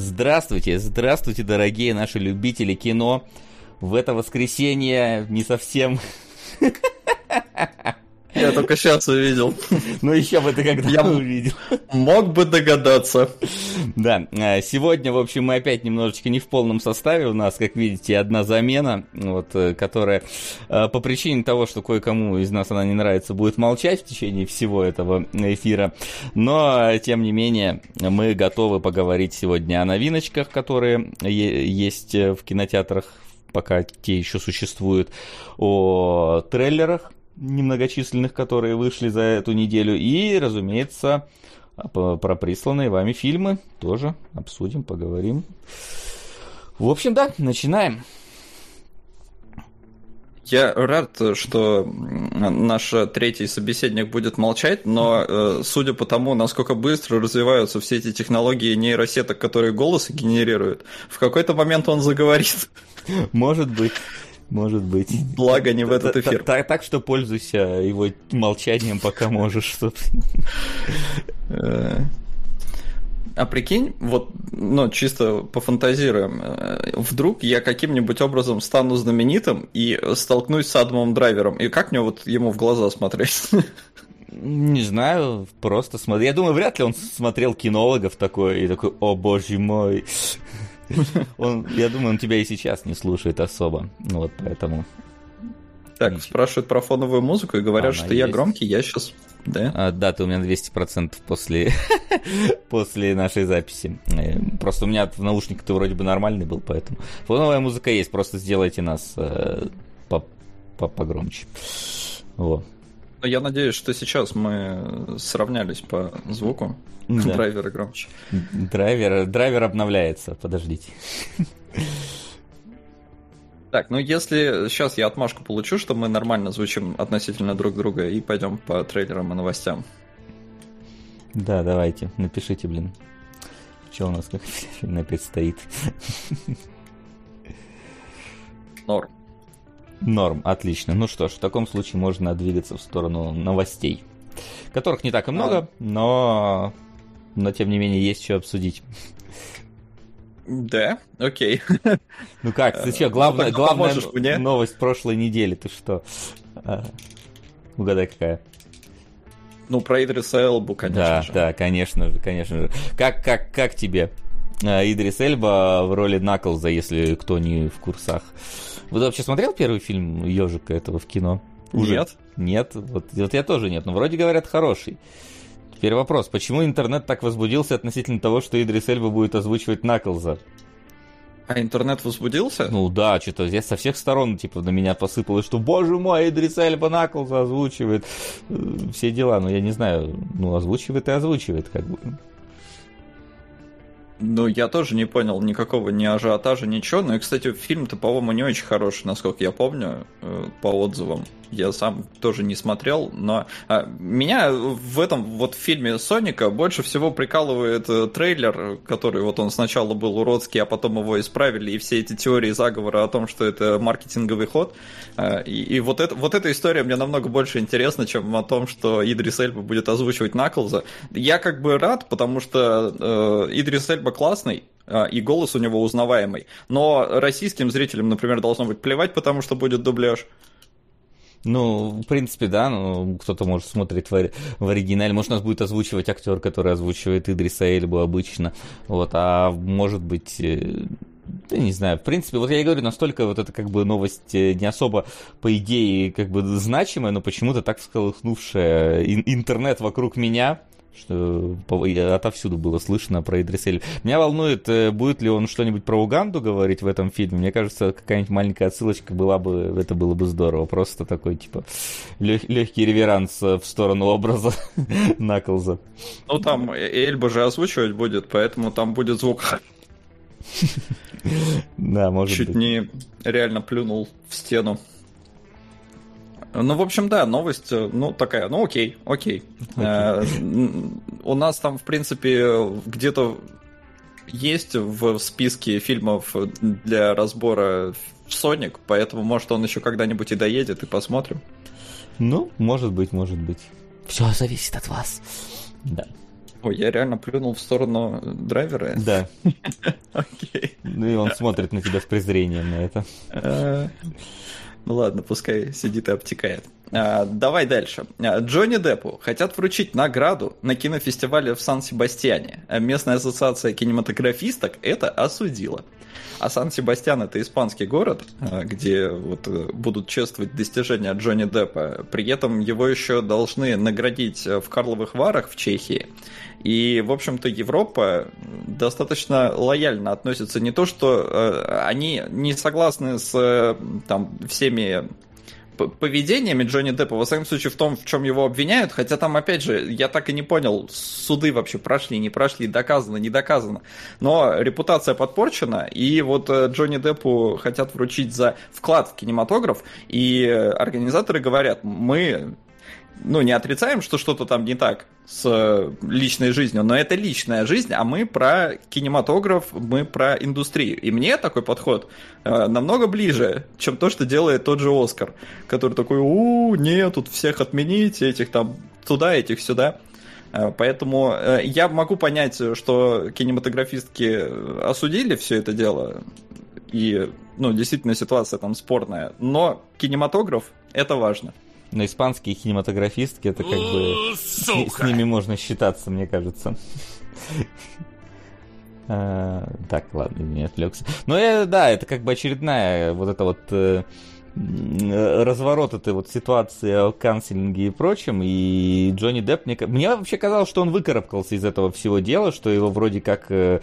Здравствуйте, здравствуйте, дорогие наши любители кино. В это воскресенье не совсем Я только сейчас увидел. Ну еще бы ты когда Я увидел. Мог бы догадаться. Да, э, сегодня, в общем, мы опять немножечко не в полном составе. У нас, как видите, одна замена, вот, э, которая э, по причине того, что кое-кому из нас она не нравится, будет молчать в течение всего этого эфира. Но, тем не менее, мы готовы поговорить сегодня о новиночках, которые есть в кинотеатрах пока те еще существуют, о трейлерах немногочисленных, которые вышли за эту неделю, и, разумеется, про присланные вами фильмы тоже обсудим, поговорим. В общем, да, начинаем. Я рад, что наш третий собеседник будет молчать, но э, судя по тому, насколько быстро развиваются все эти технологии нейросеток, которые голосы генерируют, в какой-то момент он заговорит. Может быть. Может быть. Благо не в этот эфир. Так, так что пользуйся его молчанием, пока можешь. Э, а прикинь, вот, ну, чисто пофантазируем, э, вдруг я каким-нибудь образом стану знаменитым и столкнусь с Адамом Драйвером, и как мне вот ему в глаза смотреть? Не знаю, просто смотри. Я думаю, вряд ли он смотрел кинологов такой и такой, о боже мой. Он, я думаю, он тебя и сейчас не слушает особо. Ну вот поэтому. Так, Ничего. спрашивают про фоновую музыку и говорят, Она что есть. я громкий, я сейчас. Да? А, да, ты у меня 200% после, после нашей записи. Э, просто у меня в наушниках ты вроде бы нормальный был, поэтому. Фоновая музыка есть, просто сделайте нас э, погромче. Вот. Я надеюсь, что сейчас мы сравнялись по звуку. Да. Драйвер громче. Драйвер, драйвер обновляется, подождите. Так, ну если сейчас я отмашку получу, что мы нормально звучим относительно друг друга и пойдем по трейлерам и новостям. Да, давайте, напишите, блин. Что у нас как опять стоит? Норм. Норм, отлично. Ну что ж, в таком случае можно двигаться в сторону новостей, которых не так и много, но, но тем не менее есть что обсудить. Да, окей. Ну как, ты что, главная, ну, главная мне? новость прошлой недели, ты что? А, угадай, какая? Ну, про Идриса Элбу, конечно да, же. Да, конечно же, конечно же. Как, как, как тебе а, Идрис Эльба в роли Наклза, если кто не в курсах? Вы вообще смотрел первый фильм Ежика этого в кино? Уже? Нет. Нет? Вот, вот я тоже нет, но вроде говорят хороший. Теперь вопрос, почему интернет так возбудился относительно того, что Идрис Эльба будет озвучивать Наклза? А интернет возбудился? Ну да, что-то здесь со всех сторон типа на меня посыпалось, что боже мой, Идрис Эльба Наклза озвучивает. Э, все дела, но я не знаю, ну озвучивает и озвучивает как бы. Ну, я тоже не понял никакого ни ажиотажа, ничего. Ну и, кстати, фильм-то, по-моему, не очень хороший, насколько я помню, э, по отзывам. Я сам тоже не смотрел, но а, меня в этом вот фильме Соника больше всего прикалывает э, трейлер, который вот он сначала был уродский, а потом его исправили, и все эти теории заговора о том, что это маркетинговый ход. А, и, и вот, это, вот эта история мне намного больше интересна, чем о том, что Идрис Эльба будет озвучивать Наклза. Я как бы рад, потому что э, Идрис Эльба классный, а, и голос у него узнаваемый. Но российским зрителям, например, должно быть плевать, потому что будет дубляж. Ну, в принципе, да, ну, кто-то, может, смотрит в, в оригинале. Может, нас будет озвучивать актер, который озвучивает Идриса Эльбу обычно. Вот, а может быть, э, да не знаю, в принципе, вот я и говорю, настолько вот это как бы новость э, не особо, по идее, как бы значимая, но почему-то так всколыхнувшая интернет вокруг меня, что отовсюду было слышно про Идрисель. Меня волнует, э, будет ли он что-нибудь про Уганду говорить в этом фильме. Мне кажется, какая-нибудь маленькая отсылочка была бы, это было бы здорово. Просто такой, типа, легкий реверанс э, в сторону образа Наклза. Ну, там Эльба же озвучивать будет, поэтому там будет звук. Да, может Чуть не реально плюнул в стену. Ну, в общем, да, новость, э, ну, такая, ну, окей, окей. Э, у нас там, в принципе, где-то есть в списке фильмов для разбора Соник, поэтому, может, он еще когда-нибудь и доедет, и посмотрим. Ну, может быть, может быть. Все зависит от вас. Да. Ой, я реально плюнул в сторону драйвера? Да. Окей. Ну и он смотрит на тебя с презрением на это. Ну ладно, пускай сидит и обтекает. А, давай дальше. А, Джонни Деппу хотят вручить награду на кинофестивале в Сан-Себастьяне. Местная ассоциация кинематографисток это осудила. А Сан-Себастьян это испанский город, а, где вот э, будут чествовать достижения Джонни Деппа. При этом его еще должны наградить в Карловых Варах в Чехии. И, в общем-то, Европа достаточно лояльно относится. Не то, что э, они не согласны с э, там, всеми поведениями Джонни Деппа, во всяком случае, в том, в чем его обвиняют, хотя там, опять же, я так и не понял, суды вообще прошли, не прошли, доказано, не доказано, но репутация подпорчена, и вот э, Джонни Деппу хотят вручить за вклад в кинематограф, и организаторы говорят, мы ну, не отрицаем, что что-то там не так с э, личной жизнью, но это личная жизнь, а мы про кинематограф, мы про индустрию. И мне такой подход э, намного ближе, чем то, что делает тот же Оскар, который такой, у, нет, тут всех отменить, этих там туда, этих сюда. Э, поэтому э, я могу понять, что кинематографистки осудили все это дело, и, ну, действительно ситуация там спорная, но кинематограф — это важно. Но испанские кинематографистки, это как бы... С, с ними можно считаться, мне кажется. А, так, ладно, не отвлекся. Но э, да, это как бы очередная вот эта вот э, разворот этой вот ситуации о канцелинге и прочем, и Джонни Депп, мне, мне вообще казалось, что он выкарабкался из этого всего дела, что его вроде как, э,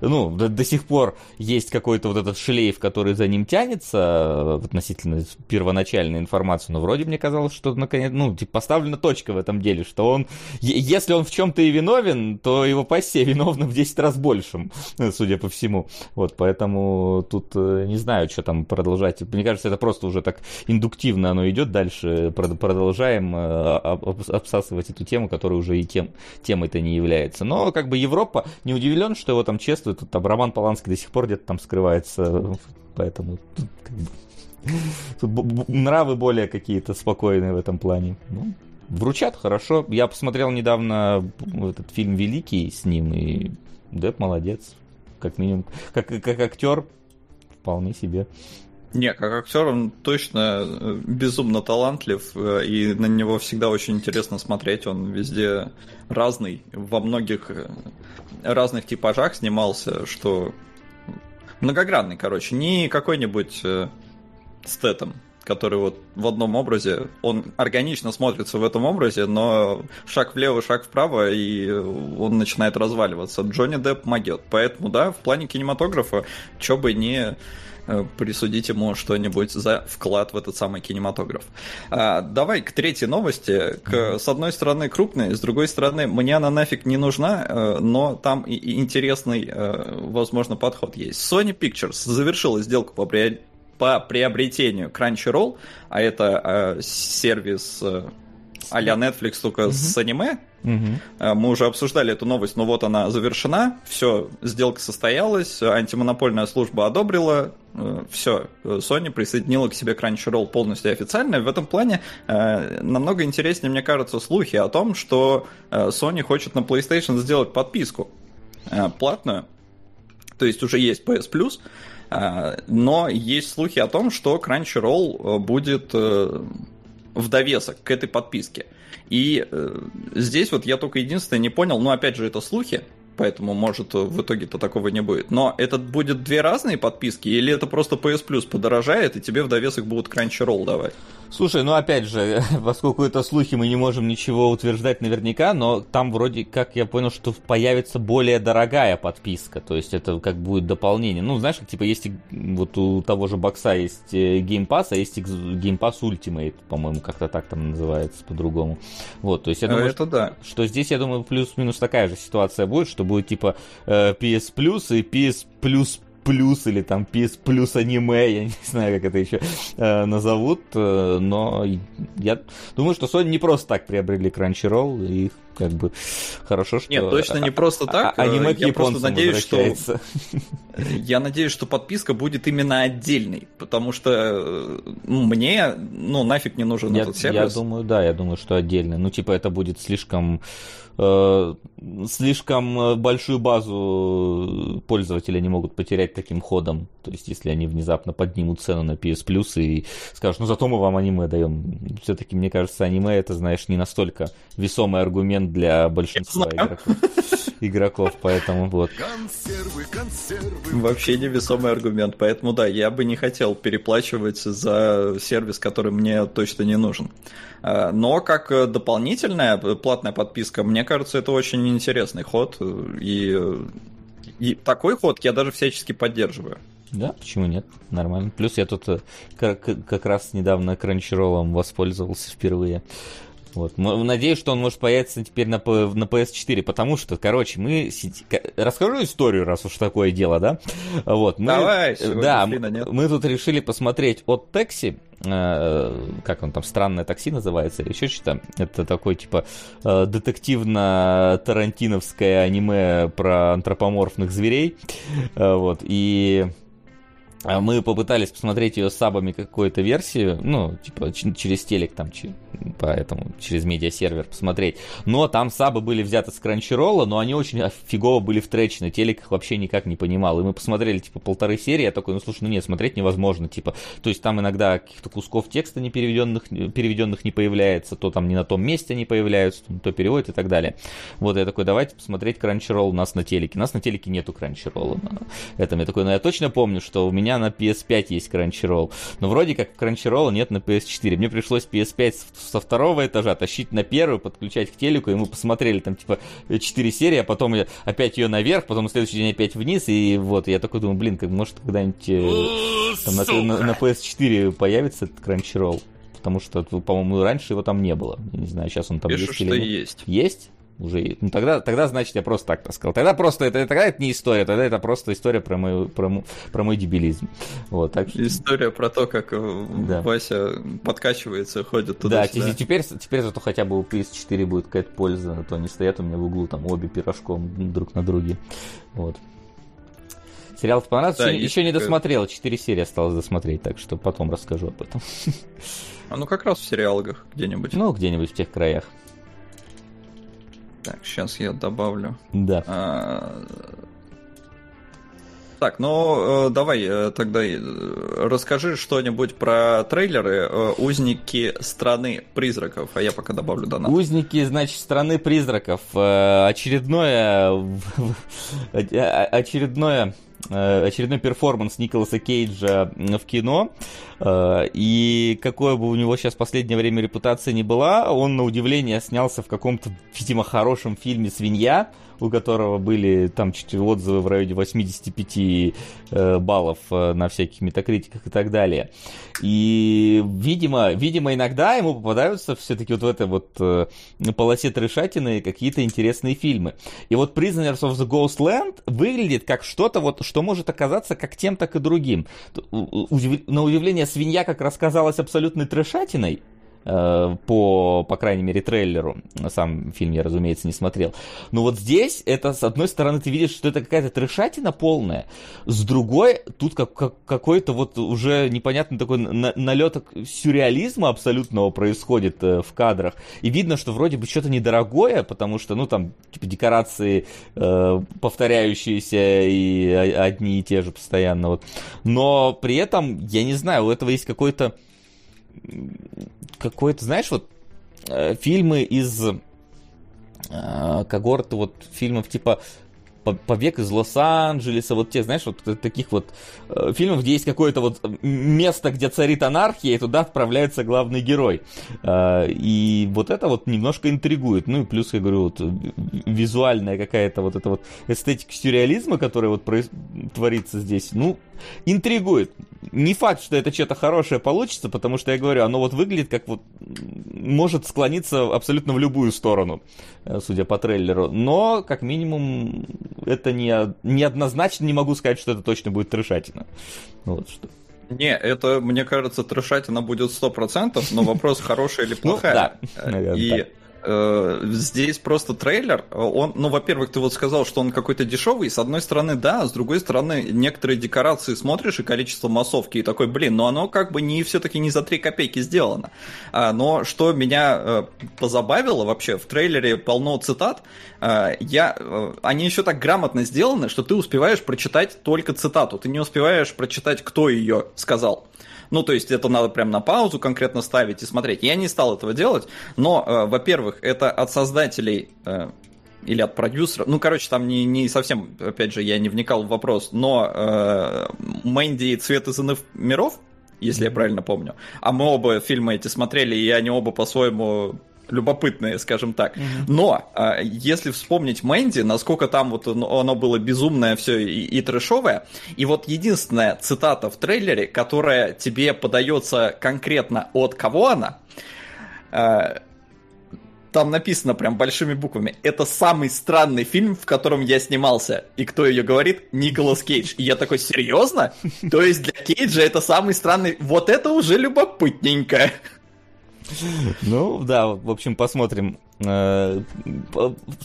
ну, до, до сих пор есть какой-то вот этот шлейф, который за ним тянется э, относительно первоначальной информации, но вроде мне казалось, что наконец, ну, типа поставлена точка в этом деле, что он, если он в чем-то и виновен, то его пассия виновна в 10 раз большим, судя по всему. Вот, поэтому тут э, не знаю, что там продолжать. Мне кажется, это просто уже так индуктивно оно идет дальше, продолжаем э, обсасывать эту тему, которая уже и тем, темой-то не является. Но как бы Европа не удивлен, что его там чествуют, тут там Роман Поланский до сих пор где-то там скрывается, поэтому бы, тут нравы более какие-то спокойные в этом плане. Ну, вручат хорошо. Я посмотрел недавно этот фильм «Великий» с ним, и Деп молодец. Как минимум, как, как актер вполне себе. Не, как актер он точно э, безумно талантлив, э, и на него всегда очень интересно смотреть. Он везде разный, во многих э, разных типажах снимался, что многогранный, короче, не какой-нибудь стетом, который вот в одном образе, он органично смотрится в этом образе, но шаг влево, шаг вправо, и он начинает разваливаться. Джонни Депп могет. Поэтому, да, в плане кинематографа, что бы не Э, присудить ему что-нибудь за вклад в этот самый кинематограф. А, давай к третьей новости. К, с одной стороны крупной, с другой стороны мне она нафиг не нужна, э, но там и интересный, э, возможно, подход есть. Sony Pictures завершила сделку по, при... по приобретению Crunchyroll, а это сервис а-ля Netflix, только mm-hmm. с аниме. Mm-hmm. Мы уже обсуждали эту новость, но вот она завершена. Все, сделка состоялась, антимонопольная служба одобрила. Э, Все, Sony присоединила к себе Crunchyroll полностью официально. В этом плане э, намного интереснее, мне кажется, слухи о том, что Sony хочет на PlayStation сделать подписку платную. То есть уже есть PS Plus, но есть слухи о том, что Crunchyroll будет в довесок к этой подписке. И э, здесь вот я только единственное не понял, ну опять же это слухи, поэтому, может, в итоге-то такого не будет. Но это будет две разные подписки, или это просто PS Plus подорожает, и тебе в довесок будут Crunchyroll давать? Слушай, ну опять же, поскольку это слухи, мы не можем ничего утверждать наверняка, но там вроде как я понял, что появится более дорогая подписка, то есть это как будет дополнение. Ну, знаешь, как типа есть вот у того же бокса есть э, Game Pass, а есть Game Pass Ultimate, по-моему, как-то так там называется по-другому. Вот, то есть я думаю, это что, да. что здесь, я думаю, плюс-минус такая же ситуация будет, что будет типа э, PS Plus и PS Plus плюс или там PS плюс аниме, я не знаю, как это еще э, назовут, э, но я думаю, что Sony не просто так приобрели Crunchyroll, и как бы хорошо, что... Нет, точно не просто так. А, аниме я просто надеюсь, что... Я надеюсь, что подписка будет именно отдельной, потому что ну, мне, ну, нафиг не нужен я, этот сервис. Я думаю, да, я думаю, что отдельно. Ну, типа, это будет слишком Э, слишком большую базу пользователей не могут потерять таким ходом. То есть, если они внезапно поднимут цену на PS Plus и скажут, ну зато мы вам аниме даем. Все-таки, мне кажется, аниме это, знаешь, не настолько весомый аргумент для большинства игроков. Игроков, поэтому вот. Консервы, консервы. Вообще не весомый аргумент, поэтому да, я бы не хотел переплачивать за сервис, который мне точно не нужен. Э, но как дополнительная платная подписка, мне кажется, это очень интересный ход. И, и такой ход я даже всячески поддерживаю. Да, почему нет? Нормально. Плюс я тут э, как, как раз недавно кранчеролом воспользовался впервые. Вот. Надеюсь, что он может появиться теперь на, на PS4, потому что, короче, мы... Расскажу историю, раз уж такое дело, да? Вот, мы, Давай, да, нет. мы тут решили посмотреть от Такси, э, как он там, странное такси называется, или еще что-то. Это такой, типа, э, детективно-тарантиновское аниме про антропоморфных зверей. Э, вот, и мы попытались посмотреть ее сабами какой-то версии, ну, типа через телек там, поэтому через медиасервер посмотреть. Но там сабы были взяты с кранчеролла, но они очень фигово были втречены, телек их вообще никак не понимал. И мы посмотрели, типа, полторы серии, я такой, ну, слушай, ну нет, смотреть невозможно, типа. То есть там иногда каких-то кусков текста не переведенных, переведенных не появляется, то там не на том месте они появляются, то переводят и так далее. Вот я такой, давайте посмотреть кранчеролл у нас на телеке. У нас на телеке нету кранчеролла. Это я такой, ну я точно помню, что у меня меня на PS5 есть Crunchyroll, но вроде как Crunchyroll нет на PS4. Мне пришлось PS5 со второго этажа тащить на первый, подключать к телеку, и мы посмотрели там типа 4 серии, а потом я опять ее наверх, потом на следующий день опять вниз, и вот, я такой думаю, блин, как может когда-нибудь э, там, на, на, на PS4 появится этот Crunchyroll? Потому что, по-моему, раньше его там не было. Я не знаю, сейчас он там Пишут, есть или нет. есть. Есть? Уже. Ну тогда, тогда значит, я просто так сказал. Тогда просто это, тогда это не история, тогда это просто история про мой, про, про мой дебилизм. Вот, так что... История про то, как э, да. Вася подкачивается, ходит туда. Да, теперь, теперь зато хотя бы у PS4 будет какая-то польза, а то они стоят у меня в углу там обе пирожком друг на друге. Вот. Сериал понравился. Да, еще, еще не досмотрел, четыре серии осталось досмотреть, так что потом расскажу об этом. А ну как раз в сериалах где-нибудь. Ну, где-нибудь в тех краях. Так, сейчас я добавлю. Да. А, так, ну давай э, тогда э, расскажи что-нибудь про трейлеры «Узники страны призраков», а я пока добавлю донат. «Узники, значит, страны призраков». Очередное... Очередное очередной перформанс Николаса Кейджа в кино. И какое бы у него сейчас в последнее время репутация не была, он на удивление снялся в каком-то, видимо, хорошем фильме «Свинья», у которого были там чуть отзывы в районе 85 э, баллов э, на всяких метакритиках и так далее. И, видимо, видимо, иногда ему попадаются все-таки вот в этой вот э, полосе трешатины какие-то интересные фильмы. И вот Prisoners of the Ghostland выглядит как что-то вот, что может оказаться как тем, так и другим. На удивление, свинья как рассказалась абсолютной трешатиной, по, по крайней мере, трейлеру. Сам фильм я, разумеется, не смотрел. Но вот здесь, это, с одной стороны, ты видишь, что это какая-то трешатина полная, с другой, тут как, как, какой-то вот уже непонятный такой на, налет сюрреализма абсолютного происходит э, в кадрах. И видно, что вроде бы что-то недорогое, потому что, ну, там, типа, декорации э, повторяющиеся и одни и те же постоянно. Вот. Но при этом, я не знаю, у этого есть какой-то какой-то, знаешь, вот э, фильмы из э, когорты вот фильмов типа побег из Лос-Анджелеса, вот те, знаешь, вот таких вот э, фильмов, где есть какое-то вот место, где царит анархия, и туда отправляется главный герой. Э, и вот это вот немножко интригует. Ну и плюс, я говорю, вот визуальная какая-то вот эта вот эстетика сюрреализма, которая вот творится здесь, ну, интригует. Не факт, что это что-то хорошее получится, потому что, я говорю, оно вот выглядит как вот может склониться абсолютно в любую сторону, э, судя по трейлеру. Но, как минимум, это не, неоднозначно не могу сказать, что это точно будет трешатина. Вот что. Не, это, мне кажется, трешатина будет 100%, но вопрос, хорошая или ну плохая. Ну, да, наверное, И здесь просто трейлер. Он, ну, во-первых, ты вот сказал, что он какой-то дешевый. С одной стороны, да, с другой стороны, некоторые декорации смотришь и количество массовки, и такой, блин, но оно как бы не все-таки не за 3 копейки сделано. А, но что меня э, позабавило вообще, в трейлере полно цитат. Э, я, э, они еще так грамотно сделаны, что ты успеваешь прочитать только цитату. Ты не успеваешь прочитать, кто ее сказал. Ну, то есть это надо прям на паузу конкретно ставить и смотреть. Я не стал этого делать, но, э, во-первых, это от создателей э, или от продюсера. Ну, короче, там не, не совсем, опять же, я не вникал в вопрос, но э, Мэнди и Цвет из иных миров, если я правильно помню. А мы оба фильмы эти смотрели, и они оба по-своему любопытные, скажем так. Mm-hmm. Но а, если вспомнить Мэнди, насколько там вот оно было безумное все и, и трэшовое, и вот единственная цитата в трейлере, которая тебе подается конкретно от кого она, а, там написано прям большими буквами. Это самый странный фильм, в котором я снимался. И кто ее говорит? Николас Кейдж. И я такой, серьезно? То есть для Кейджа это самый странный... Вот это уже любопытненько. Ну, да, в общем, посмотрим. Э,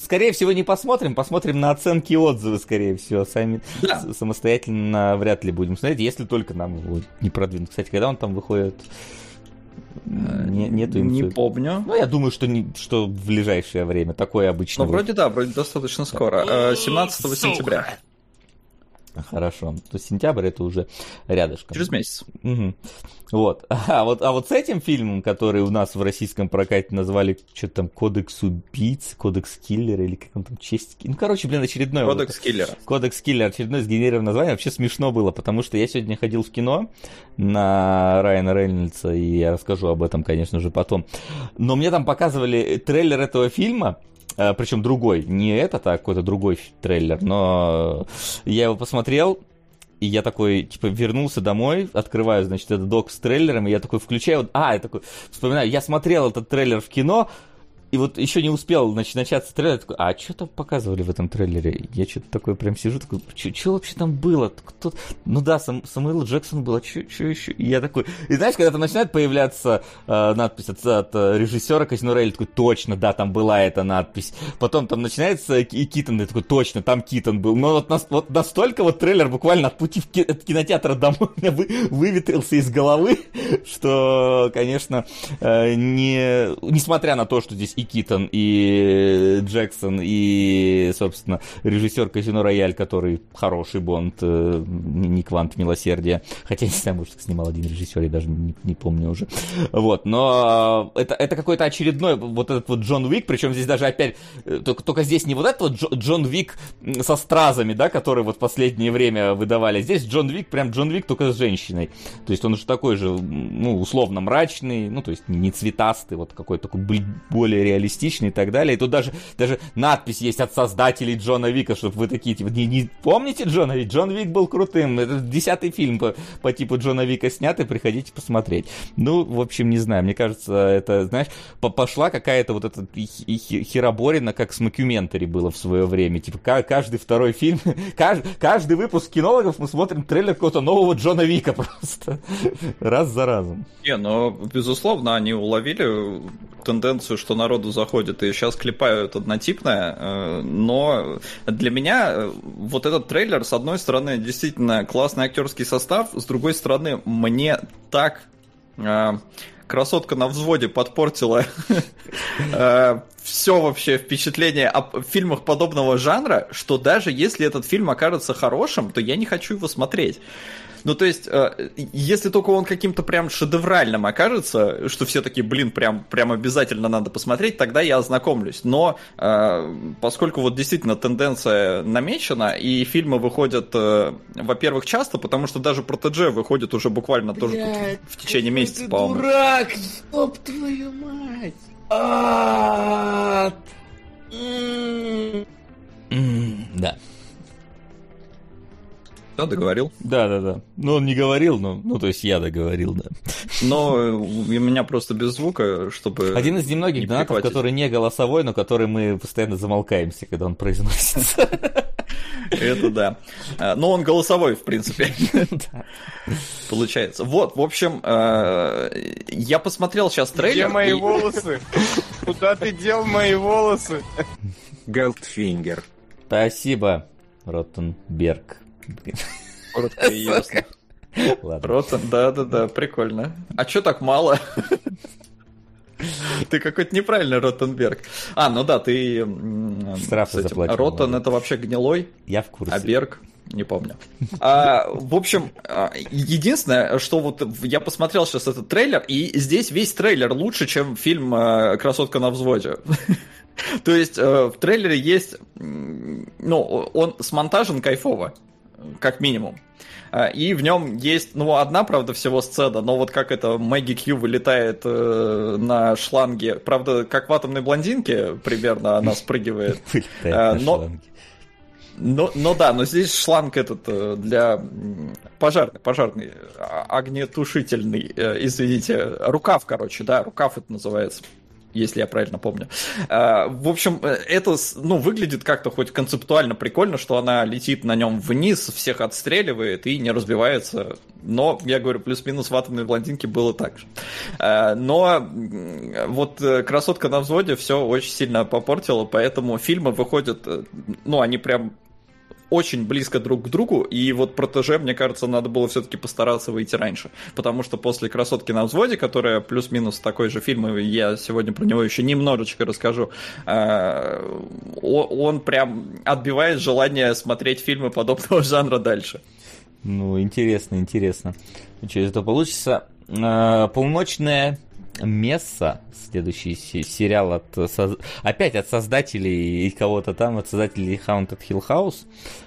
скорее всего, не посмотрим, посмотрим на оценки и отзывы, скорее всего. Сами да. самостоятельно вряд ли будем смотреть, если только нам его не продвинут. Кстати, когда он там выходит? Э, не, нету инфы. Не помню. Ну, я думаю, что, не, что в ближайшее время. Такое обычно. Ну, вроде да, вроде достаточно скоро. 17 э, сентября. Хорошо. То есть сентябрь это уже рядышком. Через месяц. Угу. Вот. А вот. А вот с этим фильмом, который у нас в российском прокате назвали что-то там Кодекс убийц, Кодекс киллера или как он там честь. Ну, короче, блин, очередной. Кодекс вот, киллера. Кодекс киллера, очередное сгенерированное название. Вообще смешно было, потому что я сегодня ходил в кино на Райана Рейнольдса, и я расскажу об этом, конечно же, потом. Но мне там показывали трейлер этого фильма, причем другой, не этот, а какой-то другой трейлер, но я его посмотрел, и я такой, типа, вернулся домой, открываю, значит, этот док с трейлером, и я такой включаю, а, я такой, вспоминаю, я смотрел этот трейлер в кино, и вот еще не успел значит, начаться трейлер, такой, а что там показывали в этом трейлере? Я что-то такое прям сижу, такой, что вообще там было? Кто... Ну да, Сам, Самуэл Джексон был, а что еще? И я такой, и знаешь, когда там начинает появляться э, надпись от, от э, режиссера Казино Рейли, такой, точно, да, там была эта надпись. Потом там начинается и Китон, я такой, точно, там Китон был. Но вот, нас, вот настолько вот трейлер буквально от пути в ки- от кинотеатра домой меня вы, выветрился из головы, что, конечно, э, не, несмотря на то, что здесь и Китон, и Джексон, и, собственно, режиссер Казино Рояль, который хороший Бонд, э, не Квант Милосердия. Хотя, не знаю, может, снимал один режиссер, я даже не, не помню уже. Вот, но это, это какой-то очередной вот этот вот Джон Уик, причем здесь даже опять, э, только, только здесь не вот этот вот Джон Уик со стразами, да, который вот в последнее время выдавали. Здесь Джон Вик, прям Джон Вик, только с женщиной. То есть он уже такой же, ну, условно мрачный, ну, то есть не цветастый, вот какой-то такой более реалистичный и так далее. И тут даже, даже надпись есть от создателей Джона Вика, чтобы вы такие, типа, не, не помните Джона Вика? Джон Вик был крутым. Это десятый фильм по, по типу Джона Вика снят, и приходите посмотреть. Ну, в общем, не знаю, мне кажется, это, знаешь, пошла какая-то вот эта хероборина, как с Макюментари было в свое время. Типа, каждый второй фильм, каждый, каждый выпуск кинологов мы смотрим трейлер какого-то нового Джона Вика просто. Раз за разом. Не, ну, безусловно, они уловили тенденцию, что народу заходит, и сейчас клепают однотипное, э, но для меня э, вот этот трейлер, с одной стороны, действительно классный актерский состав, с другой стороны, мне так э, красотка на взводе подпортила все вообще впечатление о фильмах подобного жанра, что даже если этот фильм окажется хорошим, то я не хочу его смотреть. Ну, то есть, э, если только он каким-то прям шедевральным окажется, что все таки блин, прям, прям обязательно надо посмотреть, тогда я ознакомлюсь. Но э, поскольку вот действительно тенденция намечена, и фильмы выходят, э, во-первых, часто, потому что даже Протедже выходит уже буквально Блядь, тоже в течение месяца, по-моему. дурак, ёб твою мать! Да. Да, договорил? Да, да, да. Ну, он не говорил, но, ну, то есть я договорил, да. Но у меня просто без звука, чтобы... Один из немногих не донатов, который не голосовой, но который мы постоянно замолкаемся, когда он произносится. Это да. А, но он голосовой, в принципе. Получается. Вот, в общем, э, я посмотрел сейчас трейлер. Где мои волосы? Куда ты дел мои волосы? Голдфингер. Спасибо, Ротенберг. Коротко и ясно. Ладно. Ротан, да-да-да, прикольно. А чё так мало? Ты какой-то неправильный Ротенберг. А, ну да, ты... Штрафы заплатил, ладно. это вообще гнилой, Я в курсе. а Берг не помню. А, в общем, а, единственное, что вот я посмотрел сейчас этот трейлер, и здесь весь трейлер лучше, чем фильм а, «Красотка на взводе». То есть э, в трейлере есть, ну, он смонтажен кайфово, как минимум. А, И в нем есть, ну, одна, правда, всего сцена, но вот как это Мэгги Кью вылетает э, на шланге, правда, как в «Атомной блондинке» примерно она спрыгивает. Вылетает А, на но- шланге. Ну, ну да, но здесь шланг этот э, для пожарный, пожарный, огнетушительный, э, извините, рукав, короче, да, рукав это называется, если я правильно помню. А, В общем, э, это, ну, выглядит как-то хоть концептуально прикольно, что она летит на нем вниз, всех отстреливает и не разбивается. Но, я говорю, плюс-минус в атомной блондинке было так же. А, Но вот э, красотка на взводе все очень сильно попортила, поэтому фильмы выходят, э, ну, они прям очень близко друг к другу, и вот протеже, мне кажется, надо было все-таки постараться выйти раньше, потому что после «Красотки на взводе», которая плюс-минус такой же фильм, и я сегодня про него еще немножечко расскажу, э, он прям отбивает желание смотреть фильмы подобного жанра дальше. Ну, интересно, интересно. Что из получится? А, Полночная Месса, следующий се- сериал от опять от создателей и кого-то там, от создателей Haunted Hill House.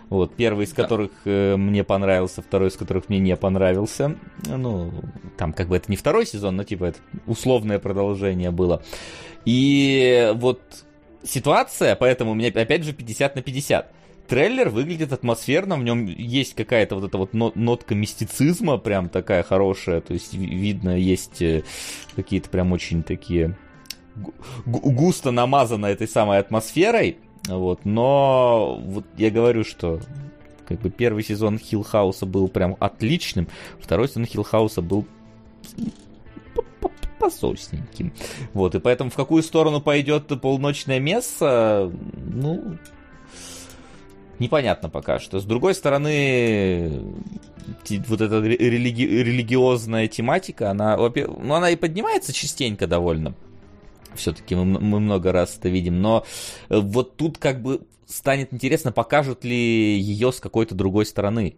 Вот, первый из Да. которых э, мне понравился, второй из которых мне не понравился. Ну, там как бы это не второй сезон, но типа это условное продолжение было. И вот ситуация, поэтому у меня опять же 50 на 50. Трейлер выглядит атмосферно, в нем есть какая-то вот эта вот но- нотка мистицизма, прям такая хорошая, то есть ви- видно, есть э, какие-то прям очень такие гу- гу- густо намазано этой самой атмосферой, вот, но вот я говорю, что как бы первый сезон Хиллхауса был прям отличным, второй сезон Хиллхауса был пососненьким. Вот, и поэтому в какую сторону пойдет полночное место, ну, непонятно пока что. С другой стороны, вот эта ре- религи- религиозная тематика, она, ну, она и поднимается частенько довольно. Все-таки мы, мы много раз это видим, но э, вот тут как бы станет интересно, покажут ли ее с какой-то другой стороны.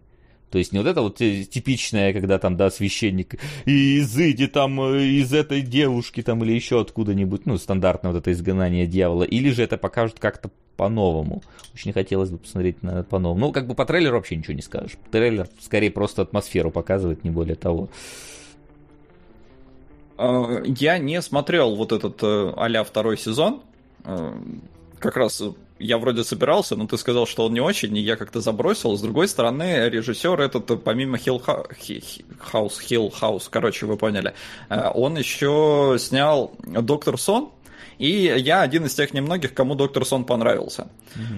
То есть не вот это вот типичное, когда там, да, священник, и изыди там э, из этой девушки там или еще откуда-нибудь, ну, стандартное вот это изгнание дьявола, или же это покажут как-то по-новому. Очень хотелось бы посмотреть на это по-новому. Ну, как бы по трейлеру вообще ничего не скажешь. Трейлер скорее просто атмосферу показывает, не более того. Э, Я не смотрел вот этот а-ля второй сезон. Э, Как раз я вроде собирался, но ты сказал, что он не очень, и я как-то забросил. С другой стороны, режиссер этот, э, помимо Хилл Хаус, Хилл Хаус, короче, вы поняли, э, он еще снял Доктор Сон, и я один из тех немногих, кому Доктор Сон понравился.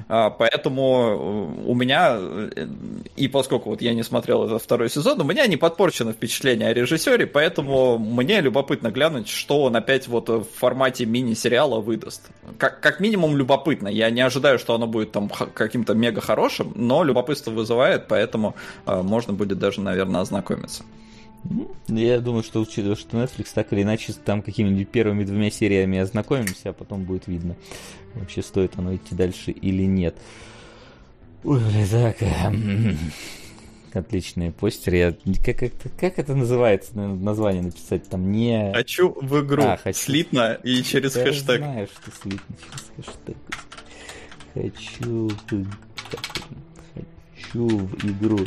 А, Поэтому э, у меня, э, и поскольку вот я не смотрел этот второй сезон, у меня не подпорчено впечатление о режиссере, поэтому мне любопытно глянуть, что он опять вот в формате мини-сериала выдаст. Как, как минимум любопытно. Я не ожидаю, что оно будет там каким-то мега хорошим, но любопытство вызывает, поэтому э, можно будет даже, наверное, ознакомиться. Ну, Я думаю, что учитывая, что Netflix так или иначе там какими-нибудь первыми двумя сериями ознакомимся, а потом будет видно, вообще стоит оно идти дальше или нет. Ой, бля, так. эм, Отличные постеры. Я... Как, это, как это называется? Наверное, Название написать там не... Хочу в игру А, хочу. слитно и через Я хэштег. знаю, что слитно через хэштег. Хочу в... Хочу в игру.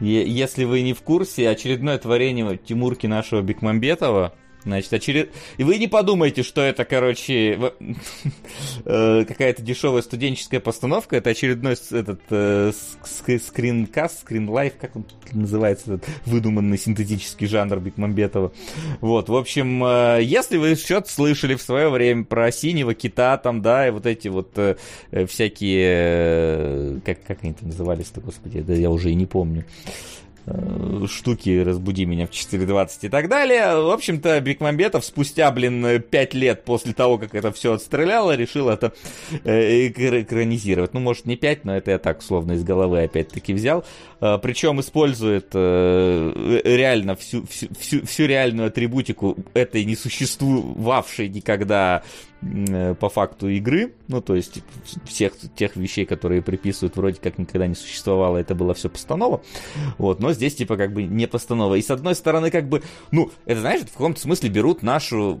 Если вы не в курсе, очередное творение Тимурки нашего Бекмамбетова, значит, очеред... И вы не подумайте, что это, короче, э, какая-то дешевая студенческая постановка, это очередной этот э, ск- скринкаст, скринлайф, как он называется, этот выдуманный синтетический жанр Бекмамбетова. Вот, в общем, э, если вы что-то слышали в свое время про синего кита, там, да, и вот эти вот всякие, как, как они там назывались-то, господи, да я уже и не помню. Э, штуки «Разбуди меня в 4.20» и так далее. В общем-то, Бекмамбетов спустя, блин, 5 лет после того, как это все отстреляло, решил это э, экранизировать. Ну, может, не 5, но это я так, словно из головы опять-таки взял. Э, причем использует э, реально всю, всю, всю, всю реальную атрибутику этой несуществовавшей никогда Э, по факту игры, ну, то есть всех тех вещей, которые приписывают, вроде как никогда не существовало, это было все постанова, вот, но здесь, типа, как бы не постанова. И с одной стороны, как бы, ну, это, знаешь, в каком-то смысле берут нашу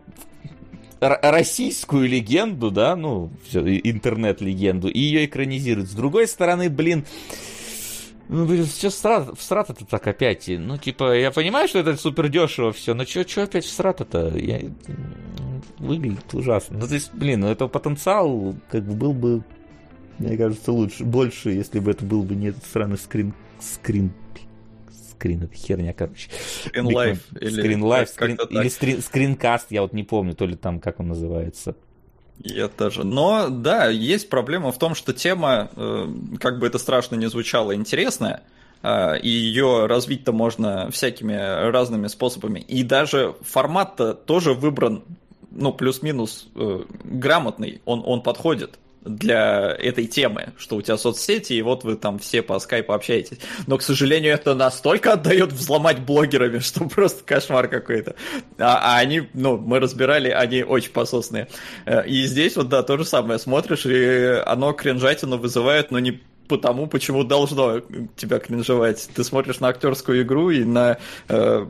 российскую легенду, да, ну, интернет-легенду, и ее экранизируют. С другой стороны, блин, ну, блин, сейчас в срат это так опять. Ну, типа, я понимаю, что это супер дешево все, но что опять в срат-то? Я выглядит ужасно. Ну, то есть, блин, ну это потенциал как бы был бы, мне кажется, лучше, больше, если бы это был бы не этот странный скрин, скрин, скрин, это херня, короче. Скрин лайф. Или, скрин лайф, или скрин, скринкаст, я вот не помню, то ли там, как он называется. Я тоже. Но да, есть проблема в том, что тема, э, как бы это страшно не звучало, интересная. Э, и ее развить-то можно всякими разными способами. И даже формат-то тоже выбран ну, плюс-минус э, грамотный, он, он подходит для этой темы, что у тебя соцсети, и вот вы там все по скайпу общаетесь. Но, к сожалению, это настолько отдает взломать блогерами, что просто кошмар какой-то. А, а они, ну, мы разбирали, они очень пососные. Э, и здесь вот, да, то же самое. Смотришь, и оно кринжатину вызывает, но не потому, почему должно тебя кринжевать. Ты смотришь на актерскую игру и на э,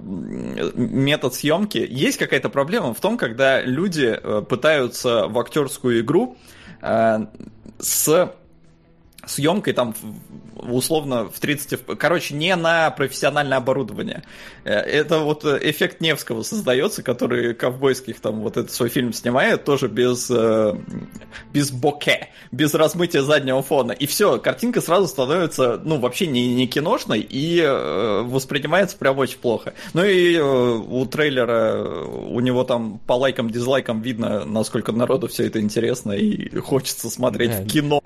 метод съемки. Есть какая-то проблема в том, когда люди э, пытаются в актерскую игру э, с съемкой там условно в 30... Короче, не на профессиональное оборудование. Э, это вот эффект Невского создается, который ковбойских там вот этот свой фильм снимает, тоже без, э, без боке, без размытия заднего фона. И все, картинка сразу становится, ну, вообще не, не киношной и э, воспринимается прям очень плохо. Ну и у трейлера, у него там по лайкам, дизлайкам видно, насколько народу все это интересно и хочется смотреть да, в кино.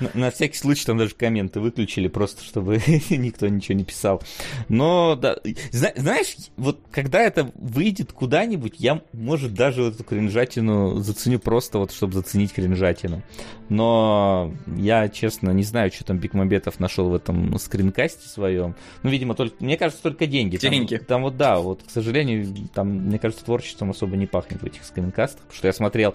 На, на всякий случай там даже комменты выключили, просто чтобы никто ничего не писал. Но, да, зна- знаешь, вот когда это выйдет куда-нибудь, я, может, даже эту кринжатину заценю просто вот, чтобы заценить кринжатину. Но я, честно, не знаю, что там Бигмамбетов нашел в этом скринкасте своем. Ну, видимо, только, мне кажется, только деньги. Деньги. Там, там вот, да, вот, к сожалению, там, мне кажется, творчеством особо не пахнет в этих скринкастах, потому что я смотрел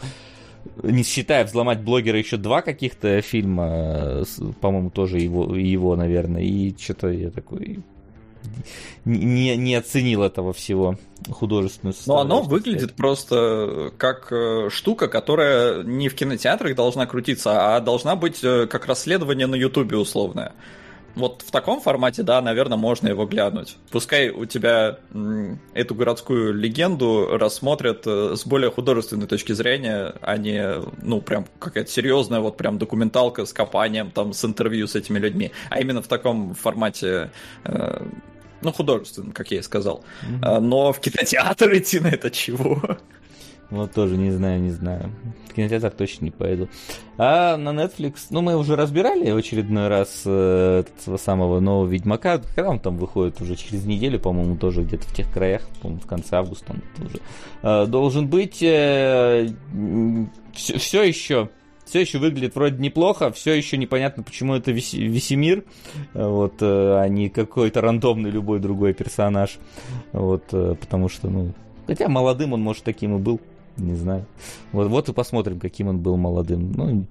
не считая взломать блогера еще два каких-то фильма, по-моему, тоже его, его, наверное, и что-то я такой не, не оценил этого всего художественную Но оно выглядит просто как э, штука, которая не в кинотеатрах должна крутиться, а должна быть э, как расследование на Ютубе условное вот в таком формате, да, наверное, можно его глянуть. Пускай у тебя эту городскую легенду рассмотрят э, с более художественной точки зрения, а не, ну, прям какая-то серьезная вот прям документалка с копанием, там, с интервью с этими людьми, а именно в таком формате э, ну, художественном, как я и сказал. Mm-hmm. Но в кинотеатр идти на это чего? Вот тоже не знаю, не знаю. В кинотеатр точно не пойду. А на Netflix, ну мы уже разбирали в очередной раз э, этого самого нового Ведьмака. Когда он там выходит? Уже через неделю, по-моему, тоже где-то в тех краях, по-моему, в конце августа он тоже э, должен быть. Э, все, все еще все еще выглядит вроде неплохо, все еще непонятно, почему это Весемир, вот, э, а не какой-то рандомный любой другой персонаж, вот, э, потому что, ну, хотя молодым он, может, таким и был. Не знаю. Вот, вот и посмотрим, каким он был молодым. Ну,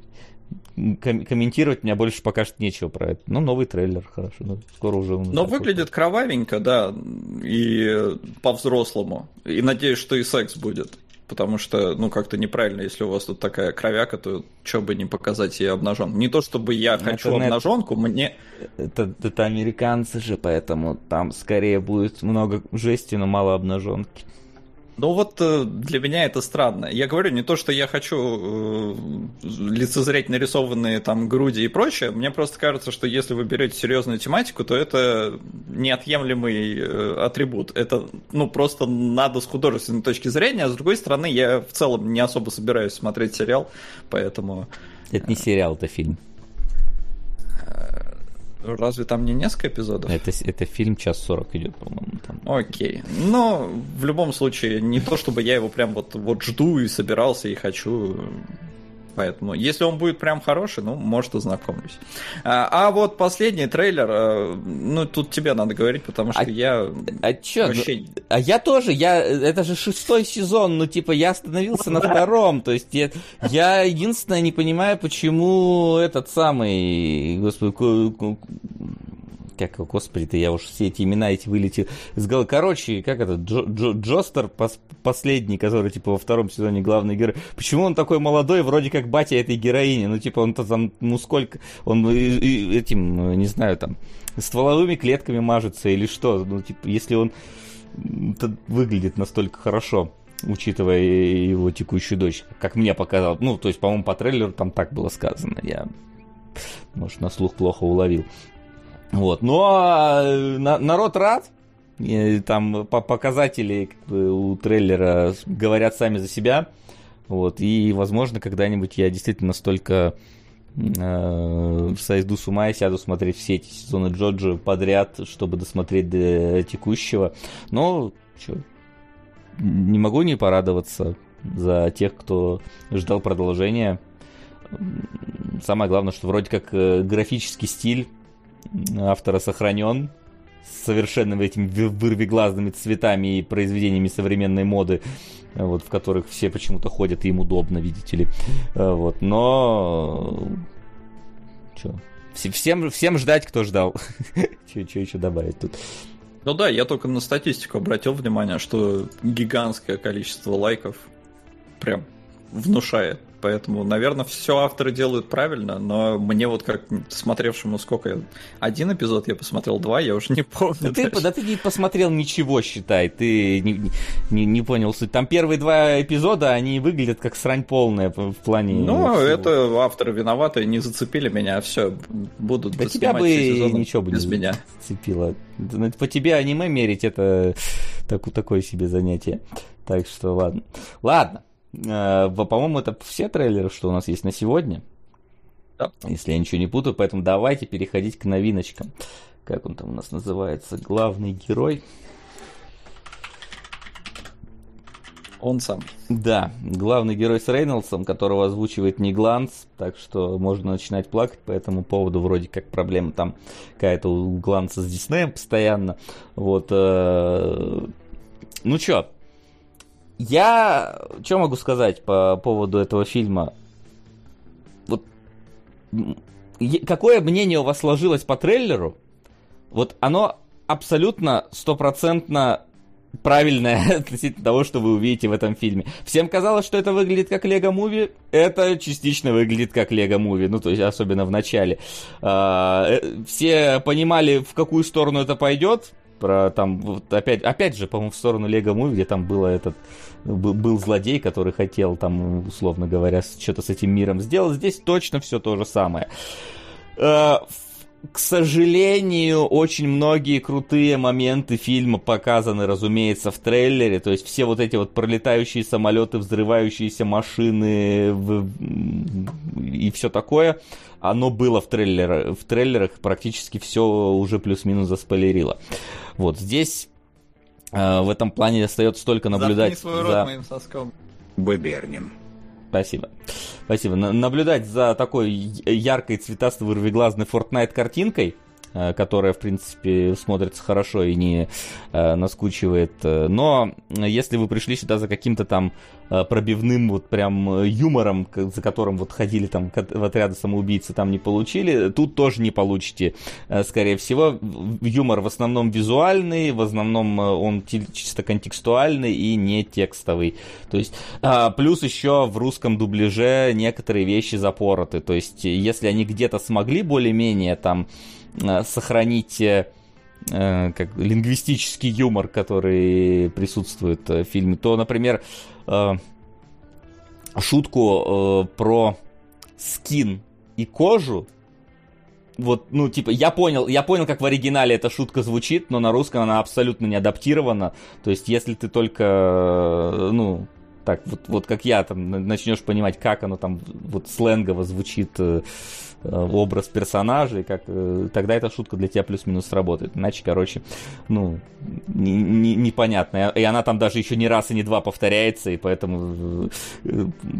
ком- комментировать мне больше пока что нечего про это. Ну, новый трейлер, хорошо. Ну, скоро уже... Но выглядит кровавенько, да, и по-взрослому. И надеюсь, что и секс будет. Потому что, ну, как-то неправильно, если у вас тут такая кровяка, то что бы не показать ей обнаженку. Не то, чтобы я ну, хочу обнаженку, мне... Это, это американцы же, поэтому там скорее будет много жести, но мало обнаженки. Ну вот э, для меня это странно. Я говорю не то, что я хочу э, лицезреть нарисованные там груди и прочее. Мне просто кажется, что если вы берете серьезную тематику, то это неотъемлемый э, атрибут. Это ну просто надо с художественной точки зрения. А с другой стороны, я в целом не особо собираюсь смотреть сериал, поэтому. Это не сериал, это фильм. Разве там не несколько эпизодов? Это, это фильм час сорок идет, по-моему. Там. Окей. Но в любом случае, не то чтобы я его прям вот, вот жду и собирался и хочу Поэтому, если он будет прям хороший, ну, может, ознакомлюсь. А, а вот последний трейлер, э, ну, тут тебе надо говорить, потому что а, я а чё, вообще... Ну, а я тоже, я, это же шестой сезон, ну, типа, я остановился на втором, то есть я, я единственное не понимаю, почему этот самый, господи, как, господи-то, я уж все эти имена эти вылетел из головы. Короче, как это, Джо, Джо, Джостер, пос, последний, который, типа, во втором сезоне главный герой. Почему он такой молодой, вроде как батя этой героини? Ну, типа, он-то там, ну, сколько, он этим, не знаю, там, стволовыми клетками мажется или что? Ну, типа, если он выглядит настолько хорошо учитывая его текущую дочь, как мне показалось. Ну, то есть, по-моему, по трейлеру там так было сказано. Я, может, на слух плохо уловил. Вот. Но э, народ рад. И там показатели как у трейлера говорят сами за себя. Вот. И, возможно, когда-нибудь я действительно настолько э, сойду с ума и сяду смотреть все эти сезоны Джоджо подряд, чтобы досмотреть до текущего. Но, что, не могу не порадоваться за тех, кто ждал продолжения. Самое главное, что вроде как э, графический стиль автора сохранен совершенно этими вырвиглазными цветами и произведениями современной моды, вот, в которых все почему-то ходят, и им удобно, видите ли. Э, вот, но... Чё? Всем, всем ждать, кто ждал. Что еще добавить тут? Ну да, я только на статистику обратил внимание, что гигантское количество лайков прям внушает поэтому, наверное, все авторы делают правильно, но мне вот как смотревшему сколько, один эпизод я посмотрел, два, я уже не помню. Ты, да ты не посмотрел ничего, считай, ты не, не, не понял суть. Там первые два эпизода, они выглядят как срань полная в плане... Ну, всего. это авторы виноваты, не зацепили меня, все, будут Да тебя бы ничего бы без не меня. зацепило. По тебе аниме мерить, это такое себе занятие. Так что ладно. Ладно, по-моему, это все трейлеры, что у нас есть на сегодня. Да. Если я ничего не путаю, поэтому давайте переходить к новиночкам. Как он там у нас называется? Главный герой. Он сам. Да, главный герой с Рейнольдсом, которого озвучивает не Гланс, так что можно начинать плакать по этому поводу. Вроде как проблема там какая-то у Гланса с Диснеем постоянно. Вот. Э, ну чё, я что могу сказать по поводу этого фильма? Вот какое мнение у вас сложилось по трейлеру? Вот оно абсолютно стопроцентно правильное относительно того, что вы увидите в этом фильме. Всем казалось, что это выглядит как Лего Муви. Это частично выглядит как Лего Муви, ну, то есть, особенно в начале. А, э, все понимали, в какую сторону это пойдет. Про там, вот опять, опять же, по-моему, в сторону Лего Муви, где там было этот был злодей, который хотел там, условно говоря, что-то с этим миром сделать. Здесь точно все то же самое. Э, к сожалению, очень многие крутые моменты фильма показаны, разумеется, в трейлере. То есть все вот эти вот пролетающие самолеты, взрывающиеся машины в... и все такое, оно было в, трейлер... в трейлерах, практически все уже плюс-минус заспойлерило. Вот здесь э, в этом плане остается только наблюдать свой рот за... моим соском. Бэбернем. Спасибо. Спасибо. Наблюдать за такой яркой цветастой вырвиглазной Fortnite картинкой которая, в принципе, смотрится хорошо и не э, наскучивает. Но если вы пришли сюда за каким-то там э, пробивным вот прям юмором, за которым вот ходили там в отряды самоубийцы, там не получили, тут тоже не получите, скорее всего. Юмор в основном визуальный, в основном он чисто контекстуальный и не текстовый. То есть, а, плюс еще в русском дубляже некоторые вещи запороты. То есть, если они где-то смогли более-менее там Э, сохранить э, э, как лингвистический юмор, который присутствует в фильме, то, например, шутку про скин и кожу, вот, ну, типа, я понял, я понял, как в оригинале эта шутка звучит, но на русском она абсолютно не адаптирована. То есть, если ты только, ну, так, вот, вот как я там начнешь понимать, как оно там вот сленгово звучит э, Э, образ персонажей, как, э, тогда эта шутка для тебя плюс-минус сработает. Иначе, короче, ну, не, не, непонятно. И она там даже еще не раз и не два повторяется, и поэтому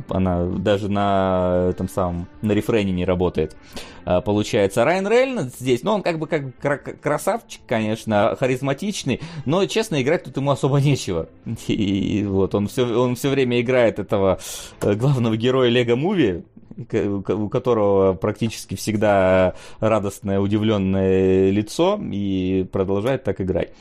она даже на этом самом, на рефрене не работает. Получается, Райан Рейнольдс здесь, ну, он как бы как красавчик, конечно, харизматичный, но, честно, играть тут ему особо нечего. И, вот, он все, он все время играет этого главного героя Лего Муви, у которого практически всегда радостное, удивленное лицо, и продолжает так играть.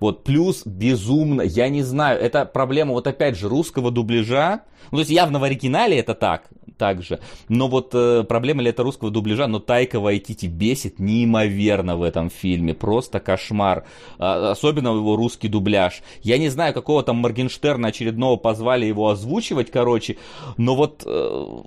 Вот, плюс безумно, я не знаю, это проблема, вот опять же, русского дубляжа, ну, то есть явно в оригинале это так, также. Но вот э, проблема ли это русского дубляжа, но Тайка Вайтити бесит неимоверно в этом фильме. Просто кошмар. А, особенно его русский дубляж. Я не знаю, какого там Моргенштерна очередного позвали его озвучивать, короче. Но вот э,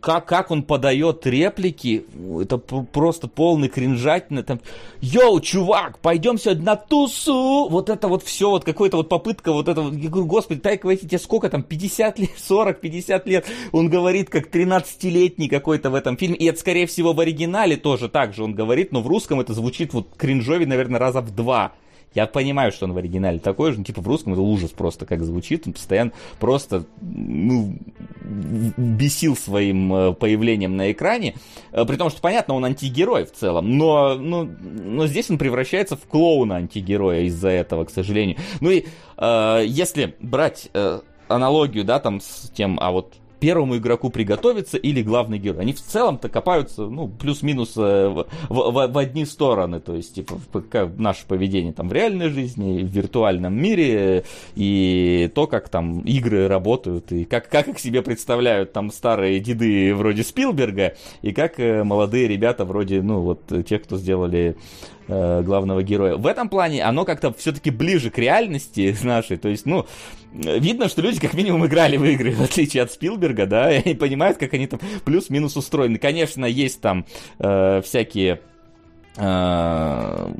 как, как он подает реплики, это просто полный кринжатина. Там, Йоу, чувак, пойдем сегодня на тусу. Вот это вот все, вот какая-то вот попытка, вот это вот, я говорю, господи, Тайка Вайтити, сколько там, 50 лет, 40, 50 лет. Он говорит, как 13-летний какой-то в этом фильме. И это, скорее всего, в оригинале тоже так же он говорит, но в русском это звучит вот кринжови, наверное, раза в два. Я понимаю, что он в оригинале такой же, ну, типа в русском это ужас просто, как звучит. Он постоянно просто ну, бесил своим э, появлением на экране. Э, при том, что, понятно, он антигерой в целом, но, но, но здесь он превращается в клоуна антигероя из-за этого, к сожалению. Ну и э, если брать э, аналогию, да, там с тем, а вот первому игроку приготовиться или главный герой. Они в целом-то копаются, ну, плюс-минус э, в, в, в одни стороны, то есть, типа, как наше поведение там в реальной жизни, в виртуальном мире, и то, как там игры работают, и как, как их себе представляют там старые деды вроде Спилберга, и как э, молодые ребята вроде, ну, вот, тех, кто сделали э, главного героя. В этом плане оно как-то все-таки ближе к реальности нашей. То есть, ну, видно, что люди как минимум играли в игры, в отличие от Спилберга, да, и понимают, как они там плюс-минус устроены. Конечно, есть там э, всякие а,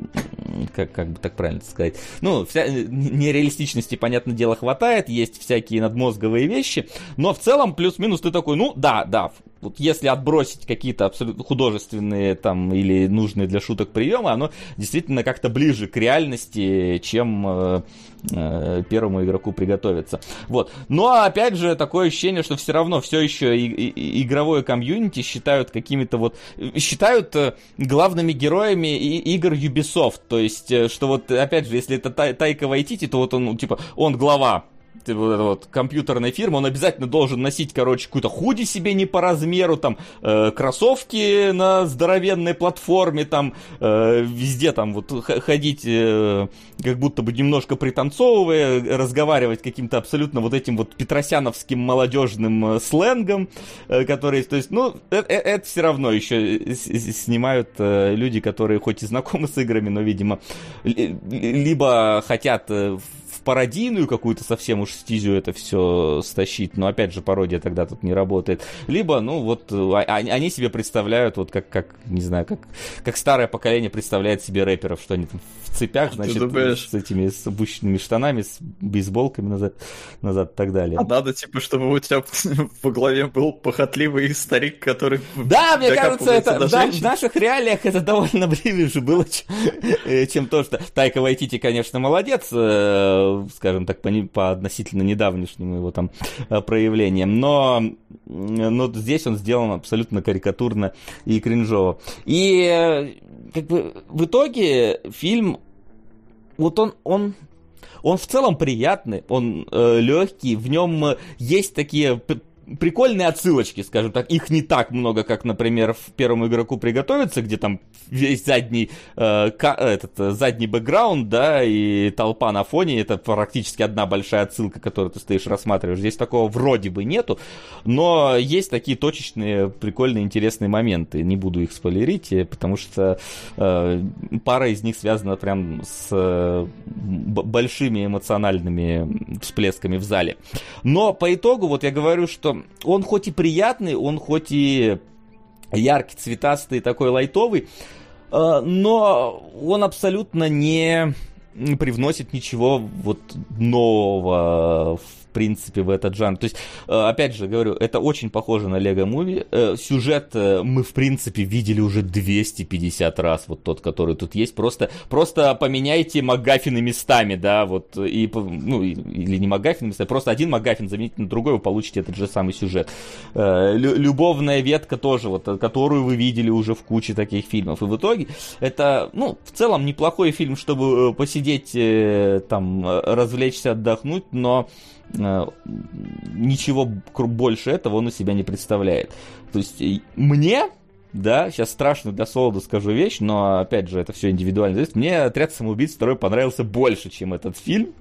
как, как бы так правильно сказать, ну, вся, нереалистичности, понятное дело, хватает, есть всякие надмозговые вещи, но в целом плюс-минус ты такой, ну, да, да, вот если отбросить какие-то абсолютно художественные там или нужные для шуток приемы, оно действительно как-то ближе к реальности, чем э, э, первому игроку приготовиться. Вот. Но опять же такое ощущение, что все равно все еще и, и, игровое комьюнити считают какими-то вот считают э, главными героями и, игр Ubisoft. То есть, э, что вот опять же, если это Тайка Вайтити, то вот он, типа, он глава вот эта вот компьютерная фирма, он обязательно должен носить, короче, какую-то худи себе не по размеру, там, э, кроссовки на здоровенной платформе, там, э, везде там вот ходить, э, как будто бы немножко пританцовывая, разговаривать каким-то абсолютно вот этим вот петросяновским молодежным э, сленгом, э, который, то есть, ну, это, э, это все равно еще снимают э, люди, которые хоть и знакомы с играми, но, видимо, либо хотят э, пародийную какую-то совсем уж стизю это все стащить, но опять же пародия тогда тут не работает. Либо, ну вот, а, а, они себе представляют, вот как, как не знаю, как, как старое поколение представляет себе рэперов, что они там цепях, значит, с этими с опущенными штанами, с бейсболками назад, назад и так далее. А надо, типа, чтобы у тебя во главе был похотливый старик, который... Да, мне кажется, это да, в наших реалиях это довольно ближе было, э, чем то, что Тайка Вайтити, конечно, молодец, э, скажем так, по, по относительно недавнешним его там э, проявлениям. Но, но здесь он сделан абсолютно карикатурно и кринжово. И как бы в итоге фильм, вот он, он он в целом приятный, он э, легкий, в нем есть такие прикольные отсылочки, скажем так. Их не так много, как, например, в первому игроку приготовиться, где там весь задний, э, ка, этот, э, задний бэкграунд, да, и толпа на фоне. Это практически одна большая отсылка, которую ты стоишь рассматриваешь. Здесь такого вроде бы нету, но есть такие точечные, прикольные, интересные моменты. Не буду их спойлерить, э, потому что э, пара из них связана прям с э, большими эмоциональными всплесками в зале. Но по итогу, вот я говорю, что он хоть и приятный, он хоть и яркий, цветастый, такой лайтовый, э, но он абсолютно не привносит ничего вот нового в принципе, в этот жанр. То есть, э, опять же, говорю, это очень похоже на Лего Муви. Э, сюжет э, мы, в принципе, видели уже 250 раз, вот тот, который тут есть. Просто, просто поменяйте МакГаффины местами, да, вот, и, ну, или не МакГаффины местами, просто один МакГаффин замените на другой, вы получите этот же самый сюжет. Любовная ветка тоже, вот, которую вы видели уже в куче таких фильмов. И в итоге это, ну, в целом неплохой фильм, чтобы посидеть, там, развлечься, отдохнуть, но ничего больше этого он у себя не представляет. То есть мне, да, сейчас страшно для солода скажу вещь, но опять же это все индивидуально. Мне отряд самоубийц второй понравился больше, чем этот фильм.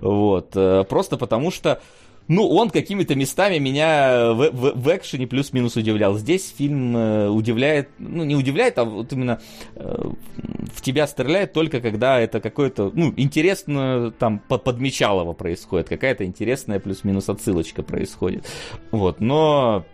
Вот. Э, просто потому что ну, он какими-то местами меня в, в, в экшене плюс-минус удивлял. Здесь фильм э, удивляет, ну, не удивляет, а вот именно э, в тебя стреляет только когда это какое-то, ну, интересно там подмечалово происходит, какая-то интересная плюс-минус отсылочка происходит. Вот, но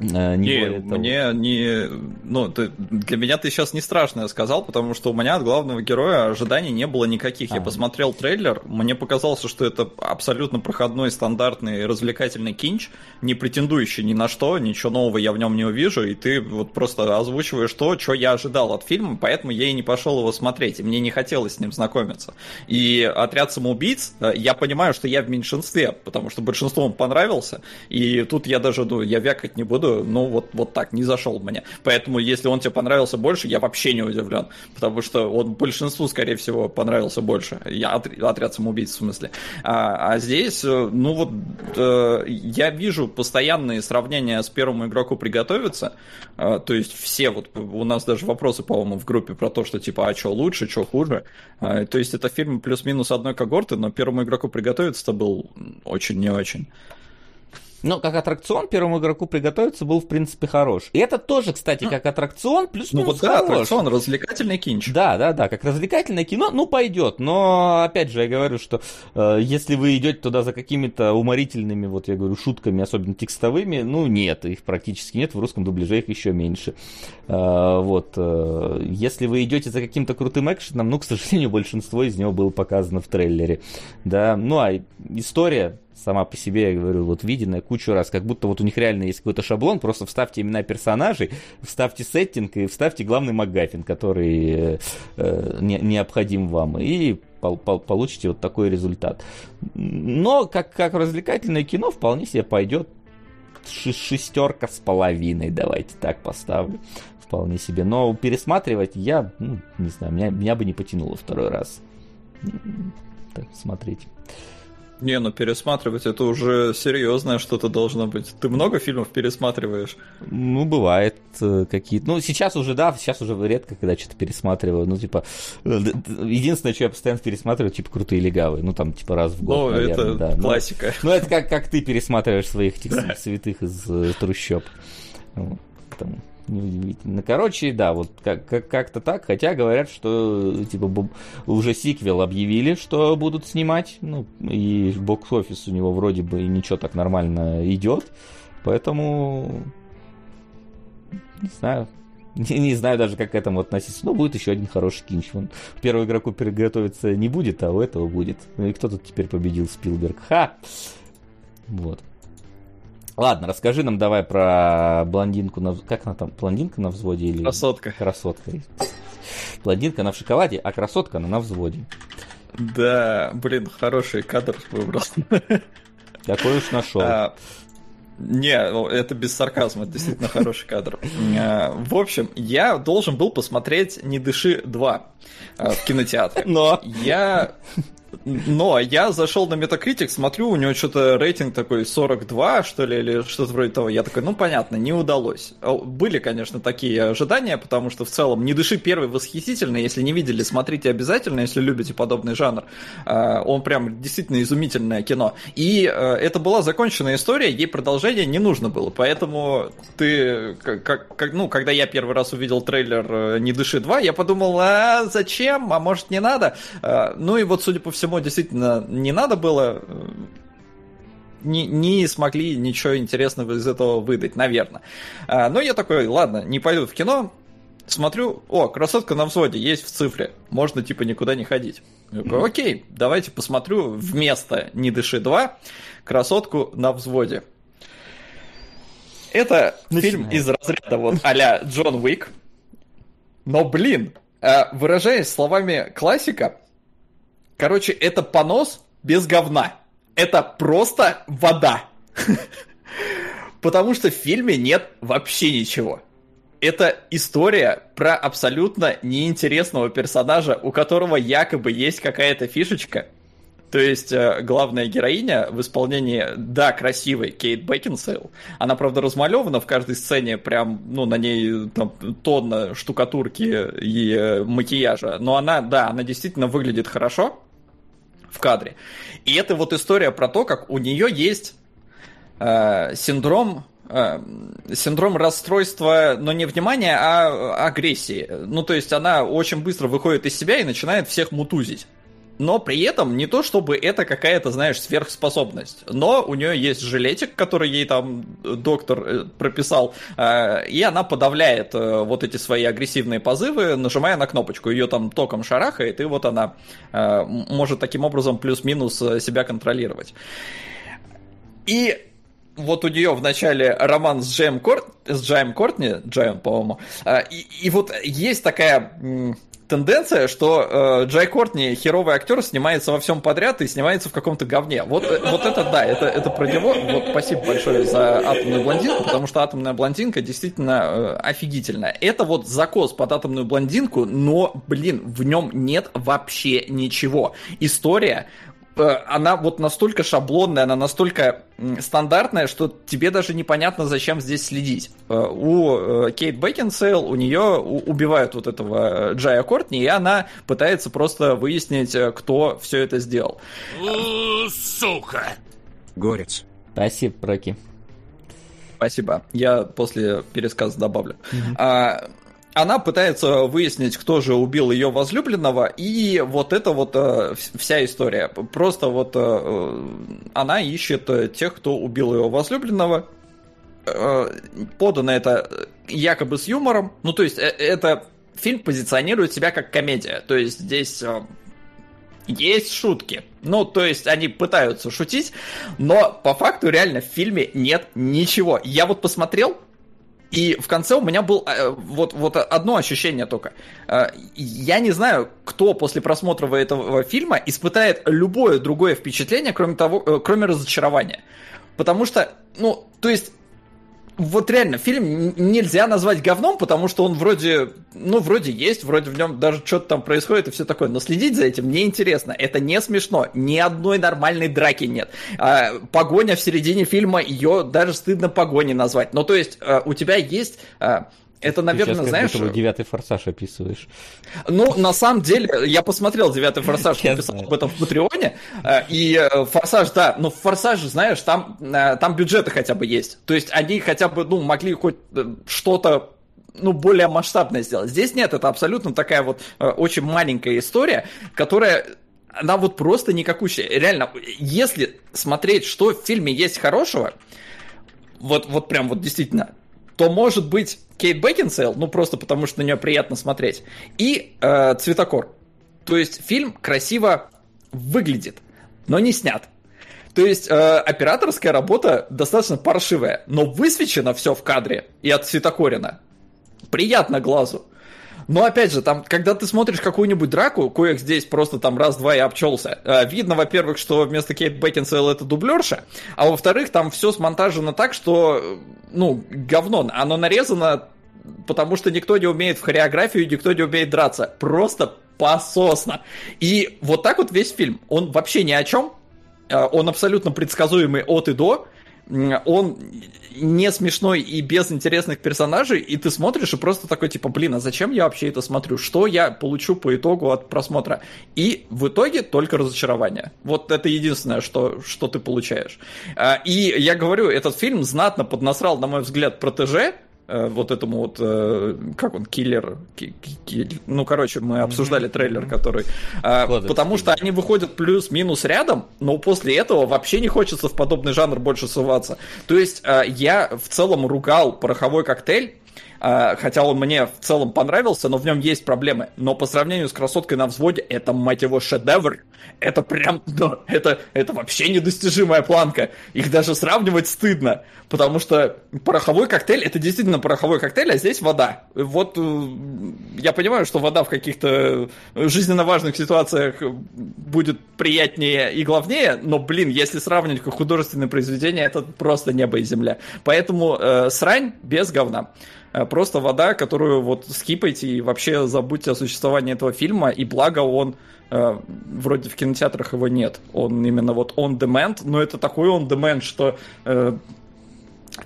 не, не того. мне не... Ну, ты, для меня ты сейчас не страшное сказал, потому что у меня от главного героя ожиданий не было никаких. А. Я посмотрел трейлер, мне показалось, что это абсолютно проходной, стандартный, развлекательный кинч, не претендующий ни на что, ничего нового я в нем не увижу, и ты вот просто озвучиваешь то, что я ожидал от фильма, поэтому я и не пошел его смотреть, и мне не хотелось с ним знакомиться. И «Отряд самоубийц», э, я понимаю, что я в меньшинстве, потому что большинству он понравился, и тут я даже, ну, я вякать не буду, году, ну вот, вот так, не зашел мне. Поэтому, если он тебе понравился больше, я вообще не удивлен, потому что он большинству, скорее всего, понравился больше. Я отряд самоубийц, в смысле. А, а здесь, э, ну вот, э, я вижу постоянные сравнения с первым игроку приготовиться, э, то есть все, вот у нас даже вопросы, по-моему, в группе про то, что типа, а что лучше, что хуже. Э, то есть это фильм плюс-минус одной когорты, но первому игроку приготовиться-то был очень не очень. Но как аттракцион первому игроку приготовиться был, в принципе, хорош. И это тоже, кстати, как аттракцион, плюс Ну вот да, аттракцион, развлекательный кинч. Да, да, да, как развлекательное кино, ну пойдет. Но, опять же, я говорю, что э, если вы идете туда за какими-то уморительными, вот я говорю, шутками, особенно текстовыми, ну нет, их практически нет, в русском дубляже их еще меньше. Э, вот. Э, если вы идете за каким-то крутым экшеном, ну, к сожалению, большинство из него было показано в трейлере. Да, ну а история сама по себе, я говорю, вот виденная кучу раз, как будто вот у них реально есть какой-то шаблон, просто вставьте имена персонажей, вставьте сеттинг и вставьте главный МакГаффин, который э, э не, необходим вам, и пол, пол, получите вот такой результат. Но как, как развлекательное кино вполне себе пойдет шестерка с половиной, давайте так поставлю. Вполне себе. Но пересматривать я, ну, не знаю, меня, меня бы не потянуло второй раз. Так, смотреть. Не, ну пересматривать это уже серьезное что-то должно быть. Ты много фильмов пересматриваешь? Ну, бывает э, какие-то. Ну, сейчас уже, да, сейчас уже редко, когда что-то пересматриваю. Ну, типа, э, единственное, что я постоянно пересматриваю, типа, крутые легавые. Ну, там, типа, раз в год, Ну, наверное, это да. классика. Ну, ну, это как, как ты пересматриваешь своих этих святых из э, трущоб. Ну, там, неудивительно. Короче, да, вот как- как- как-то так. Хотя говорят, что типа уже сиквел объявили, что будут снимать. Ну, и бокс-офис у него вроде бы ничего так нормально идет. Поэтому не знаю. Не, не знаю даже, как к этому относиться. Но будет еще один хороший кинч. Вон, первому игроку переготовиться не будет, а у этого будет. Ну и кто тут теперь победил? Спилберг. Ха! Вот. Ладно, расскажи нам давай про блондинку на... Как она там? Блондинка на взводе или... Красотка. Красотка. Блондинка на в шоколаде, а красотка она на взводе. Да, блин, хороший кадр выбрал. Какой уж нашел. А, не, это без сарказма, это действительно хороший кадр. А, в общем, я должен был посмотреть «Не дыши 2» а, в кинотеатре. Но я но я зашел на Metacritic, смотрю, у него что-то рейтинг такой 42, что ли, или что-то вроде того. Я такой, ну понятно, не удалось. Были, конечно, такие ожидания, потому что в целом «Не дыши» первый восхитительный. Если не видели, смотрите обязательно, если любите подобный жанр. А, он прям действительно изумительное кино. И а, это была законченная история, ей продолжение не нужно было. Поэтому ты, как, как, ну, когда я первый раз увидел трейлер э, «Не дыши 2», я подумал, а зачем, а может не надо? А, ну и вот, судя по всему, всему действительно не надо было, э, не, не смогли ничего интересного из этого выдать, наверное. А, но я такой, ладно, не пойду в кино, смотрю, о, красотка на взводе, есть в цифре, можно типа никуда не ходить. Я говорю, окей, давайте посмотрю вместо «Не дыши 2» красотку на взводе. Это фильм из разряда вот а Джон Уик. Но, блин, э, выражаясь словами классика, короче, это понос без говна. Это просто вода. Потому что в фильме нет вообще ничего. Это история про абсолютно неинтересного персонажа, у которого якобы есть какая-то фишечка, то есть э, главная героиня в исполнении, да, красивой Кейт Бекинсейл. Она, правда, размалевана в каждой сцене, прям, ну, на ней там тонна штукатурки и э, макияжа. Но она, да, она действительно выглядит хорошо в кадре. И это вот история про то, как у нее есть э, синдром э, синдром расстройства, но не внимания, а агрессии. Ну, то есть она очень быстро выходит из себя и начинает всех мутузить но при этом не то, чтобы это какая-то, знаешь, сверхспособность. Но у нее есть жилетик, который ей там доктор э, прописал, э, и она подавляет э, вот эти свои агрессивные позывы, нажимая на кнопочку. Ее там током шарахает, и вот она может таким образом плюс-минус себя контролировать. И вот у нее в начале роман с Джейм Кор... с Джаем Кортни, Джаем, по-моему, и, и вот есть такая тенденция, что э, Джай Кортни, херовый актер, снимается во всем подряд и снимается в каком-то говне. Вот, э, вот это да, это, это про него. Вот спасибо большое за атомную блондинку, потому что атомная блондинка действительно э, офигительная. Это вот закос под атомную блондинку, но, блин, в нем нет вообще ничего. История она вот настолько шаблонная, она настолько стандартная, что тебе даже непонятно, зачем здесь следить. Э, у э, Кейт Бекинсейл, у нее убивают вот этого Джая Кортни, и она пытается просто выяснить, кто все это сделал. Сука! Горец. Спасибо, Проки. Спасибо. Я после пересказа добавлю. Mm-hmm. А, она пытается выяснить, кто же убил ее возлюбленного, и вот это вот э, вся история. Просто вот э, она ищет э, тех, кто убил ее возлюбленного. Э, подано это якобы с юмором. Ну, то есть, э, это фильм позиционирует себя как комедия. То есть, здесь э, есть шутки. Ну, то есть они пытаются шутить, но по факту реально в фильме нет ничего. Я вот посмотрел, и в конце у меня был э, вот, вот одно ощущение только. Э, я не знаю, кто после просмотра этого фильма испытает любое другое впечатление, кроме того, э, кроме разочарования. Потому что, ну, то есть вот реально, фильм нельзя назвать говном, потому что он вроде, ну, вроде есть, вроде в нем даже что-то там происходит и все такое, но следить за этим неинтересно, это не смешно, ни одной нормальной драки нет. А, погоня в середине фильма, ее даже стыдно погоней назвать. Ну, то есть, а, у тебя есть... А, это, наверное, Сейчас, знаешь... Ты девятый форсаж описываешь. Ну, на самом деле, я посмотрел девятый форсаж, написал об этом в Патреоне. Э, и э, форсаж, да, но в форсаже, знаешь, там, э, там бюджеты хотя бы есть. То есть они хотя бы, ну, могли хоть что-то ну, более масштабное сделать. Здесь нет, это абсолютно такая вот очень маленькая история, которая она вот просто никакущая. Реально, если смотреть, что в фильме есть хорошего, вот, вот прям вот действительно, то может быть Кейт Бекинсейл, ну просто потому что на нее приятно смотреть, и э, Цветокор. То есть фильм красиво выглядит, но не снят. То есть э, операторская работа достаточно паршивая, но высвечено все в кадре и от Цветокорина. Приятно глазу. Но опять же, там, когда ты смотришь какую-нибудь драку, коих здесь просто там раз-два и обчелся, э, видно, во-первых, что вместо Кейт Бекинсейл это дублерша, а во-вторых, там все смонтажено так, что, ну, говно, оно нарезано потому что никто не умеет в хореографию, никто не умеет драться. Просто пососно. И вот так вот весь фильм. Он вообще ни о чем. Э, он абсолютно предсказуемый от и до он не смешной и без интересных персонажей, и ты смотришь и просто такой, типа, блин, а зачем я вообще это смотрю? Что я получу по итогу от просмотра? И в итоге только разочарование. Вот это единственное, что, что ты получаешь. А, и я говорю, этот фильм знатно поднасрал, на мой взгляд, протеже, вот этому вот, э, как он, киллер, ну, короче, мы обсуждали трейлер, который, э, Кодекс, потому что они выходят плюс-минус рядом, но после этого вообще не хочется в подобный жанр больше суваться. То есть я в целом ругал пороховой коктейль, А, хотя он мне в целом понравился, но в нем есть проблемы. Но по сравнению с «Красоткой на взводе» это, мать его, шедевр. Это прям, ну, это, это вообще недостижимая планка. Их даже сравнивать стыдно, потому что пороховой коктейль, это действительно пороховой коктейль, а здесь вода. Вот э, я понимаю, что вода в каких-то жизненно важных ситуациях будет приятнее и главнее, но, блин, если сравнивать как художественное произведение, это просто небо и земля. Поэтому э, срань без говна. Э, просто вода, которую вот скипайте и вообще забудьте о существовании этого фильма, и благо он э, вроде в кинотеатрах его нет. Он именно вот on demand, но это такой on demand, что э,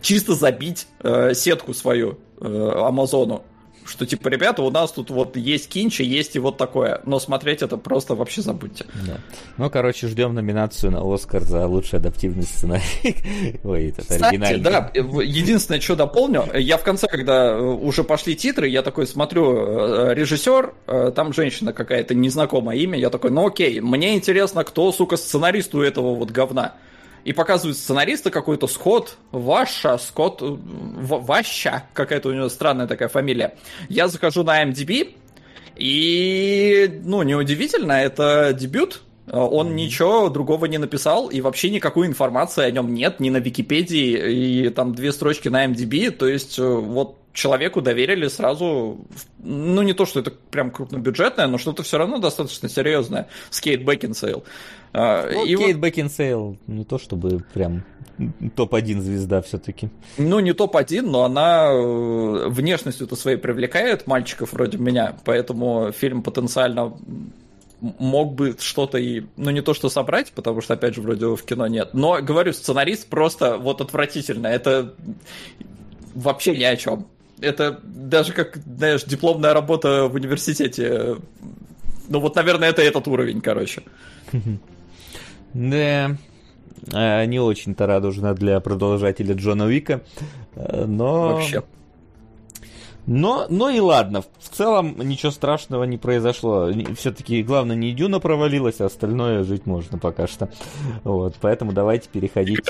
чисто забить э, сетку свою э, Амазону что типа, ребята, у нас тут вот есть кинчи, есть и вот такое, но смотреть это просто вообще забудьте. Да. Ну, короче, ждем номинацию на Оскар за лучший адаптивный сценарий. Ой, это Кстати, оригинальный. да, единственное, что дополню, я в конце, когда э, уже пошли титры, я такой смотрю, э, режиссер, э, там женщина какая-то, незнакомое имя, я такой, ну окей, мне интересно, кто, сука, сценарист у этого вот говна и показывают сценариста какой-то Скотт, Ваша, Скотт, Ваща, какая-то у него странная такая фамилия. Я захожу на MDB, и, ну, неудивительно, это дебют, он mm-hmm. ничего другого не написал, и вообще никакой информации о нем нет, ни на Википедии, и там две строчки на MDB, то есть э, вот человеку доверили сразу, ну не то, что это прям крупнобюджетное, но что-то все равно достаточно серьезное, с Кейт Бекинсейл. Ну, и Кейт вот... Бекинсейл не то чтобы прям топ-1 звезда все-таки. Ну, не топ-1, но она э, внешностью-то своей привлекает мальчиков вроде меня, поэтому фильм потенциально мог бы что-то и, ну не то что собрать, потому что, опять же, вроде в кино нет, но, говорю, сценарист просто вот отвратительно, это вообще ни о чем. Это даже как, знаешь, дипломная работа в университете. Ну вот, наверное, это этот уровень, короче. Да, э, не очень-то радужно для продолжателя Джона Уика, э, но... Вообще. Но, но и ладно, в целом ничего страшного не произошло. Все-таки главное не Дюна провалилась, а остальное жить можно пока что. Вот, поэтому давайте переходить.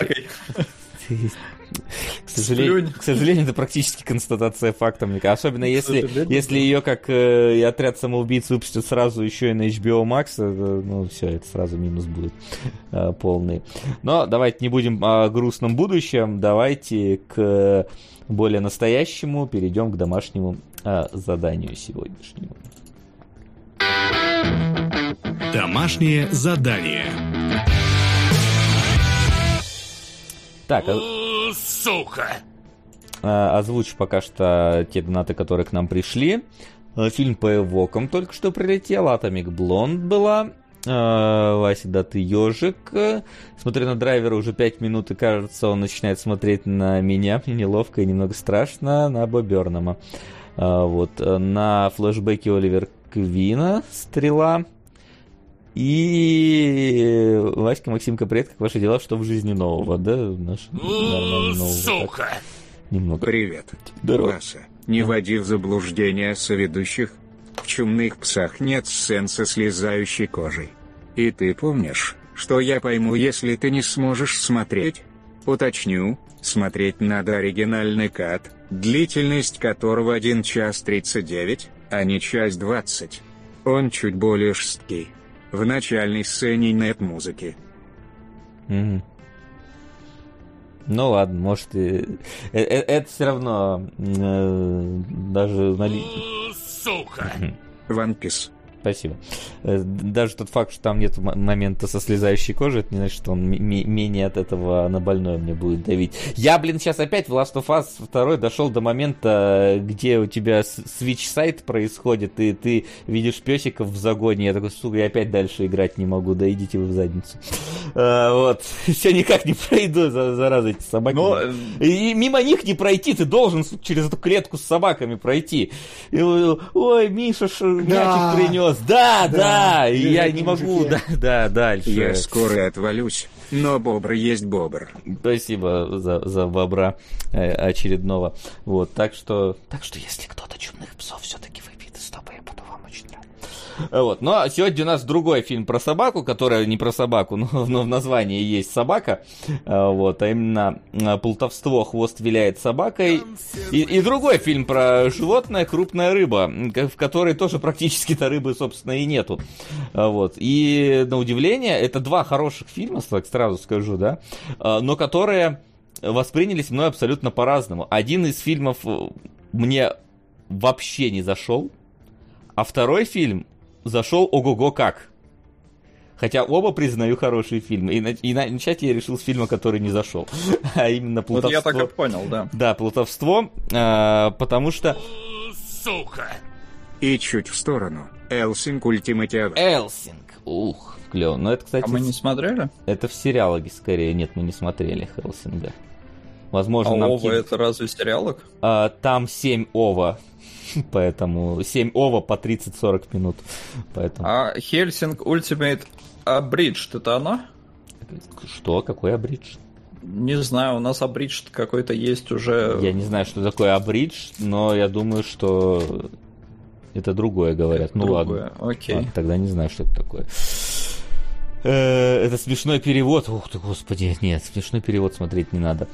К сожалению, к сожалению, это практически констатация факта, мне кажется. Особенно если, если ее, как э, и отряд самоубийц, выпустят сразу еще и на HBO Max, э, ну, все, это сразу минус будет э, полный. Но давайте не будем о грустном будущем, давайте к более настоящему перейдем к домашнему э, заданию сегодняшнему. Домашнее задание. Так, а... Сука! А, озвучу пока что те донаты, которые к нам пришли. А, фильм по эвокам только что прилетел. Атомик Блонд была. А, Вася, да ты ежик. Смотрю на драйвера уже 5 минут, и кажется, он начинает смотреть на меня. Мне неловко и немного страшно. На Бобернама. Вот. На флешбеке Оливер Квина стрела. И Васька, Максимка, привет, как ваши дела, что в жизни нового, да? Наш нового. Сука! Немного. Привет. Здорово. Васа, не вводи в заблуждение соведущих. В чумных псах нет сцен со слезающей кожей. И ты помнишь, что я пойму, если ты не сможешь смотреть? Уточню, смотреть надо оригинальный кат, длительность которого 1 час 39, а не час 20. Он чуть более жесткий в начальной сцене нет музыки. Угу. Ну ладно, может и... Э, э, это все равно э, даже... Сука! One Piece. Спасибо. Э, даже тот факт, что там нет момента со слезающей кожей, это не значит, что он менее от этого на больное мне будет давить. Я, блин, сейчас опять в Last of Us 2 дошел до момента, где у тебя switch сайт происходит, и ты видишь песиков в загоне. Я такой, сука, я опять дальше играть не могу, да идите вы в задницу. А, вот. Все никак не пройду, зараза, эти собаки. Но... Э, и мимо них не пройти, ты должен через эту клетку с собаками пройти. И, ой, Миша мячик да. принес голос. Да, да, да я не могу. Да, да, дальше. Я скоро отвалюсь. Но бобр есть бобр. Спасибо за, за бобра э, очередного. Вот, так что, так что если кто-то чумных псов все-таки выпьет из стопа, Вот. Но сегодня у нас другой фильм про собаку, которая не про собаку, но, но в названии есть собака. А, вот, а именно а, плутовство «Хвост виляет собакой». И, и другой фильм про животное «Крупная рыба», в которой тоже практически-то рыбы, собственно, и нету. А, вот. И, на удивление, это два хороших фильма, так сразу скажу, да, но которые воспринялись мной абсолютно по-разному. Один из фильмов э, мне вообще не зашел, а второй фильм зашел ого-го как. Хотя оба признаю хорошие фильмы. И, на, и начать я решил с фильма, который не зашел. а именно плутовство. Вот я так и понял, да. Да, плутовство, э, потому что... Сука! И чуть в сторону. Элсинг Ультиматиав. Элсинг. Ух, клево. Но это, кстати... А мы не смотрели? Это в сериалоге скорее. Нет, мы не смотрели Хелсинга. Возможно, а нам... OVA это разве сериалок? А, там 7 OVA. Поэтому 7 OVA по 30-40 минут. Поэтому... А Hellsing Ultimate Abridged это она? Что? Какой Abridged? Не знаю, у нас Abridged какой-то есть уже. Я не знаю, что такое Abridged, но я думаю, что это другое говорят. Это ну другое. ладно. Окей. Ладно, тогда не знаю, что это такое. Э, это смешной перевод. Ух ты, господи, нет, смешной перевод смотреть не надо.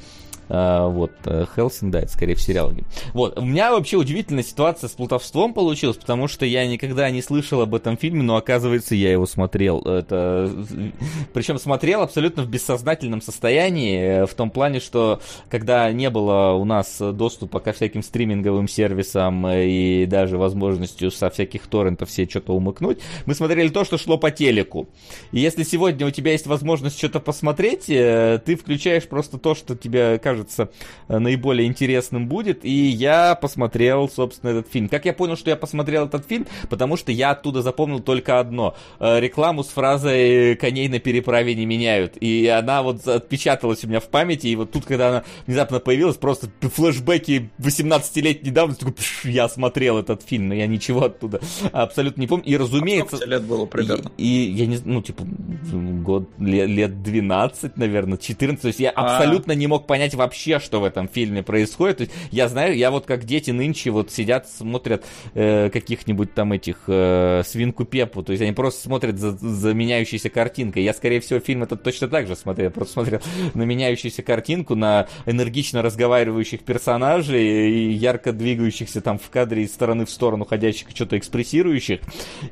А, вот, э, Хелсинг, да, это скорее в сериале. Вот, у меня вообще удивительная ситуация с плутовством получилась, потому что я никогда не слышал об этом фильме, но оказывается я его смотрел. Это... Причем смотрел абсолютно в бессознательном состоянии, э, в том плане, что когда не было у нас доступа ко всяким стриминговым сервисам э, и даже возможностью со всяких торрентов все что-то умыкнуть, мы смотрели то, что шло по телеку. И если сегодня у тебя есть возможность что-то посмотреть, ты включаешь просто то, что тебе кажется кажется, э, наиболее интересным будет. И я посмотрел, собственно, этот фильм. Как я понял, что я посмотрел этот фильм? Потому что я оттуда запомнил только одно. Э, рекламу с фразой «коней на переправе не меняют». И она вот отпечаталась у меня в памяти. И вот тут, когда она внезапно появилась, просто флешбеки 18-летней давности, я смотрел этот фильм, но я ничего оттуда абсолютно не помню. И разумеется... А лет было примерно? И, и я не ну, типа, год, лет, лет 12, наверное, 14. То есть я а. абсолютно не мог понять вообще вообще, что в этом фильме происходит. То есть, я знаю, я вот как дети нынче вот сидят, смотрят э, каких-нибудь там этих э, свинку Пепу, то есть они просто смотрят за, за меняющейся картинкой. Я, скорее всего, фильм этот точно так же смотрел, просто смотрел на меняющуюся картинку, на энергично разговаривающих персонажей и ярко двигающихся там в кадре из стороны в сторону ходящих, что-то экспрессирующих,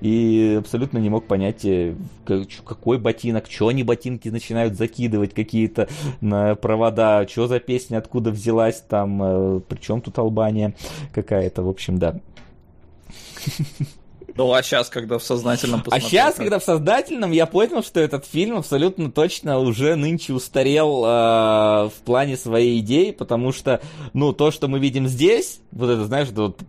и абсолютно не мог понять, э, какой ботинок, что они ботинки начинают закидывать какие-то на провода, что за песня откуда взялась, там, э, причем тут Албания какая-то, в общем, да. Ну, а сейчас, когда в сознательном посмотрел... А сейчас, когда в сознательном, я понял, что этот фильм абсолютно точно уже нынче устарел э, в плане своей идеи, потому что, ну, то, что мы видим здесь, вот это, знаешь, это вот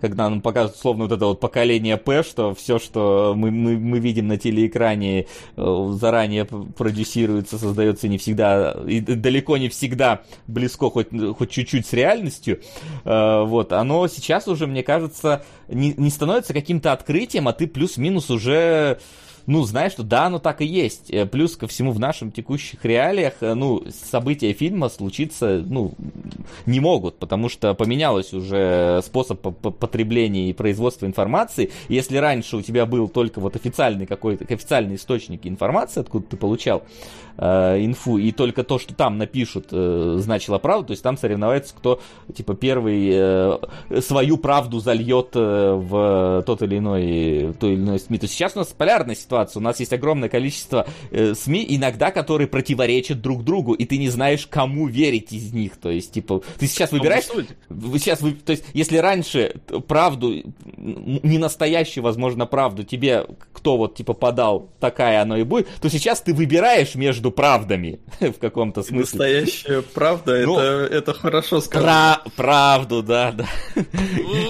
когда нам показывают словно вот это вот поколение П, что все, что мы, мы, мы видим на телеэкране, э, заранее продюсируется, создается не всегда, и далеко не всегда близко хоть, хоть чуть-чуть с реальностью, э, вот, оно сейчас уже, мне кажется, не, не становится каким-то открытием, а ты плюс-минус уже ну, знаешь, что да, оно так и есть. Э, плюс ко всему в нашем текущих реалиях, э, ну, события фильма случиться, ну, не могут, потому что поменялось уже способ потребления и производства информации. Если раньше у тебя был только вот официальный какой-то, официальный источник информации, откуда ты получал э, инфу, и только то, что там напишут, э, значило правду, то есть там соревновается, кто, типа, первый э, свою правду зальет э, в тот или иной, то или иной СМИ. То есть сейчас у нас полярная ситуация. У нас есть огромное количество э, СМИ, иногда которые противоречат друг другу, и ты не знаешь, кому верить из них. То есть, типа, ты сейчас выбираешь... Вы сейчас, вы, то есть, если раньше правду, не настоящую, возможно, правду тебе кто вот, типа, подал, такая оно и будет, то сейчас ты выбираешь между правдами в каком-то смысле. Настоящая правда, ну, это, это хорошо сказано. Про, правду, да, да.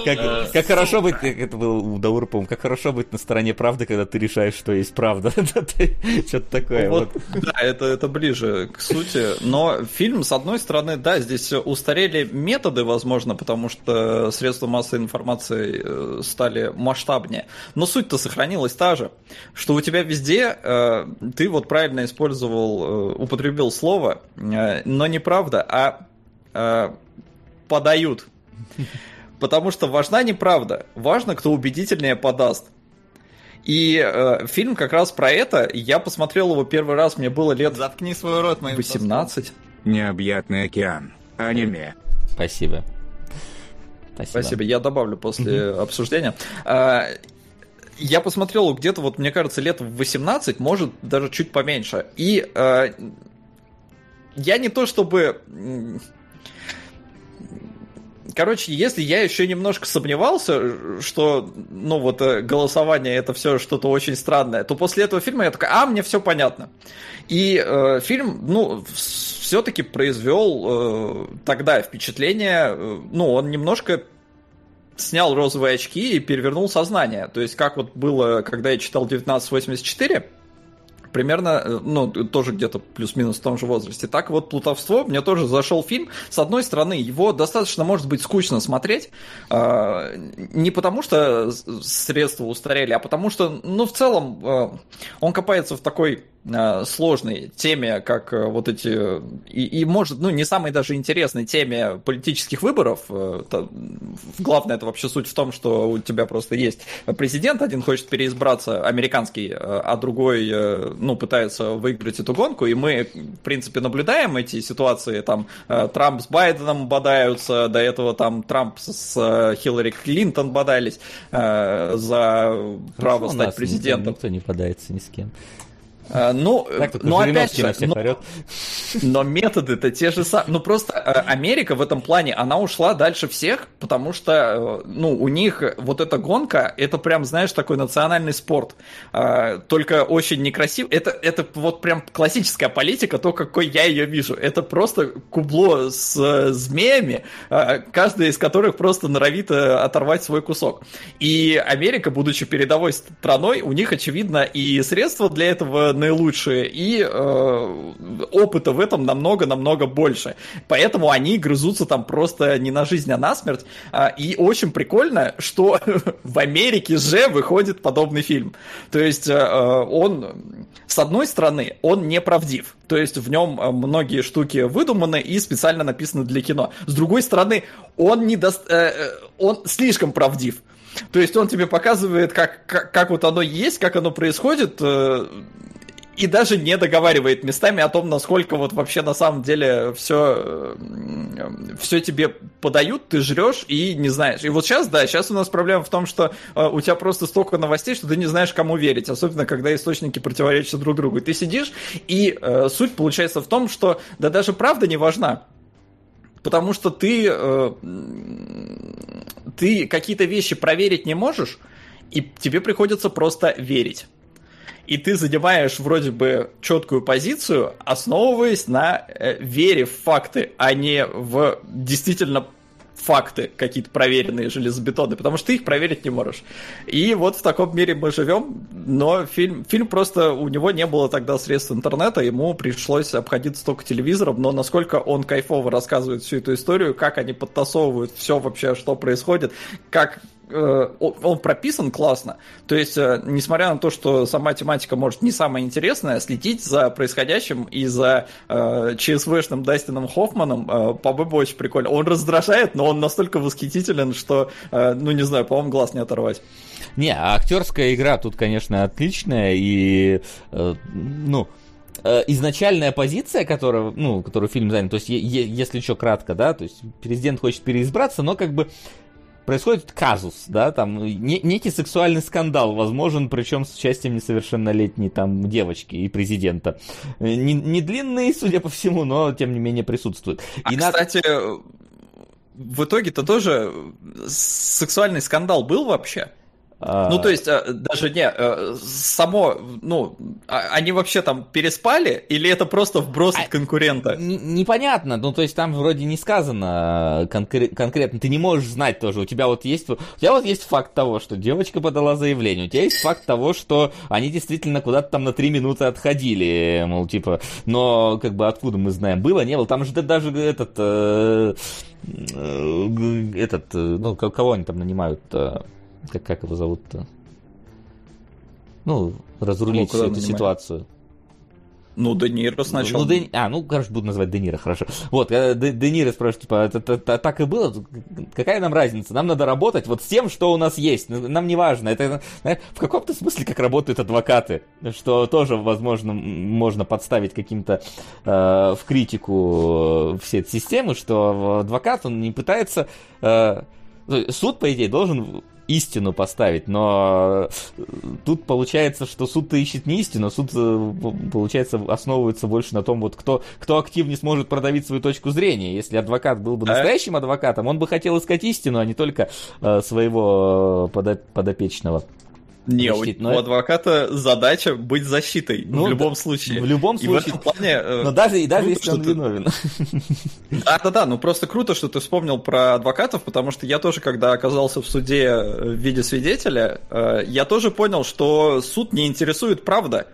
как, как хорошо быть, это был у Даура, по как хорошо быть на стороне правды, когда ты решаешь, что есть правда. Что-то такое. Вот, Да, это, это ближе к сути. Но фильм, с одной стороны, да, здесь устарели методы, возможно, потому что средства массовой информации э, стали масштабнее. Но суть-то сохранилась та же, что у тебя везде, э, ты вот правильно использовал, э, употребил слово, но не правда, а подают. Потому что важна не правда, важно, кто убедительнее подаст. И э, фильм как раз про это. Я посмотрел его первый раз, мне было лет... Заткни свой рот, моим 18. Необъятный океан. Аниме. Спасибо. Спасибо. Спасибо. Я добавлю после обсуждения. Я посмотрел где-то, вот мне кажется, лет в 18, может даже чуть поменьше. И э, я не то чтобы короче, если я еще немножко сомневался, что, ну, вот э, голосование это все что-то очень странное, то после этого фильма я такой, а, мне все понятно. И э, фильм, ну, все-таки произвел э, тогда впечатление, э, ну, он немножко снял розовые очки и перевернул сознание. То есть, как вот было, когда я читал 1984, примерно, э, ну, тоже где-то плюс-минус в том же возрасте. Так вот, «Плутовство», мне тоже зашел фильм. С одной стороны, его достаточно, может быть, скучно смотреть, э, не потому что средства устарели, а потому что, ну, в целом, э, он копается в такой сложной теме, как э, вот эти, и, и может, ну, не самой даже интересной теме политических выборов. Э, главное, это вообще суть в том, что у тебя просто есть президент, один хочет переизбраться, американский, а другой, ну, пытается выиграть эту гонку, и мы, в принципе, наблюдаем эти ситуации, там, Трамп с Байденом бодаются, до этого там Трамп с Хиллари Клинтон бодались за право стать президентом. Никто не бодается ни с кем. А, ну, но опять же, но, но методы-то те же самые. Ну, просто э, Америка в этом плане, она ушла дальше всех, потому что, э, ну, у них вот эта гонка, это прям, знаешь, такой национальный спорт. А, только очень некрасив. Это, это вот прям классическая политика, то, какой я ее вижу. Это просто кубло с э, змеями, каждый из которых просто норовит оторвать свой кусок. И Америка, будучи передовой страной, у них, очевидно, и средства для этого наилучшие, и э, опыта в этом намного-намного больше. Поэтому они грызутся там просто не на жизнь, а на смерть. А, и очень прикольно, что в Америке же выходит подобный фильм. То есть э, он, с одной стороны, он неправдив. То есть в нем э, многие штуки выдуманы и специально написаны для кино. С другой стороны, он, не до... Э, э, он слишком правдив. То есть он тебе показывает, как, как, как вот оно есть, как оно происходит, э, и даже не договаривает местами о том, насколько вот вообще на самом деле все, все тебе подают, ты жрешь и не знаешь. И вот сейчас, да, сейчас у нас проблема в том, что э, у тебя просто столько новостей, что ты не знаешь, кому верить, особенно когда источники противоречат друг другу. И ты сидишь, и э, суть получается в том, что да даже правда не важна. Потому что ты, э, ты какие-то вещи проверить не можешь, и тебе приходится просто верить и ты занимаешь вроде бы четкую позицию, основываясь на э, вере в факты, а не в действительно факты какие-то проверенные железобетонные, потому что ты их проверить не можешь. И вот в таком мире мы живем, но фильм, фильм просто, у него не было тогда средств интернета, ему пришлось обходиться только телевизором, но насколько он кайфово рассказывает всю эту историю, как они подтасовывают все вообще, что происходит, как он прописан классно. То есть, э, несмотря на то, что сама тематика может не самая интересная, следить за происходящим и за э, ЧСВшным Дастином Хоффманом, э, по-моему, очень прикольно. Он раздражает, но он настолько восхитителен, что, э, ну, не знаю, по-моему, глаз не оторвать. Не, а актерская игра тут, конечно, отличная, и, э, ну, э, изначальная позиция, которая, ну, которую фильм занял, то есть, если еще кратко, да, то есть президент хочет переизбраться, но как бы происходит казус, да, там не, некий сексуальный скандал возможен, причем с участием несовершеннолетней там девочки и президента. Не, не длинный, судя по всему, но тем не менее присутствует. А, и кстати, на... в итоге-то тоже сексуальный скандал был вообще? А, ну, то есть, э, даже не, э, само, ну, а, они вообще там переспали, или это просто вброс от а, конкурента? Непонятно, ну, то есть, там вроде не сказано э, конкре- конкретно, ты не можешь знать тоже, у тебя вот есть, у тебя вот есть факт того, что девочка подала заявление, у тебя есть факт того, что они действительно куда-то там на три минуты отходили, мол, типа, но, как бы, откуда мы знаем, было, не было, там же даже этот, этот, ну, кого они там нанимают-то? Как, как его зовут-то? Ну, разрулить ну, всю эту ситуацию. Ну, Де Ниро сначала. Ну, Де... А, ну, короче, буду называть Де Ниро, хорошо. Вот, когда Де, Де Ниро спрашивает, типа, это, это, это так и было? Какая нам разница? Нам надо работать вот с тем, что у нас есть. Нам не важно. Это в каком-то смысле как работают адвокаты, что тоже, возможно, можно подставить каким-то э, в критику все эти системы, что адвокат, он не пытается... Э, суд, по идее, должен истину поставить, но э, тут получается, что суд ищет не истину, суд, э, получается, основывается больше на том, вот кто, кто активнее сможет продавить свою точку зрения. Если адвокат был бы настоящим адвокатом, он бы хотел искать истину, а не только э, своего подопечного. Не, защит, у, у адвоката задача быть защитой ну, в любом да, случае. В любом случае. И в этом плане, э, но даже, и даже круто, если он ты... виновен. Да-да-да, ну просто круто, что ты вспомнил про адвокатов, потому что я тоже, когда оказался в суде в виде свидетеля, э, я тоже понял, что суд не интересует правда.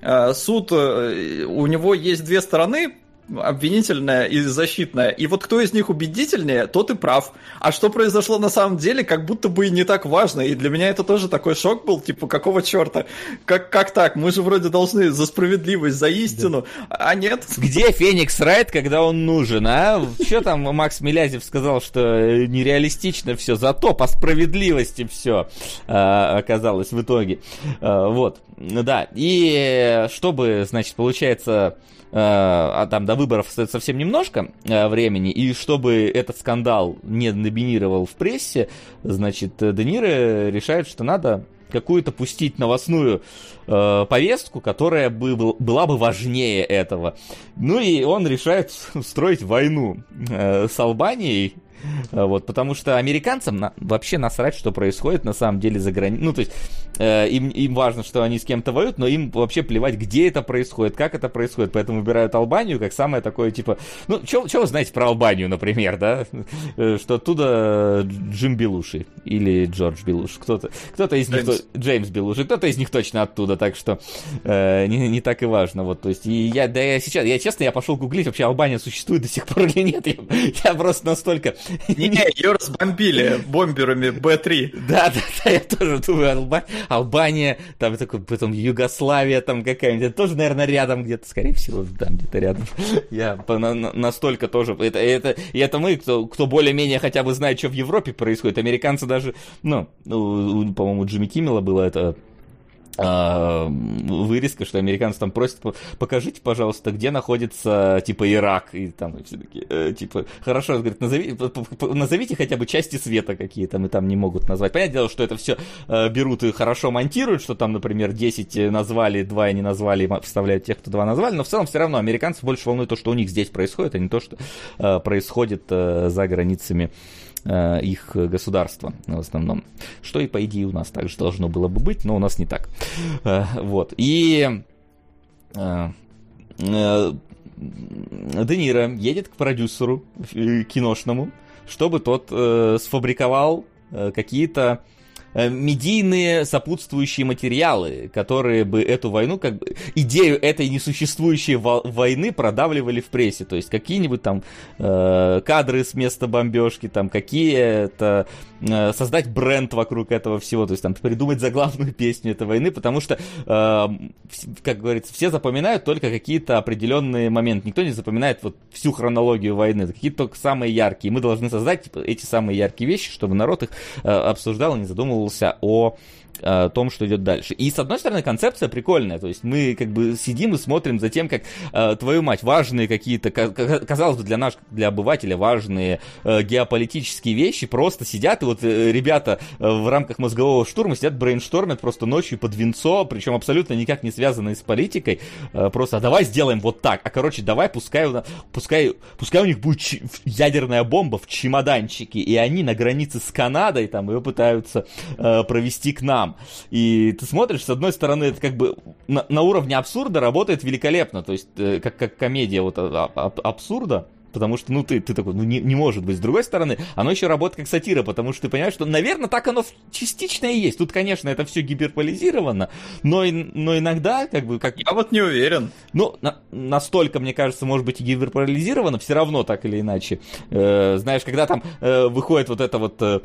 Э, суд, у него есть две стороны, обвинительная и защитная. И вот кто из них убедительнее, тот и прав. А что произошло на самом деле, как будто бы и не так важно. И для меня это тоже такой шок был, типа, какого черта? Как, как так? Мы же вроде должны за справедливость, за истину, да. а нет. Где Феникс Райт, когда он нужен, а? Что там Макс Милязев сказал, что нереалистично все, зато по справедливости все а, оказалось в итоге. А, вот, да. И чтобы, значит, получается Э, а там до выборов совсем немножко э, времени, и чтобы этот скандал не доминировал в прессе, значит, Де Ниро решает, что надо какую-то пустить новостную э, повестку, которая бы, была бы важнее этого. Ну и он решает устроить войну э, с Албанией, вот, потому что американцам на, вообще насрать, что происходит на самом деле за границей. Ну, то есть, э, им, им важно, что они с кем-то воюют, но им вообще плевать, где это происходит, как это происходит. Поэтому выбирают Албанию как самое такое, типа... Ну, что вы знаете про Албанию, например, да? Э, что оттуда Джим Белуши или Джордж Белуш. Кто-то кто из них... Джеймс, Джеймс Белуши. Кто-то из них точно оттуда, так что э, не, не так и важно. Вот, то есть, и я, да, я сейчас, я честно, я пошел гуглить, вообще Албания существует до сих пор или нет. Я, я просто настолько не, ее разбомбили бомберами Б-3. Да, да, да, я тоже думаю, Алба... Албания, там такой, потом Югославия там какая-нибудь, тоже, наверное, рядом где-то, скорее всего, там где-то рядом. Я на, на, настолько тоже, это, это, и это мы, кто, кто более-менее хотя бы знает, что в Европе происходит. Американцы даже, ну, ну по-моему, Джимми Киммела было это а, вырезка, что американцы там просят, покажите, пожалуйста, где находится, типа, Ирак, и там и все таки э, типа, хорошо, говорит, назови, назовите хотя бы части света какие там, и там не могут назвать. Понятное дело, что это все э, берут и хорошо монтируют, что там, например, 10 назвали, 2 не назвали, вставляют тех, кто 2 назвали, но в целом все равно американцев больше волнует то, что у них здесь происходит, а не то, что э, происходит э, за границами их государства в основном. Что и по идее у нас также должно было бы быть, но у нас не так. Э, вот. И э, Де Ниро едет к продюсеру киношному, чтобы тот сфабриковал какие-то Э, медийные сопутствующие материалы, которые бы эту войну, как бы, идею этой несуществующей войны продавливали в прессе. То есть какие-нибудь там э, кадры с места бомбежки, там какие-то э, создать бренд вокруг этого всего, то есть там придумать заглавную песню этой войны, потому что, э, как говорится, все запоминают только какие-то определенные моменты. Никто не запоминает вот всю хронологию войны, какие-то только самые яркие. Мы должны создать типа, эти самые яркие вещи, чтобы народ их э, обсуждал и не задумывался задумывался о том, что идет дальше. И с одной стороны, концепция прикольная. То есть мы как бы сидим и смотрим за тем, как э, твою мать, важные какие-то, казалось бы, для нас, для обывателя важные э, геополитические вещи просто сидят, и вот э, ребята э, в рамках мозгового штурма сидят, брейнштормят просто ночью под винцо, причем абсолютно никак не связанные с политикой. Э, просто а давай сделаем вот так. А короче, давай пускай, пускай, пускай у них будет ч- ядерная бомба в чемоданчике, и они на границе с Канадой там ее пытаются э, провести к нам. И ты смотришь, с одной стороны, это как бы на, на уровне абсурда работает великолепно, то есть э, как, как комедия вот а, а, абсурда, Потому что, ну, ты, ты такой, ну, не, не может быть. С другой стороны, оно еще работает как сатира, потому что ты понимаешь, что, наверное, так оно частично и есть. Тут, конечно, это все гиперполизировано, но, но иногда, как бы, как... Я вот не уверен. Ну, на, настолько, мне кажется, может быть, и гиперполизировано, все равно так или иначе. Э, знаешь, когда там э, выходит вот это вот... Э,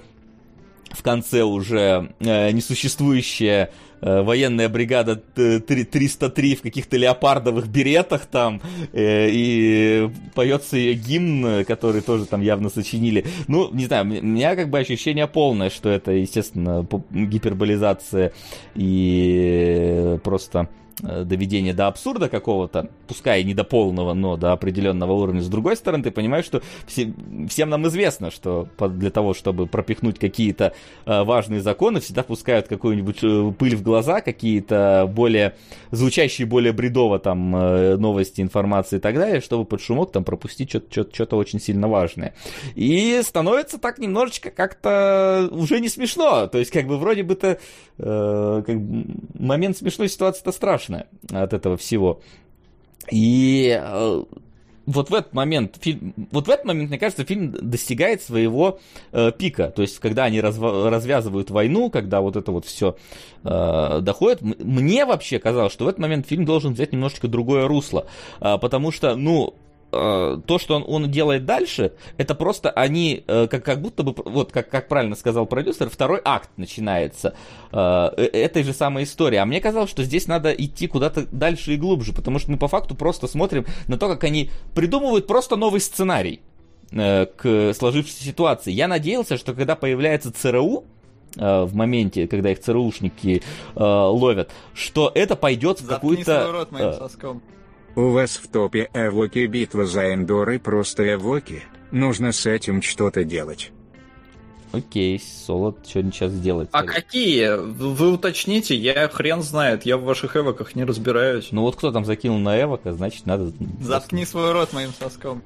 в конце уже э, несуществующая э, военная бригада 303 в каких-то леопардовых беретах там, э, и поется ее гимн, который тоже там явно сочинили. Ну, не знаю, у меня как бы ощущение полное, что это, естественно, гиперболизация и просто доведение до абсурда какого-то, пускай не до полного, но до определенного уровня. С другой стороны, ты понимаешь, что все, всем нам известно, что для того, чтобы пропихнуть какие-то э, важные законы, всегда пускают какую-нибудь э, пыль в глаза, какие-то более звучащие более бредово там новости, информации и так далее, чтобы под шумок там пропустить что-то очень сильно важное. И становится так немножечко как-то уже не смешно. То есть, как бы вроде бы-то э, как момент смешной ситуации-то страшный страшное от этого всего. И э, вот в этот момент фильм, вот в этот момент, мне кажется, фильм достигает своего э, пика. То есть, когда они разва- развязывают войну, когда вот это вот все э, доходит, мне вообще казалось, что в этот момент фильм должен взять немножечко другое русло. Э, потому что, ну, то, что он, он делает дальше, это просто они, э, как, как будто бы, вот как, как правильно сказал продюсер, второй акт начинается э, этой же самой истории. А мне казалось, что здесь надо идти куда-то дальше и глубже, потому что мы по факту просто смотрим на то, как они придумывают просто новый сценарий к сложившейся ситуации. Я надеялся, что когда появляется ЦРУ, в моменте, когда их ЦРУшники э, ловят, что это пойдет в какую-то... У вас в топе Эвоки битва за Эндоры просто Эвоки. Нужно с этим что-то делать. Окей, Соло что сейчас сделать? А какие? Вы уточните, я хрен знает, я в ваших эвоках не разбираюсь. Ну вот кто там закинул на эвока, значит надо... Заткни свой рот моим соском.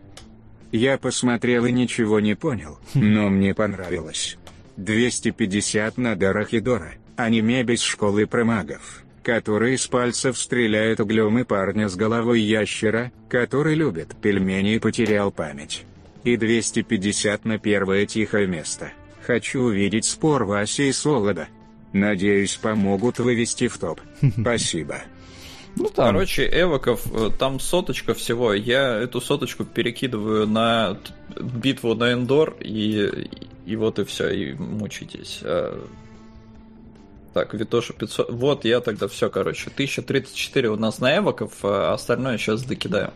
Я посмотрел и ничего не понял, но мне понравилось. 250 на Дарахидора, аниме без школы промагов который из пальцев стреляет углем и парня с головой ящера, который любит пельмени и потерял память. И 250 на первое тихое место. Хочу увидеть спор Васи и Солода. Надеюсь, помогут вывести в топ. Спасибо. Ну, там. Короче, эвоков, э, там соточка всего. Я эту соточку перекидываю на битву на Эндор, и, и вот и все, и мучитесь. Так, Витоша 500. Вот я тогда все, короче. 1034 у нас на эвоков, а остальное сейчас докидаю.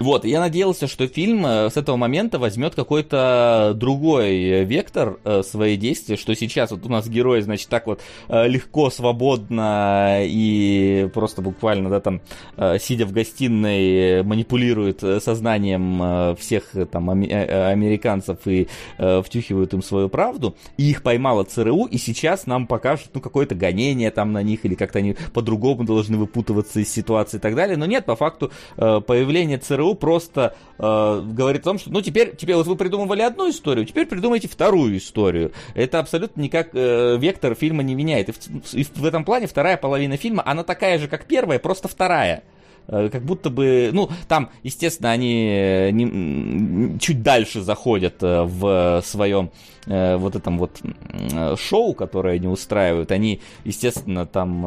Вот, я надеялся, что фильм э, с этого момента возьмет какой-то другой вектор э, своей действия, что сейчас вот у нас герой, значит, так вот э, легко, свободно и просто буквально, да, там, сидя в гостиной, манипулирует сознанием всех там американцев и втюхивают им свою правду, и их поймала ЦРУ, и сейчас нам покажут, ну, какое-то гонение там на них, или как-то они по-другому должны выпутываться из ситуации и так далее, но нет, по факту появление ЦРУ ЦРУ просто э, говорит о том, что ну теперь, теперь вот вы придумывали одну историю, теперь придумайте вторую историю. Это абсолютно никак э, вектор фильма не меняет. И в, и в этом плане вторая половина фильма, она такая же, как первая, просто вторая. Э, как будто бы, ну, там, естественно, они э, не, чуть дальше заходят э, в своем вот этом вот шоу, которое они устраивают. Они, естественно, там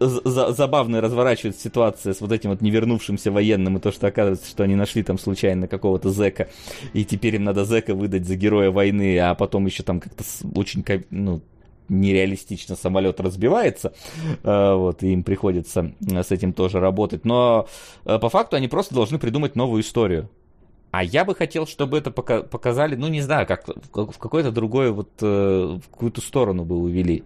забавно разворачивают ситуацию с вот этим вот невернувшимся военным, и то, что оказывается, что они нашли там случайно какого-то зэка, и теперь им надо зэка выдать за героя войны, а потом еще там как-то очень, ну, нереалистично самолет разбивается, э, вот, и им приходится э, с этим тоже работать. Но э, по факту они просто должны придумать новую историю. А я бы хотел, чтобы это показали, ну не знаю, как в какой-то другой вот в какую-то сторону бы увели.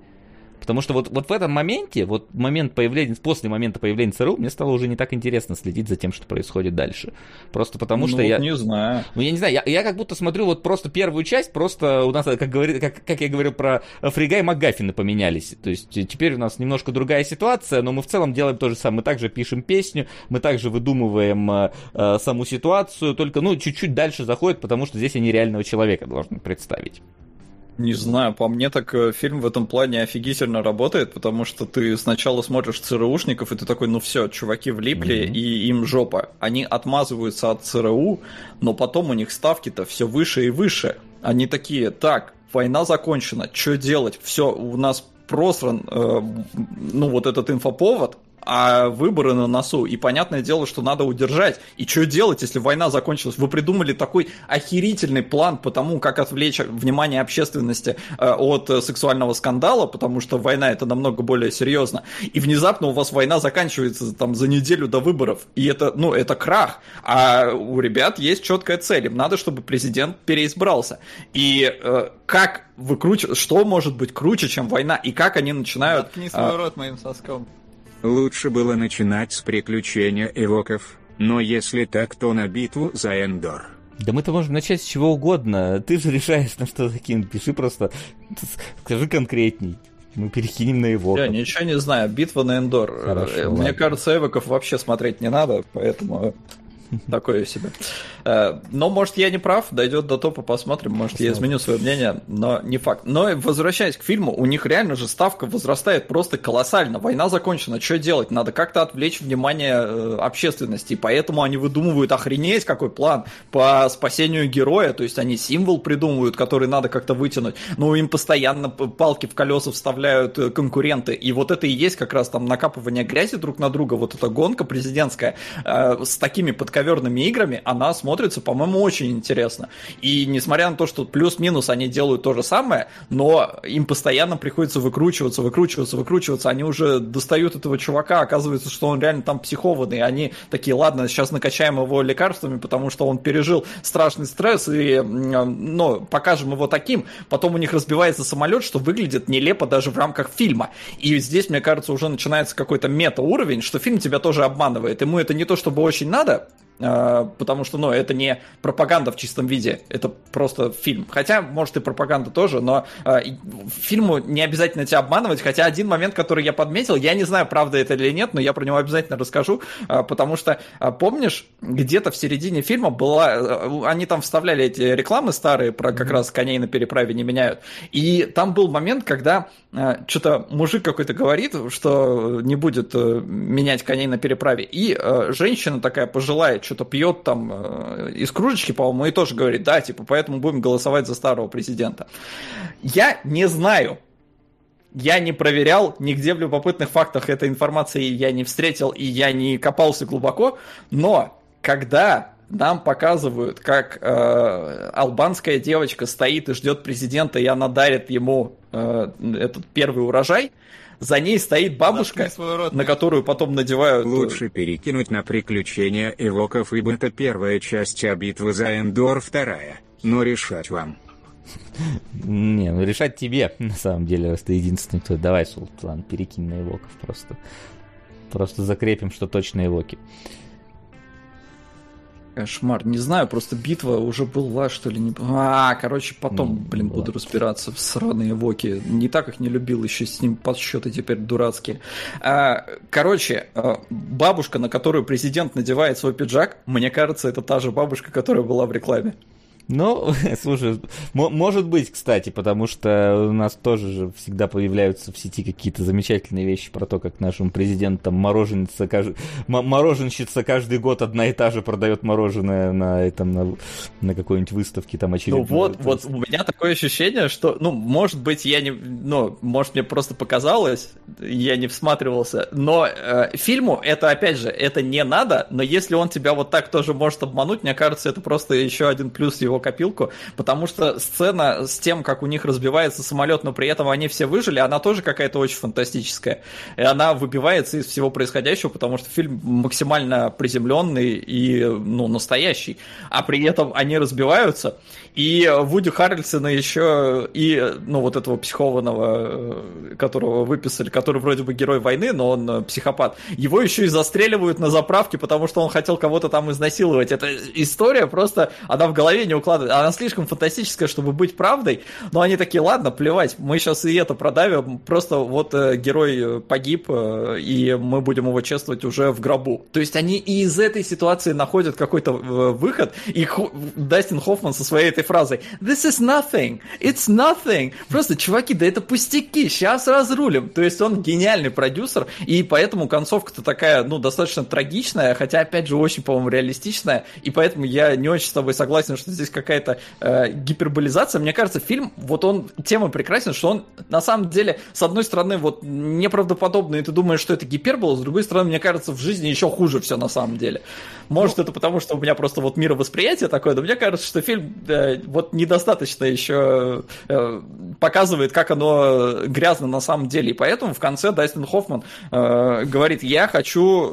Потому что вот, вот в этом моменте, вот момент появления, после момента появления ЦРУ, мне стало уже не так интересно следить за тем, что происходит дальше. Просто потому что ну, я... не знаю. Ну, я не знаю, я, я как будто смотрю вот просто первую часть, просто у нас, как, говорит, как, как я говорил про Фрига и МакГаффины поменялись. То есть теперь у нас немножко другая ситуация, но мы в целом делаем то же самое. Мы также пишем песню, мы также выдумываем э, э, саму ситуацию, только, ну, чуть-чуть дальше заходит, потому что здесь они реального человека должны представить. Не знаю, по мне так э, фильм в этом плане офигительно работает, потому что ты сначала смотришь ЦРУшников, и ты такой, ну все, чуваки влипли, mm-hmm. и им жопа. Они отмазываются от ЦРУ, но потом у них ставки-то все выше и выше. Они такие, так, война закончена, что делать? Все, у нас просран, э, ну вот этот инфоповод, а выборы на носу, и понятное дело, что надо удержать. И что делать, если война закончилась? Вы придумали такой охерительный план по тому, как отвлечь внимание общественности э, от сексуального скандала, потому что война это намного более серьезно. И внезапно у вас война заканчивается там за неделю до выборов, и это, ну, это крах. А у ребят есть четкая цель, им надо, чтобы президент переизбрался. И э, как выкручивать, что может быть круче, чем война, и как они начинают... Заткни свой а... рот моим соском. Лучше было начинать с приключения эвоков, но если так, то на битву за Эндор. Да мы-то можем начать с чего угодно. Ты же решаешь, на что закинуть. Пиши просто. Скажи конкретней. Мы перекинем на Эвока. Я ничего не знаю. Битва на Эндор. Хорошо, Мне ладно. кажется, Эвоков вообще смотреть не надо, поэтому такое себе. Э, но, может, я не прав, дойдет до топа, посмотрим, может, я изменю свое мнение, но не факт. Но, возвращаясь к фильму, у них реально же ставка возрастает просто колоссально. Война закончена, что делать? Надо как-то отвлечь внимание э, общественности, и поэтому они выдумывают охренеть какой план по спасению героя, то есть они символ придумывают, который надо как-то вытянуть, но им постоянно палки в колеса вставляют э, конкуренты, и вот это и есть как раз там накапывание грязи друг на друга, вот эта гонка президентская с такими подковерными играми, она смотрится по-моему, очень интересно. И несмотря на то, что плюс-минус они делают то же самое, но им постоянно приходится выкручиваться, выкручиваться, выкручиваться. Они уже достают этого чувака, оказывается, что он реально там психованный. Они такие, ладно, сейчас накачаем его лекарствами, потому что он пережил страшный стресс, и ну, покажем его таким. Потом у них разбивается самолет, что выглядит нелепо даже в рамках фильма. И здесь, мне кажется, уже начинается какой-то мета-уровень, что фильм тебя тоже обманывает. Ему это не то, чтобы очень надо, потому что, ну, это не пропаганда в чистом виде, это просто фильм. Хотя, может, и пропаганда тоже, но э, фильму не обязательно тебя обманывать, хотя один момент, который я подметил, я не знаю, правда это или нет, но я про него обязательно расскажу, э, потому что, э, помнишь, где-то в середине фильма была, э, они там вставляли эти рекламы старые про как раз коней на переправе не меняют, и там был момент, когда э, что-то мужик какой-то говорит, что не будет э, менять коней на переправе, и э, женщина такая пожилая, что-то пьет там э, из кружечки, по-моему, и тоже говорит, да, типа, поэтому будем голосовать за старого президента. Я не знаю, я не проверял, нигде в любопытных фактах этой информации я не встретил, и я не копался глубоко, но когда нам показывают, как э, албанская девочка стоит и ждет президента, и она дарит ему э, этот первый урожай, за ней стоит бабушка, на которую потом надевают... Лучше перекинуть на приключения Эвоков, ибо это первая часть, а битва за Эндор вторая. Но решать вам. Не, ну решать тебе, на самом деле, раз ты единственный, кто... Давай, Султан, перекинь на Эвоков просто. Просто закрепим, что точно Эвоки. Кошмар. Не знаю, просто битва уже была, что ли, не... А, короче, потом, не, блин, была. буду разбираться в сраные воки. Не так их не любил, еще с ним подсчеты теперь дурацкие. А, короче, а, бабушка, на которую президент надевает свой пиджак, мне кажется, это та же бабушка, которая была в рекламе. Ну, слушай, может быть, кстати, потому что у нас тоже же всегда появляются в сети какие-то замечательные вещи про то, как нашему президенту там мороженщица, кажд... мороженщица каждый год одна и та же продает мороженое на этом на, на какой-нибудь выставке там очередной. Ну вот, вот у меня такое ощущение, что, ну, может быть, я не, ну, может мне просто показалось, я не всматривался, но э, фильму это опять же это не надо, но если он тебя вот так тоже может обмануть, мне кажется, это просто еще один плюс его копилку, потому что сцена с тем, как у них разбивается самолет, но при этом они все выжили, она тоже какая-то очень фантастическая. И она выбивается из всего происходящего, потому что фильм максимально приземленный и ну, настоящий. А при этом они разбиваются, и Вуди Харрельсона еще и, ну, вот этого психованного, э, которого выписали, который вроде бы герой войны, но он э, психопат, его еще и застреливают на заправке, потому что он хотел кого-то там изнасиловать. Эта история просто, она в голове не укладывает. Она слишком фантастическая, чтобы быть правдой, но они такие, ладно, плевать, мы сейчас и это продавим, просто вот э, герой погиб, и мы будем его чествовать уже в гробу. То есть они и из этой ситуации находят какой-то выход, и Дастин Хоффман со своей этой фразой «This is nothing, it's nothing». Просто, чуваки, да это пустяки, сейчас разрулим. То есть он гениальный продюсер, и поэтому концовка-то такая, ну, достаточно трагичная, хотя, опять же, очень, по-моему, реалистичная, и поэтому я не очень с тобой согласен, что здесь какая-то э, гиперболизация. Мне кажется, фильм, вот он, тема прекрасен, что он на самом деле, с одной стороны, вот неправдоподобный, и ты думаешь, что это гипербола, с другой стороны, мне кажется, в жизни еще хуже все на самом деле. Может, ну, это потому, что у меня просто вот мировосприятие такое, но мне кажется, что фильм э, вот недостаточно еще э, показывает, как оно грязно на самом деле. И поэтому в конце Дастин Хоффман э, говорит, я хочу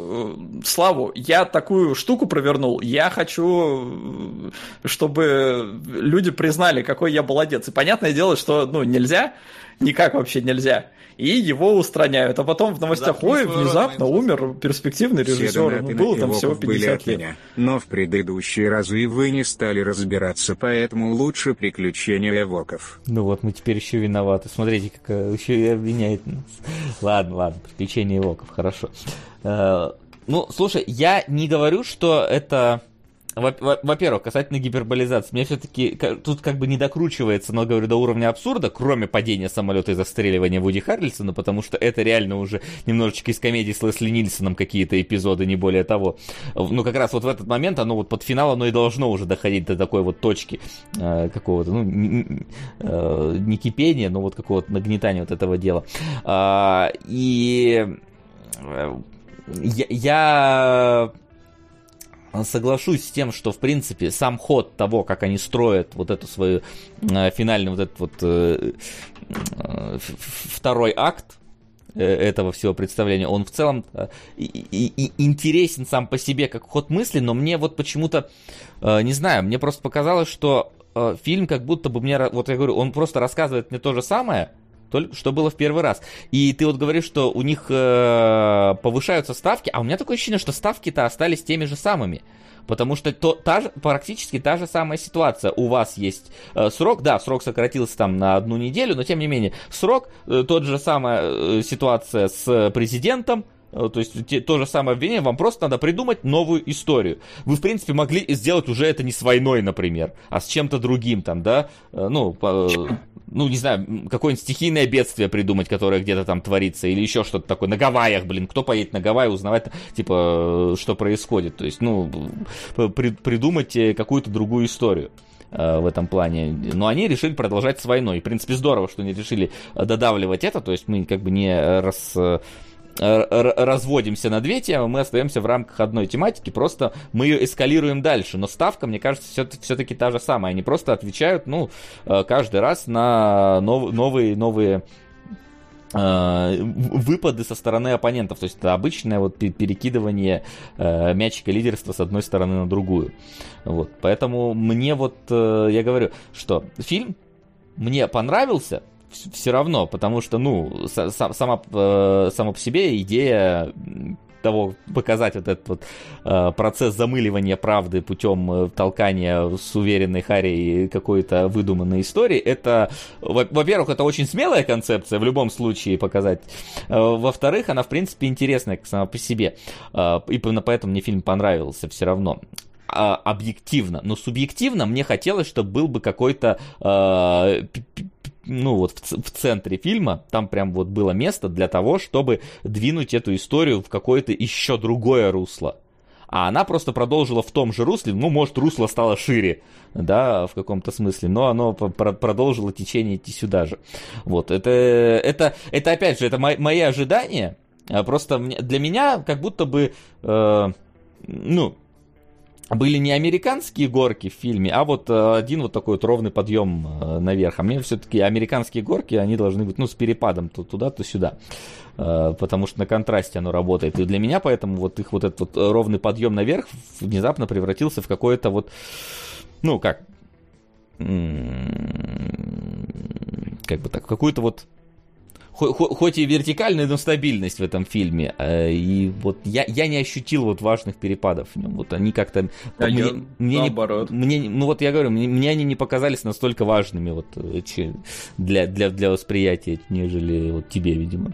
э, славу, я такую штуку провернул, я хочу, чтобы люди признали, какой я молодец. И понятное дело, что ну, нельзя, никак вообще нельзя и его устраняют. А потом в новостях, ой, внезапно умер перспективный режиссер. Ну, было там всего 50 лет. Меня. Но в предыдущие разы вы не стали разбираться, поэтому лучше приключения Эвоков. Ну вот, мы теперь еще виноваты. Смотрите, как э, еще и обвиняет нас. Ладно, ладно, приключения Эвоков, хорошо. Э, ну, слушай, я не говорю, что это во-первых, касательно гиперболизации, мне все-таки тут как бы не докручивается, но говорю, до уровня абсурда, кроме падения самолета и застреливания Вуди Харрельсона, потому что это реально уже немножечко из комедии с Лесли Нильсоном какие-то эпизоды, не более того. Ну, как раз вот в этот момент, оно вот под финал, оно и должно уже доходить до такой вот точки э, какого-то, ну, не, э, не кипения, но вот какого-то нагнетания вот этого дела. А, и э, я, я соглашусь с тем, что, в принципе, сам ход того, как они строят вот эту свою э, финальный вот этот вот э, э, второй акт э, этого всего представления, он в целом э, и, и, и интересен сам по себе как ход мысли, но мне вот почему-то, э, не знаю, мне просто показалось, что э, фильм как будто бы мне, вот я говорю, он просто рассказывает мне то же самое, только что было в первый раз. И ты вот говоришь, что у них э, повышаются ставки, а у меня такое ощущение, что ставки-то остались теми же самыми. Потому что то, та же, практически та же самая ситуация. У вас есть э, срок, да, срок сократился там на одну неделю, но тем не менее, срок, э, тот же самая э, ситуация с президентом, Э, то есть те, то же самое обвинение, вам просто надо придумать новую историю. Вы, в принципе, могли сделать уже это не с войной, например, а с чем-то другим там, да, э, ну, по, ну, не знаю, какое-нибудь стихийное бедствие придумать, которое где-то там творится, или еще что-то такое. На Гавайях, блин, кто поедет на Гавайи узнавать, типа, что происходит. То есть, ну, при, придумать какую-то другую историю э, в этом плане. Но они решили продолжать с войной. В принципе, здорово, что они решили додавливать это. То есть мы как бы не рас разводимся на две темы, мы остаемся в рамках одной тематики, просто мы ее эскалируем дальше. Но ставка, мне кажется, все-таки та же самая. Они просто отвечают, ну, э, каждый раз на нов, новые, новые э, выпады со стороны оппонентов. То есть это обычное вот перекидывание э, мячика лидерства с одной стороны на другую. Вот. Поэтому мне вот, я говорю, что фильм мне понравился, все равно, потому что, ну, сама, э, сама по себе идея того показать вот этот вот э, процесс замыливания правды путем э, толкания с уверенной Харри какой-то выдуманной истории, это, во-первых, это очень смелая концепция в любом случае показать. Во-вторых, она, в принципе, интересная сама по себе. Э, и поэтому мне фильм понравился все равно а, объективно, но субъективно мне хотелось, чтобы был бы какой-то э, ну вот в, в центре фильма, там прям вот было место для того, чтобы двинуть эту историю в какое-то еще другое русло. А она просто продолжила в том же русле, ну, может, русло стало шире, да, в каком-то смысле, но оно продолжило течение идти сюда же. Вот, это, это, это опять же, это мои, мои ожидания, а просто для меня как будто бы, э, ну, были не американские горки в фильме, а вот э, один вот такой вот ровный подъем э, наверх. А мне все-таки американские горки, они должны быть, ну, с перепадом то туда, то сюда. Э, потому что на контрасте оно работает. И для меня поэтому вот их вот этот вот ровный подъем наверх внезапно превратился в какое-то вот, ну, как, как бы так, какую-то вот хоть и вертикальная, но стабильность в этом фильме. Э, и вот я, я не ощутил вот важных перепадов в нем. Вот они как-то... А мне, я, мне наоборот. Не, мне, ну вот я говорю, мне, мне они не показались настолько важными вот э, для, для, для восприятия, нежели вот тебе, видимо.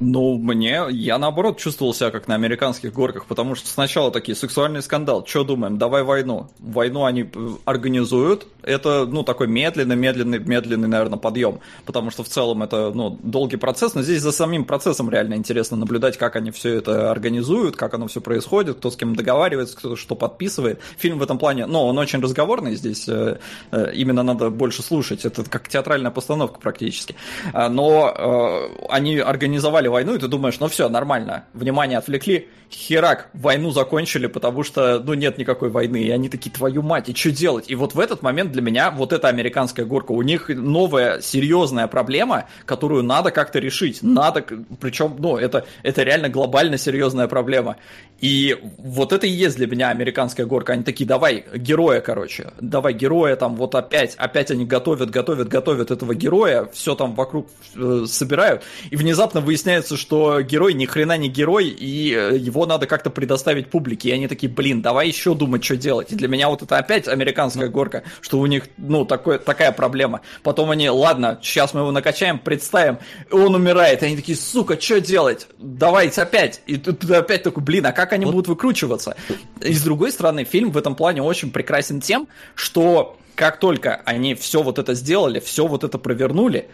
Ну, мне, я наоборот чувствовал себя как на американских горках, потому что сначала такие сексуальный скандал, что думаем, давай войну. Войну они э, организуют, это, ну, такой медленный, медленный, медленный, наверное, подъем, потому что в целом это, ну, долгий процесс, но здесь за самим процессом реально интересно наблюдать, как они все это организуют, как оно все происходит, кто с кем договаривается, кто что подписывает. Фильм в этом плане, ну, он очень разговорный здесь, э, э, именно надо больше слушать, это как театральная постановка практически. А, но они организовали войну, и ты думаешь, ну все, нормально, внимание отвлекли, херак, войну закончили, потому что, ну, нет никакой войны, и они такие, твою мать, и что делать? И вот в этот момент для меня вот эта американская горка, у них новая серьезная проблема, которую надо как-то решить, надо, причем, ну, это, это реально глобально серьезная проблема. И вот это и есть для меня американская горка. Они такие, давай героя, короче, давай героя, там вот опять, опять они готовят, готовят, готовят этого героя, все там вокруг э, собирают, и внезапно выясняется, что герой ни хрена не герой, и э, его надо как-то предоставить публике. И они такие, блин, давай еще думать, что делать. И для меня вот это опять американская горка, что у них, ну, такой, такая проблема. Потом они, ладно, сейчас мы его накачаем, представим, и он умирает. И они такие, сука, что делать? Давайте опять. И ты опять такой, блин, а как как они вот. будут выкручиваться. И с другой стороны, фильм в этом плане очень прекрасен тем, что как только они все вот это сделали, все вот это провернули,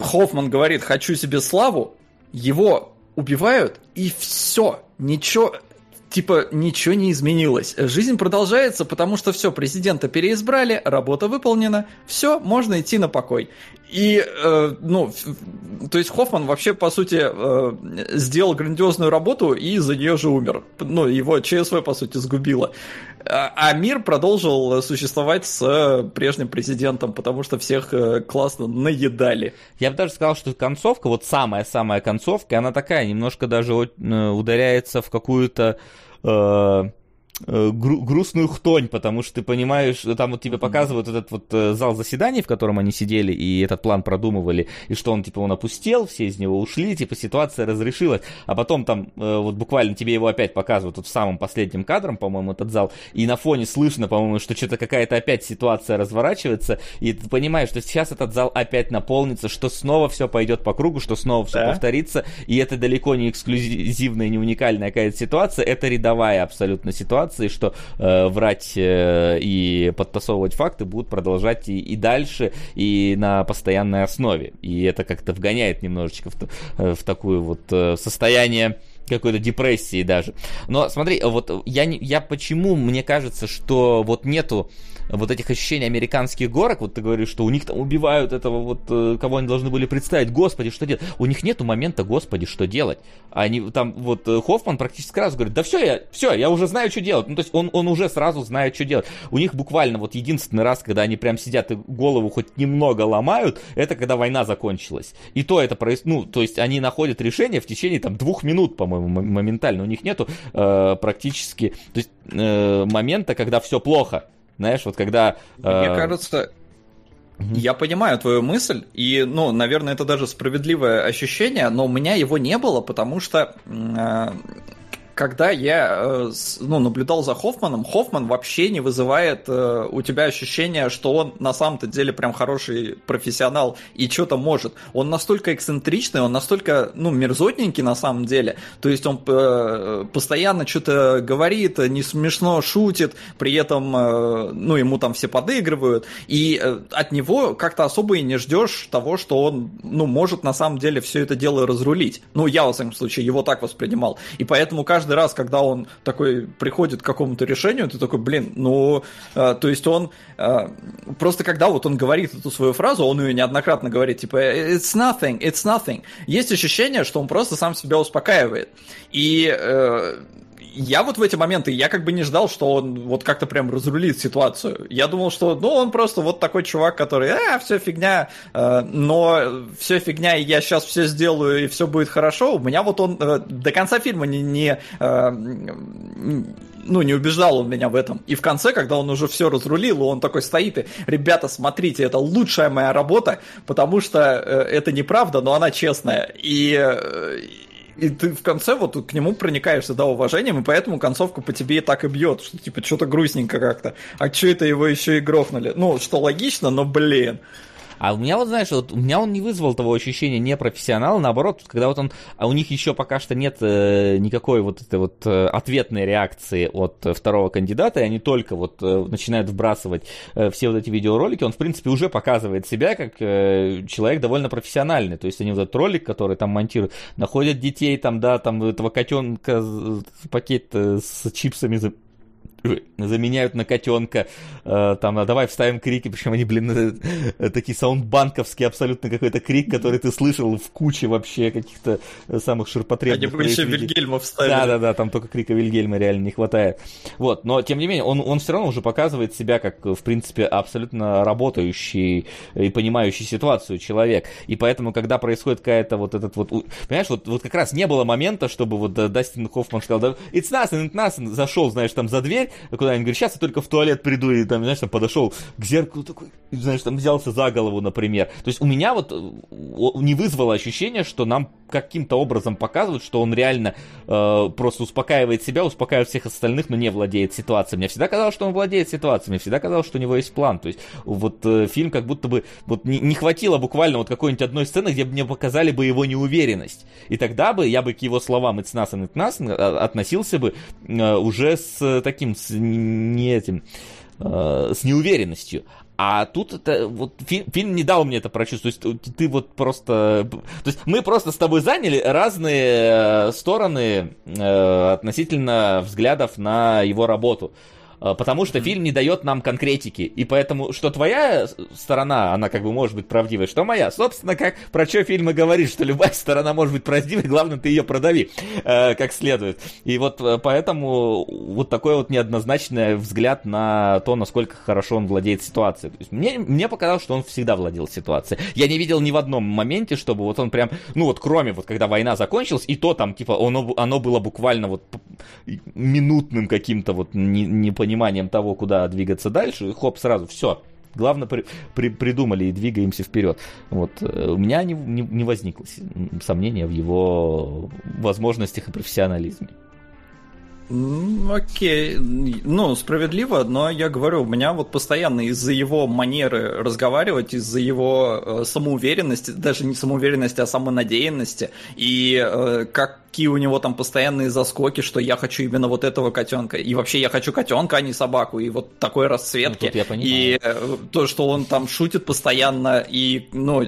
Хоффман говорит, хочу себе славу, его убивают, и все, ничего, типа ничего не изменилось. Жизнь продолжается, потому что все, президента переизбрали, работа выполнена, все, можно идти на покой. И, э, ну, то есть Хоффман вообще, по сути, э, сделал грандиозную работу и за нее же умер. Ну, его ЧСВ, по сути, сгубило. А, а мир продолжил существовать с прежним президентом, потому что всех э, классно наедали. Я бы даже сказал, что концовка, вот самая-самая концовка, она такая, немножко даже э, ударяется в какую-то э, гру- грустную хтонь, потому что ты понимаешь, там вот тебе показывают этот вот э, зал заседаний, в котором они сидели и этот план продумывали, и что он типа он опустел, все из него ушли, типа ситуация разрешилась, а потом там э, вот буквально тебе его опять показывают вот в самом последнем кадром, по-моему, этот зал, и на фоне слышно, по-моему, что что-то какая-то опять ситуация разворачивается, и ты понимаешь, что сейчас этот зал опять наполнится, что снова все пойдет по кругу, что снова все да? повторится, и это далеко не эксклюзивная, не уникальная какая-то ситуация, это рядовая абсолютно ситуация, ситуации, что э, врать э, и подтасовывать факты будут продолжать и, и дальше, и на постоянной основе. И это как-то вгоняет немножечко в, э, в такую вот э, состояние какой-то депрессии даже. Но смотри, вот я, я почему мне кажется, что вот нету вот этих ощущений американских горок, вот ты говоришь, что у них там убивают этого вот, э, кого они должны были представить, господи, что делать? У них нету момента, господи, что делать? Они там, вот э, Хоффман практически сразу говорит, да все, я, все, я уже знаю, что делать. Ну, то есть он, он уже сразу знает, что делать. У них буквально вот единственный раз, когда они прям сидят и голову хоть немного ломают, это когда война закончилась. И то это происходит, ну, то есть они находят решение в течение там двух минут, по-моему, моментально. У них нету э, практически, то есть э, момента, когда все плохо. Знаешь, вот когда... Э... Мне кажется, я понимаю твою мысль, и, ну, наверное, это даже справедливое ощущение, но у меня его не было, потому что э, когда я э, ну, наблюдал за Хоффманом, Хоффман вообще не вызывает э, у тебя ощущения, что он на самом-то деле прям хороший профессионал и что-то может. Он настолько эксцентричный, он настолько, ну, мерзотненький на самом деле. То есть он э, постоянно что-то говорит, не смешно шутит, при этом, ну, ему там все подыгрывают. И от него как-то особо и не ждешь того, что он, ну, может на самом деле все это дело разрулить. Ну, я, во всяком случае, его так воспринимал. И поэтому каждый каждый раз, когда он такой приходит к какому-то решению, ты такой, блин, ну, э, то есть он э, просто когда вот он говорит эту свою фразу, он ее неоднократно говорит, типа, it's nothing, it's nothing. Есть ощущение, что он просто сам себя успокаивает. И э, я вот в эти моменты, я как бы не ждал, что он вот как-то прям разрулит ситуацию. Я думал, что, ну, он просто вот такой чувак, который, а, все фигня, э, но все фигня, и я сейчас все сделаю, и все будет хорошо. У меня вот он э, до конца фильма не, не э, ну, не убеждал он меня в этом. И в конце, когда он уже все разрулил, он такой стоит и, ребята, смотрите, это лучшая моя работа, потому что э, это неправда, но она честная. И, э, и ты в конце вот к нему проникаешься, да, уважением, и поэтому концовка по тебе и так и бьет, что типа что-то грустненько как-то. А что это его еще и грохнули? Ну, что логично, но блин. А у меня вот, знаешь, вот у меня он не вызвал того ощущения непрофессионала, наоборот, когда вот он, а у них еще пока что нет э, никакой вот этой вот э, ответной реакции от э, второго кандидата, и они только вот э, начинают вбрасывать э, все вот эти видеоролики, он, в принципе, уже показывает себя как э, человек довольно профессиональный, то есть они вот этот ролик, который там монтируют, находят детей там, да, там этого котенка, пакет э, с чипсами заменяют на котенка, э, там, а давай вставим крики, причем они, блин, э, такие саундбанковские, абсолютно какой-то крик, который ты слышал в куче вообще каких-то э, самых ширпотребных. Они бы еще Вильгельма вставили. Да-да-да, там только крика Вильгельма реально не хватает. Вот, но, тем не менее, он, он все равно уже показывает себя как, в принципе, абсолютно работающий и понимающий ситуацию человек. И поэтому, когда происходит какая-то вот этот вот... Понимаешь, вот, вот как раз не было момента, чтобы вот Дастин Хоффман сказал, да, it's nothing, it's nothing, зашел, знаешь, там за дверь, куда-нибудь, говорит, сейчас я только в туалет приду, и там, знаешь, там подошел к зеркалу такой, знаешь, там взялся за голову, например. То есть у меня вот не вызвало ощущение, что нам каким-то образом показывают, что он реально э, просто успокаивает себя, успокаивает всех остальных, но не владеет ситуацией. Мне всегда казалось, что он владеет ситуацией, мне всегда казалось, что у него есть план. То есть вот э, фильм как будто бы вот не, не хватило буквально вот какой-нибудь одной сцены, где бы мне показали бы его неуверенность. И тогда бы я бы к его словам «It's nothing, it's nothing» относился бы э, уже с таким, с не этим, э, с неуверенностью. А тут это вот фильм, фильм не дал мне это прочувствовать. То есть ты вот просто, то есть мы просто с тобой заняли разные э, стороны э, относительно взглядов на его работу. Э, потому что фильм не дает нам конкретики. И поэтому, что твоя сторона, она как бы может быть правдивой, что моя. Собственно, как про что фильмы говорит, что любая сторона может быть правдивой, главное, ты ее продави э, как следует. И вот э, поэтому вот такой вот неоднозначный взгляд на то, насколько хорошо он владеет ситуацией. То есть мне, мне показалось, что он всегда владел ситуацией. Я не видел ни в одном моменте, чтобы вот он прям, ну вот кроме вот когда война закончилась, и то там типа оно, оно было буквально вот минутным каким-то вот не, не пониманием того, куда двигаться дальше, и хоп, сразу, все, Главное, при, при, придумали и двигаемся вперед. Вот. Э, у меня не, не, не возникло сомнения в его возможностях и профессионализме. Окей, ну, справедливо, но я говорю, у меня вот постоянно из-за его манеры разговаривать, из-за его э, самоуверенности, даже не самоуверенности, а самонадеянности, и э, как какие у него там постоянные заскоки, что я хочу именно вот этого котенка. И вообще я хочу котенка, а не собаку. И вот такой расцветки. Ну, и э, то, что он там шутит постоянно, и ну,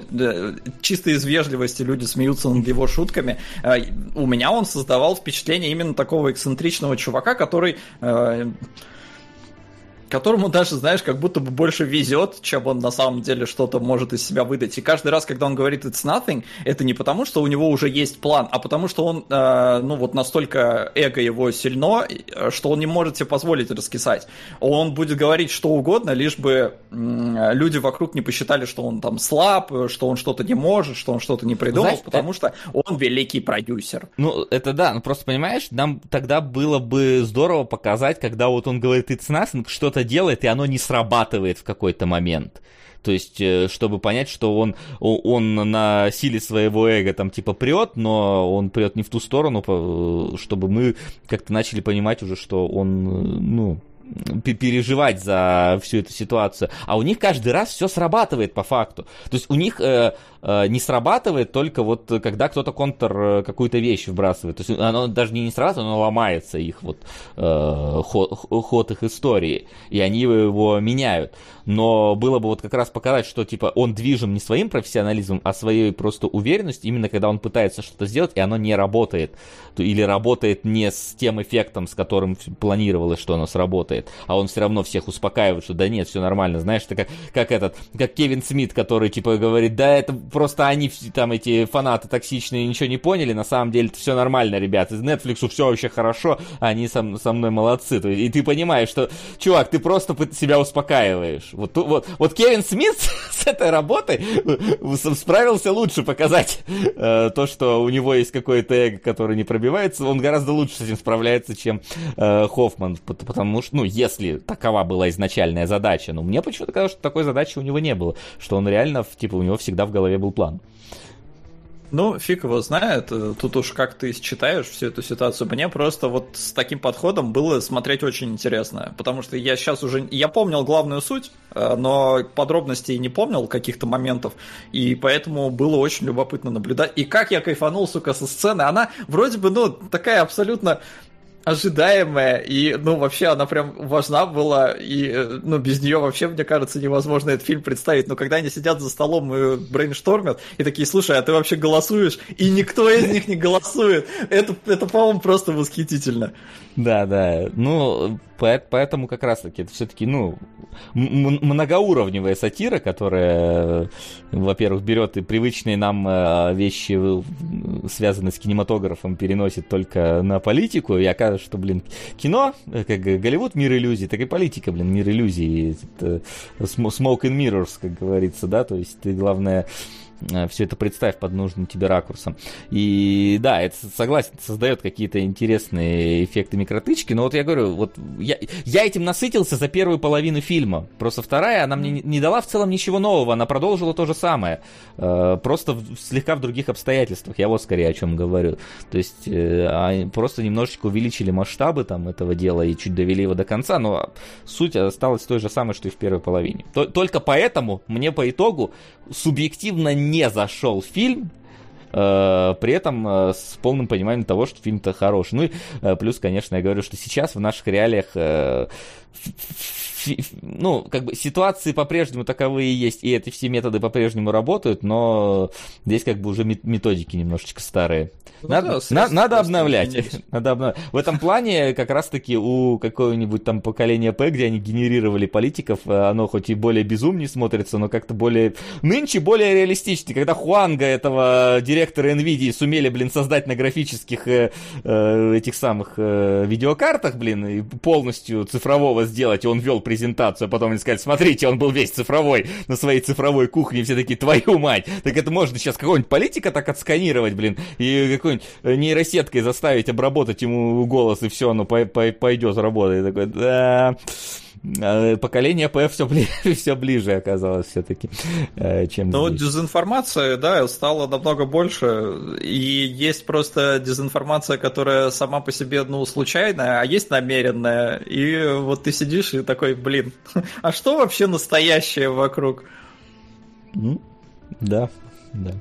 чисто из вежливости люди смеются над его шутками. Э, у меня он создавал впечатление именно такого эксцентричного чувака, который э, которому даже, знаешь, как будто бы больше везет, чем он на самом деле что-то может из себя выдать. И каждый раз, когда он говорит it's nothing, это не потому, что у него уже есть план, а потому что он, э, ну вот настолько эго его сильно, что он не может себе позволить раскисать. Он будет говорить что угодно, лишь бы э, люди вокруг не посчитали, что он там слаб, что он что-то не может, что он что-то не придумал, Знаешь, потому это... что он великий продюсер. Ну, это да, ну просто понимаешь, нам тогда было бы здорово показать, когда вот он говорит it's nothing, что-то что-то делает, и оно не срабатывает в какой-то момент. То есть, э, чтобы понять, что он, он на силе своего эго там типа прет, но он прет не в ту сторону, чтобы мы как-то начали понимать уже, что он, э, ну, переживать за всю эту ситуацию. А у них каждый раз все срабатывает по факту. То есть у них э, э, не срабатывает только вот когда кто-то контр э, какую-то вещь вбрасывает. То есть оно даже не, не срабатывает, оно ломается их вот э, ход, ход их истории. И они его меняют. Но было бы вот как раз показать, что типа он движим не своим профессионализмом, а своей просто уверенностью, именно когда он пытается что-то сделать, и оно не работает. Или работает не с тем эффектом, с которым планировалось, что оно сработает, а он все равно всех успокаивает, что да нет, все нормально. Знаешь, это как, как этот, как Кевин Смит, который типа говорит, да это просто они там эти фанаты токсичные ничего не поняли, на самом деле это все нормально, ребят, из Netflix все вообще хорошо, они со, со мной молодцы. И ты понимаешь, что, чувак, ты просто себя успокаиваешь. Вот, вот, вот Кевин Смит с этой работой справился лучше показать э, то, что у него есть какой-то эго, который не пробивается, он гораздо лучше с этим справляется, чем э, Хоффман, потому что, ну, если такова была изначальная задача, но мне почему-то казалось, что такой задачи у него не было, что он реально, типа, у него всегда в голове был план. Ну, фиг его знает. Тут уж как ты считаешь всю эту ситуацию. Мне просто вот с таким подходом было смотреть очень интересно. Потому что я сейчас уже... Я помнил главную суть, э, но подробностей не помнил каких-то моментов, и поэтому было очень любопытно наблюдать. И как я кайфанул, сука, со сцены. Она вроде бы, ну, такая абсолютно ожидаемая, и, ну, вообще она прям важна была, и, э, ну, без нее вообще, мне кажется, невозможно этот фильм представить, но когда они сидят за столом и брейнштормят, и такие, слушай, а ты вообще голосуешь? И никто из них не голосует. Это, это по-моему, просто восхитительно. Да, да. Ну, поэтому как раз-таки это все-таки, ну, многоуровневая сатира, которая, во-первых, берет и привычные нам э, вещи, связанные с кинематографом, переносит только на политику, и оказывается, что, блин, кино, э, как Голливуд мир иллюзий, так и политика, блин, мир иллюзий. Это smoke and mirrors, как говорится, да, то есть ты, главное, Э, все это представь под нужным тебе ракурсом. И да, это согласен, создает какие-то интересные эффекты микротычки, но вот я говорю, вот я, я этим насытился за первую половину фильма. Просто вторая, она мне не дала в целом ничего нового, она продолжила то же самое, э, просто слегка в других обстоятельствах. Я вот скорее о чем говорю. То есть э, просто немножечко увеличили масштабы там этого дела и чуть довели его до конца, но суть осталась той же самой, что и в первой половине. Только поэтому мне по итогу субъективно не зашел фильм, э, при этом э, с полным пониманием того, что фильм-то хороший. Ну и э, плюс, конечно, я говорю, что сейчас в наших реалиях ну, как бы ситуации по-прежнему таковые есть, и эти все методы по-прежнему работают, но здесь как бы уже методики немножечко старые. Ну, надо, да, на, надо обновлять. надо обновлять. В этом плане как раз-таки у какого-нибудь там поколения П, где они генерировали политиков, э, оно хоть и более безумнее смотрится, но как-то более... Нынче более реалистичнее. Когда Хуанга, этого директора NVIDIA, сумели, блин, создать на графических э, э, этих самых э, видеокартах, блин, полностью цифрового сделать, и он вел презентацию, а потом они сказали, смотрите, он был весь цифровой, на своей цифровой кухне, все такие, твою мать, так это можно сейчас какого-нибудь политика так отсканировать, блин, и какой-нибудь нейросеткой заставить обработать ему голос, и все, оно пойдет работать. такой, да, поколение ПФ все, бли... все ближе оказалось все-таки, э, чем Ну, здесь. дезинформация, да, стала намного больше, и есть просто дезинформация, которая сама по себе, ну, случайная, а есть намеренная, и вот ты сидишь и такой, блин, а что вообще настоящее вокруг? Ну, да, да.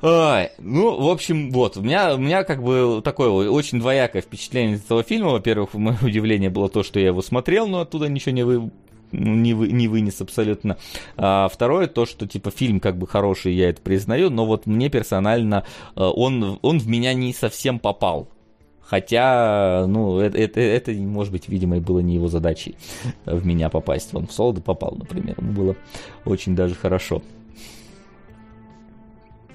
Ой, ну, в общем, вот, у меня, у меня как бы такое очень двоякое впечатление от этого фильма. Во-первых, мое удивление было то, что я его смотрел, но оттуда ничего не, вы, не, вы, не вынес абсолютно. А второе, то, что, типа, фильм как бы хороший, я это признаю, но вот мне персонально э, он, он в меня не совсем попал. Хотя, ну, это, это, это, может быть, видимо, и было не его задачей в меня попасть. Он в Солода попал, например. Ему было очень даже хорошо.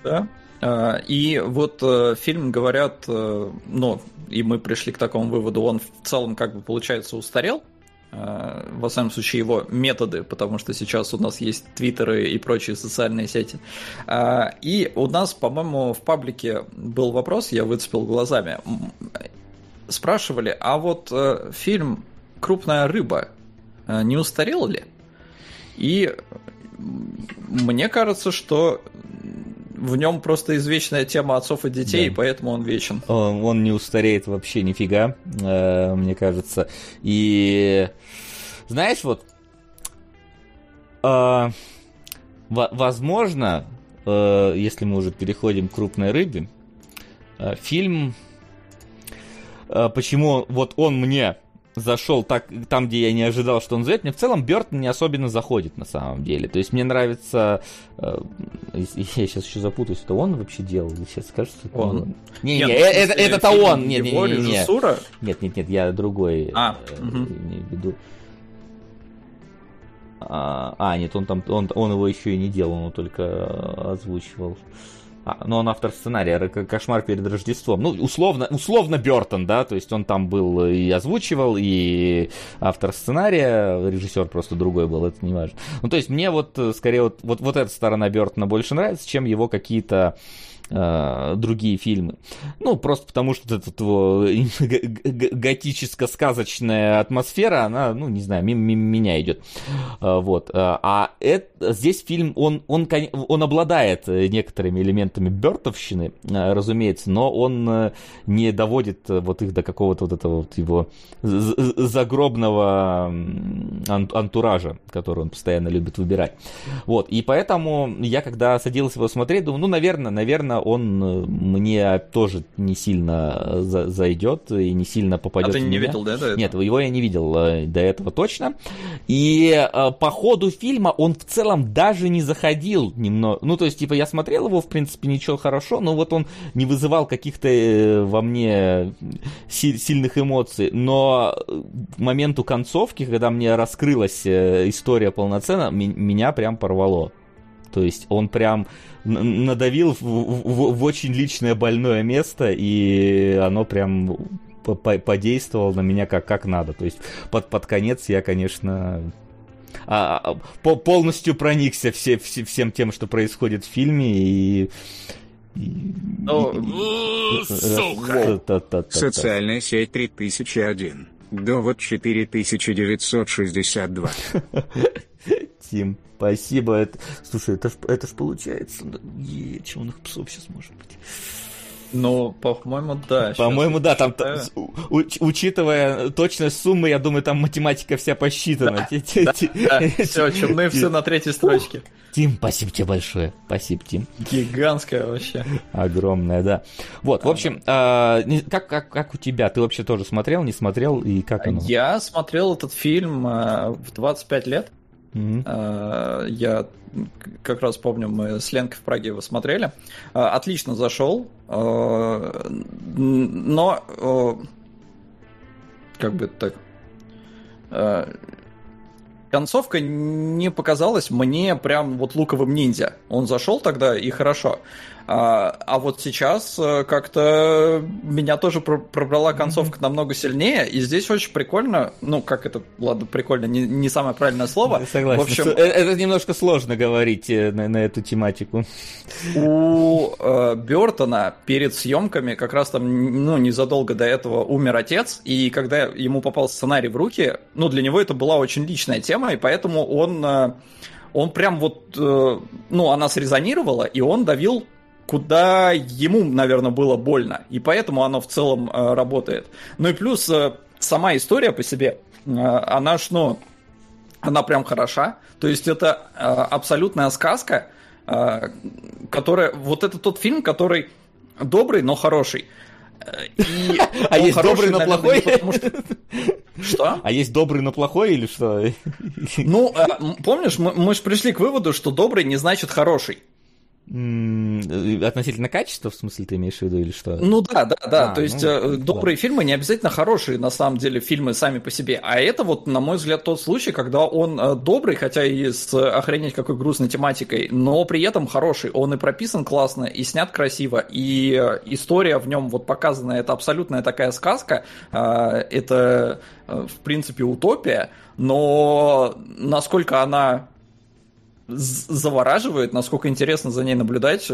Да. А, и вот э, фильм, говорят, э, ну, и мы пришли к такому выводу, он в целом, как бы, получается, устарел, э, во всяком случае, его методы, потому что сейчас у нас есть твиттеры и прочие социальные сети. А, и у нас, по-моему, в паблике был вопрос, я выцепил глазами. Спрашивали, а вот фильм «Крупная рыба» не устарел ли? И мне кажется, что в нем просто извечная тема отцов и детей, да. и поэтому он вечен. Он, он не устареет вообще нифига, э, мне кажется. И знаешь, вот э, возможно, э, если мы уже переходим к крупной рыбе, э, фильм, э, почему вот он мне зашел так, там, где я не ожидал, что он зайдет. Мне в целом Бертон не особенно заходит на самом деле. То есть мне нравится... Э, я сейчас еще запутаюсь, это он вообще делал? Сейчас кажется, это он. он. Не, нет, не, ну, это, это-то он. Нет, нет, нет, нет. Нет, нет, нет, я другой а, э, угу. имею в виду. А, а, нет, он там, он, он его еще и не делал, он только озвучивал. А, но он автор сценария «Кошмар перед Рождеством». Ну, условно, условно Бертон, да, то есть он там был и озвучивал, и автор сценария, режиссер просто другой был, это не важно. Ну, то есть мне вот, э, скорее, вот, вот, вот эта сторона Бертона больше нравится, чем его какие-то другие фильмы. Ну, просто потому что эта его готическо-сказочная атмосфера, она, ну, не знаю, мимо, мимо меня идет. Э, вот. А это, здесь фильм, он, он, он обладает некоторыми элементами бертовщины, разумеется, но он не доводит вот их до какого-то вот этого вот его загробного антуража, который он постоянно любит выбирать. Вот, и поэтому я, когда садился его смотреть, думаю, ну, наверное, наверное, он э, мне тоже не сильно э, за зайдет и не сильно попадет а ты не меня. видел, да, до этого? Нет, его я не видел э, до этого точно. И по ходу фильма он в целом даже не заходил немного. Ну, то есть, типа, я смотрел его, в принципе, ничего хорошо, но вот он не вызывал каких-то во мне сильных эмоций. Но к моменту концовки, когда мне раскрылась история полноценно, меня прям порвало. То есть он прям надавил в, в, в очень личное больное место, и оно прям подействовало на меня как, как надо. То есть под, под конец я, конечно, а, а, по, полностью проникся все, все, всем тем, что происходит в фильме, и Социальная сеть 3001. Довод 4962. Тим, спасибо. Это... Слушай, это ж, это получается. Е, черных псов сейчас может быть. Ну, по-моему, да. По-моему, да, там, учитывая точность суммы, я думаю, там математика вся посчитана. Все, чумные все на третьей строчке. Тим, спасибо тебе большое. Спасибо, Тим. Гигантская вообще. Огромная, да. Вот, в общем, а, как, как, как у тебя? Ты вообще тоже смотрел, не смотрел, и как оно? Я смотрел этот фильм а, в 25 лет. Mm-hmm. Я как раз помню, мы с Ленкой в Праге его смотрели. А, отлично зашел, а, но как бы так концовка не показалась мне прям вот луковым ниндзя. Он зашел тогда и хорошо. А, а вот сейчас э, как-то меня тоже пробрала концовка mm-hmm. намного сильнее, и здесь очень прикольно, ну, как это, ладно, прикольно, не, не самое правильное слово. Согласен. В общем, это, это немножко сложно говорить э, на, на эту тематику. У э, Бертона перед съемками, как раз там, ну, незадолго до этого умер отец, и когда ему попал сценарий в руки, ну, для него это была очень личная тема, и поэтому он... Э, он прям вот, э, ну, она срезонировала, и он давил куда ему, наверное, было больно. И поэтому оно в целом э, работает. Ну и плюс э, сама история по себе, э, она ж, ну, она прям хороша. То есть это э, абсолютная сказка, э, которая... Вот это тот фильм, который добрый, но хороший. И а есть добрый, но плохой? Что? А есть добрый, но плохой или что? Ну, э, помнишь, мы, мы же пришли к выводу, что добрый не значит хороший. Относительно качества, в смысле, ты имеешь в виду или что? Ну да, да, да. А, То есть ну, э, добрые да. фильмы не обязательно хорошие, на самом деле, фильмы сами по себе. А это вот, на мой взгляд, тот случай, когда он э, добрый, хотя и с охренеть какой грустной тематикой, но при этом хороший. Он и прописан классно, и снят красиво, и э, история в нем вот показана. Это абсолютная такая сказка. Это, в принципе, утопия, но насколько она завораживает, насколько интересно за ней наблюдать.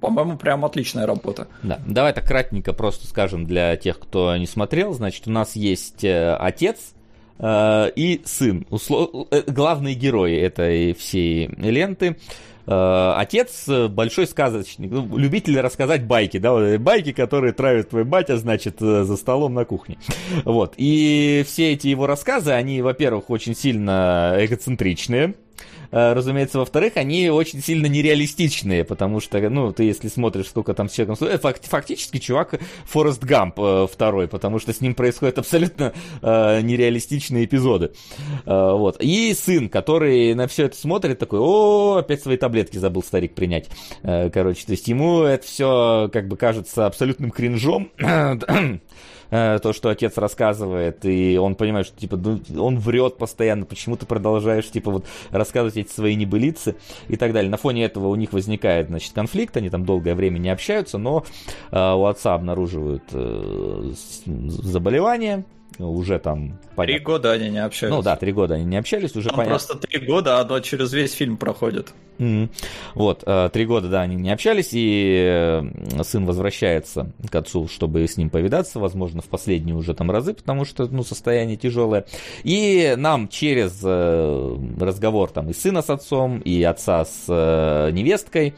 По-моему, прям отличная работа. Да, давай так кратненько просто скажем для тех, кто не смотрел. Значит, у нас есть э, отец, э, и сын, услов... Э, главные герои этой всей ленты. Отец большой сказочник, ну, любитель рассказать байки, да, байки, которые травит твой батя, значит, за столом на кухне. Вот. И все эти его рассказы, они, во-первых, очень сильно эгоцентричные, разумеется, во-вторых, они очень сильно нереалистичные, потому что, ну, ты если смотришь, сколько там с человеком... Э, фактически чувак Форест Гамп э, второй, потому что с ним происходят абсолютно нереалистичные эпизоды. Вот. И сын, который на все это смотрит, такой, о, опять свои таблетки забыл старик принять. Короче, то есть ему это все как бы кажется абсолютным кринжом. Э, то, что отец рассказывает, и он понимает, что, типа, ну, он врет постоянно, почему ты продолжаешь, типа, вот, рассказывать эти свои небылицы и так далее. На фоне этого у них возникает, значит, конфликт, они там долгое время не общаются, но э, у отца обнаруживают э, заболевание, уже там... Понятно. Три года они не общались. Ну да, три года они не общались, уже там понятно. просто три года, оно через весь фильм проходит. Mm-hmm. Вот, э, три года, да, они не общались, и э, сын возвращается к отцу, чтобы с ним повидаться, возможно, в последние уже там разы, потому что, ну, состояние тяжелое. И нам через э, разговор там и сына с отцом, и отца с невесткой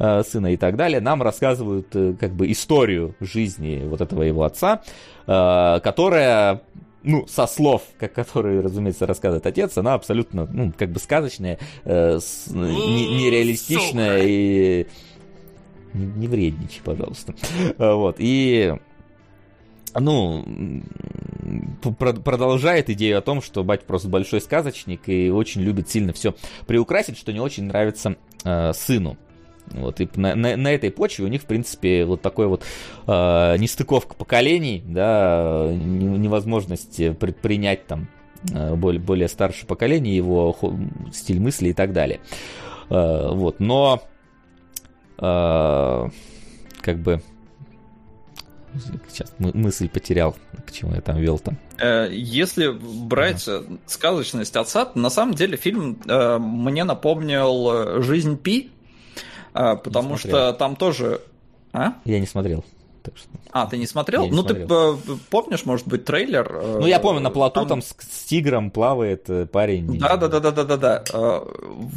сына и так далее, нам рассказывают как бы историю жизни вот этого его отца, которая ну, со слов, как, которые, разумеется, рассказывает отец, она абсолютно, ну, как бы сказочная, э, с, нереалистичная Сука. и... Не, не вредничай, пожалуйста. Э, вот, и... Ну, продолжает идею о том, что батя просто большой сказочник и очень любит сильно все приукрасить, что не очень нравится э, сыну. Вот, и на, на, на этой почве у них, в принципе, вот такой вот э, нестыковка поколений, да, невозможность предпринять там э, более, более старшее поколение, его стиль мысли и так далее. Э, вот, но э, как бы сейчас мысль потерял, к чему я там вел там. Э, если брать ага. сказочность отца, на самом деле фильм э, мне напомнил «Жизнь Пи», а, потому что там тоже... А? Я не смотрел. Так что... А, ты не смотрел? Не ну, смотрел. ты помнишь, может быть, трейлер? Ну, я помню, на плоту там, там с, с тигром плавает э, парень. Да, да, да, да, да, да, да.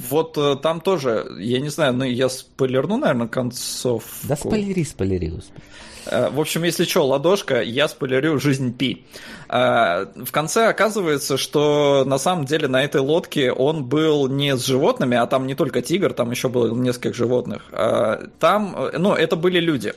Вот э, там тоже, я не знаю, ну я спойлерну, наверное, концов. Да, спойлери, спойлери, господи. Э, в общем, если что, ладошка, я спойлерю жизнь Пи. Э, в конце оказывается, что на самом деле на этой лодке он был не с животными, а там не только тигр, там еще было несколько животных. Э, там, ну, это были люди.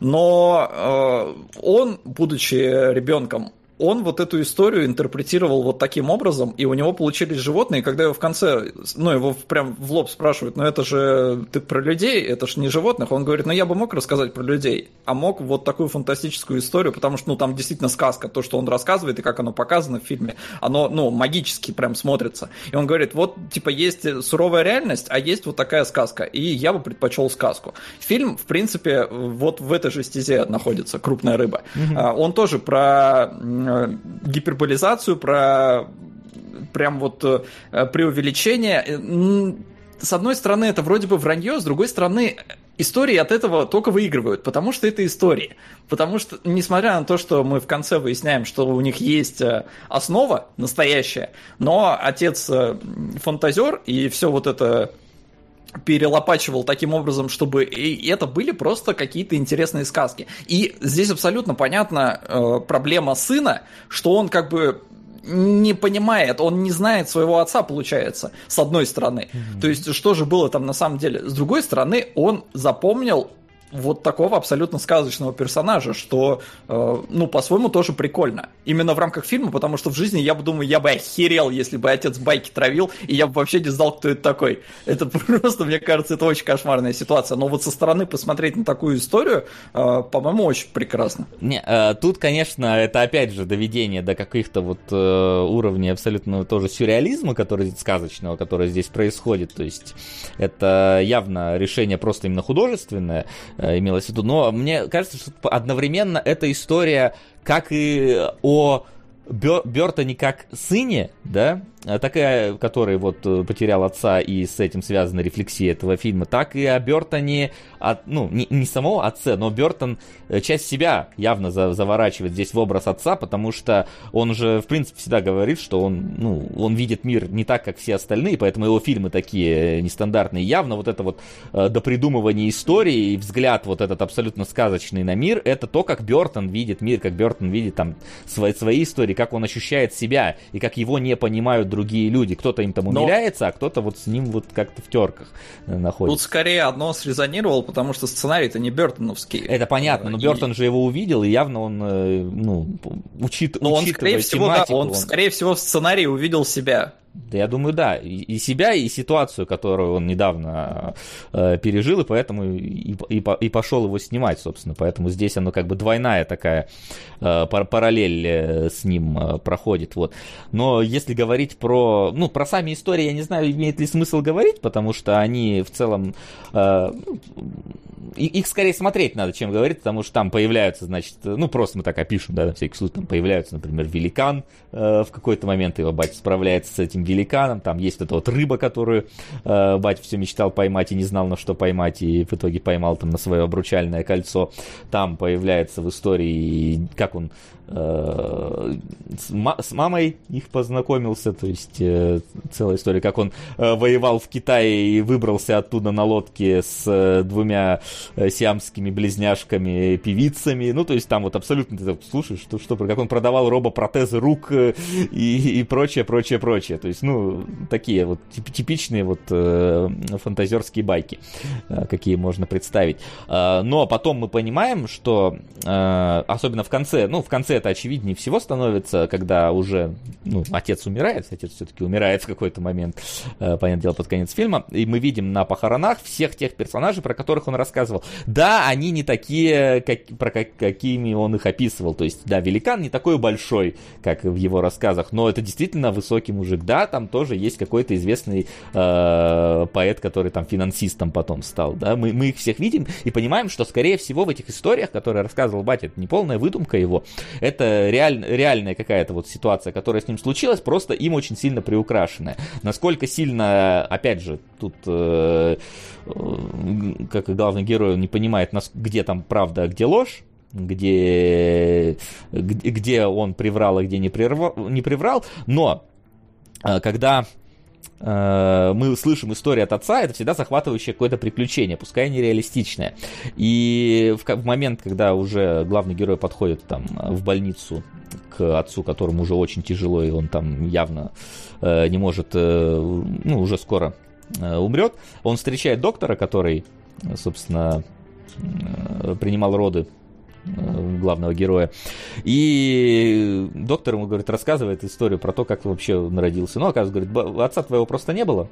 Но он, будучи ребенком, он вот эту историю интерпретировал вот таким образом, и у него получились животные, когда его в конце, ну, его прям в лоб спрашивают, ну, это же ты про людей, это же не животных, он говорит, ну, я бы мог рассказать про людей, а мог вот такую фантастическую историю, потому что, ну, там действительно сказка, то, что он рассказывает и как оно показано в фильме, оно, ну, магически прям смотрится. И он говорит, вот, типа, есть суровая реальность, а есть вот такая сказка, и я бы предпочел сказку. Фильм, в принципе, вот в этой же стезе находится «Крупная рыба». Mm-hmm. Он тоже про гиперболизацию, про прям вот э, преувеличение. Э, с одной стороны, это вроде бы вранье, с другой стороны, истории от этого только выигрывают, потому что это истории. Потому что, несмотря на то, что мы в конце выясняем, что у них есть основа настоящая, но отец фантазер, и все вот это перелопачивал таким образом, чтобы и это были просто какие-то интересные сказки. И здесь абсолютно понятна э, проблема сына, что он как бы не понимает, он не знает своего отца, получается, с одной стороны. Mm-hmm. То есть, что же было там на самом деле? С другой стороны, он запомнил вот такого абсолютно сказочного персонажа, что, э, ну, по-своему тоже прикольно. Именно в рамках фильма, потому что в жизни, я бы думаю, я бы охерел, если бы отец байки травил, и я бы вообще не знал, кто это такой. Это просто, мне кажется, это очень кошмарная ситуация. Но вот со стороны посмотреть на такую историю, э, по-моему, очень прекрасно. Не, э, тут, конечно, это опять же доведение до каких-то вот э, уровней абсолютно тоже сюрреализма, который сказочного, который здесь происходит. То есть это явно решение просто именно художественное, имелось в виду. Но мне кажется, что одновременно эта история, как и о Бертоне как сыне, да, а такая, который вот э, потерял отца и с этим связана рефлексия этого фильма, так и о Бертоне, от, ну, не, не самого отца, но Бертон э, часть себя явно за, заворачивает здесь в образ отца, потому что он же, в принципе, всегда говорит, что он, ну, он видит мир не так, как все остальные, поэтому его фильмы такие нестандартные. Явно вот это вот э, допридумывание истории и взгляд вот этот абсолютно сказочный на мир, это то, как Бертон видит мир, как Бертон видит там свои, свои истории, как он ощущает себя и как его не понимают другие люди. Кто-то им там умиляется, Но... а кто-то вот с ним вот как-то в терках э, находится. Тут скорее одно срезонировало, потому что сценарий-то не Бертоновский. Это понятно, но и... Бертон же его увидел, и явно он, э, ну, учит, но он, скорее всего, да, он, он, скорее всего, в сценарии увидел себя. Да, я думаю, да. И, себя, и ситуацию, которую он недавно э, пережил, и поэтому и, и, и пошел его снимать, собственно. Поэтому здесь оно как бы двойная такая э, параллель э, с ним э, проходит. Вот. Но если говорить про, ну, про сами истории, я не знаю, имеет ли смысл говорить, потому что они в целом... Э, их скорее смотреть надо, чем говорить, потому что там появляются, значит, ну, просто мы так опишем, да, на всякий случай, там появляются, например, великан э, в какой-то момент, его батя справляется с этим великаном, там есть вот эта вот рыба, которую э, батя все мечтал поймать и не знал, на что поймать, и в итоге поймал там на свое обручальное кольцо, там появляется в истории, как он с, с мамой их познакомился, то есть э, целая история, как он э, воевал в Китае и выбрался оттуда на лодке с двумя сиамскими близняшками певицами, ну то есть там вот абсолютно ты слушаешь, что, что как он продавал робопротезы рук и, и прочее, прочее, прочее, то есть ну такие вот типичные вот э, фантазерские байки, э, какие можно представить, э, но потом мы понимаем, что э, особенно в конце, ну в конце это очевиднее всего становится, когда уже ну, отец умирает, отец все-таки умирает в какой-то момент, э, понятное дело, под конец фильма, и мы видим на похоронах всех тех персонажей, про которых он рассказывал. Да, они не такие, как, про как, какими он их описывал, то есть, да, великан не такой большой, как в его рассказах, но это действительно высокий мужик, да, там тоже есть какой-то известный э, поэт, который там финансистом потом стал, да, мы, мы их всех видим и понимаем, что, скорее всего, в этих историях, которые рассказывал батя, это не полная выдумка его, это реаль, реальная какая-то вот ситуация, которая с ним случилась, просто им очень сильно приукрашенная. Насколько сильно, опять же, тут э, э, как главный герой не понимает, где там правда, а где ложь, где, где он приврал, а где не, приврал, не приврал, но э, когда мы слышим историю от отца, это всегда захватывающее какое-то приключение, пускай нереалистичное. И в, в момент, когда уже главный герой подходит там в больницу к отцу, которому уже очень тяжело, и он там явно э, не может, э, ну, уже скоро э, умрет, он встречает доктора, который, собственно, э, принимал роды Э, главного героя. И доктор ему, говорит, рассказывает историю про то, как ты вообще народился. Ну, оказывается, говорит, отца твоего просто не было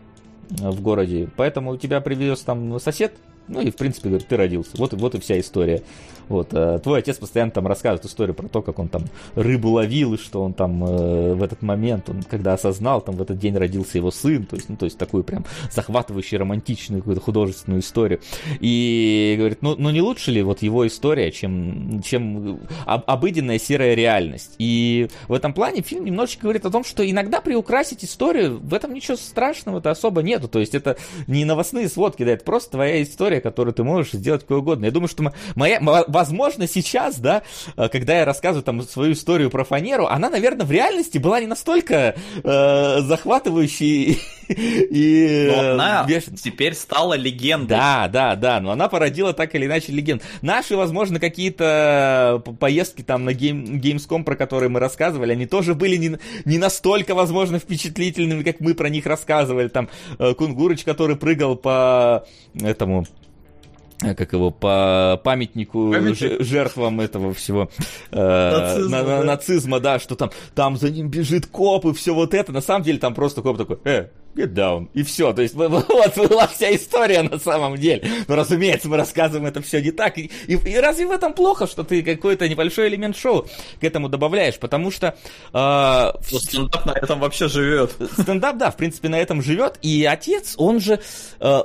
в городе, поэтому тебя привез там сосед, ну и, в принципе, говорит, ты родился. Вот, вот и вся история. Вот, а твой отец постоянно там рассказывает историю про то, как он там рыбу ловил, и что он там э, в этот момент, он когда осознал, там в этот день родился его сын, то есть, ну, то есть такую прям захватывающую, романтичную какую-то художественную историю. И говорит, ну, ну не лучше ли вот его история, чем, чем об, обыденная серая реальность. И в этом плане фильм немножечко говорит о том, что иногда приукрасить историю, в этом ничего страшного-то особо нету. То есть это не новостные сводки, да, это просто твоя история, которую ты можешь сделать какой угодно. Я думаю, что моя, возможно, сейчас, да, э, когда я рассказываю там свою историю про фанеру, она, наверное, в реальности была не настолько э, захватывающей и... Но она бешен... теперь стала легендой. Да, да, да, но она породила так или иначе легенд. Наши, возможно, какие-то поездки там на гейм, Gamescom, про которые мы рассказывали, они тоже были не, не настолько, возможно, впечатлительными, как мы про них рассказывали. Там э, Кунгурыч, который прыгал по этому как его, по памятнику Памятник. жертвам этого всего э, нацизма, на, да. нацизма, да, что там, там за ним бежит коп и все вот это. На самом деле там просто коп такой, э, get down, и все. То есть вот была вся история на самом деле. Но, разумеется, мы рассказываем это все не так. И, и, и разве в этом плохо, что ты какой-то небольшой элемент шоу к этому добавляешь? Потому что... Э, ну, стендап на этом вообще живет. Стендап, да, в принципе, на этом живет. И отец, он же... Э,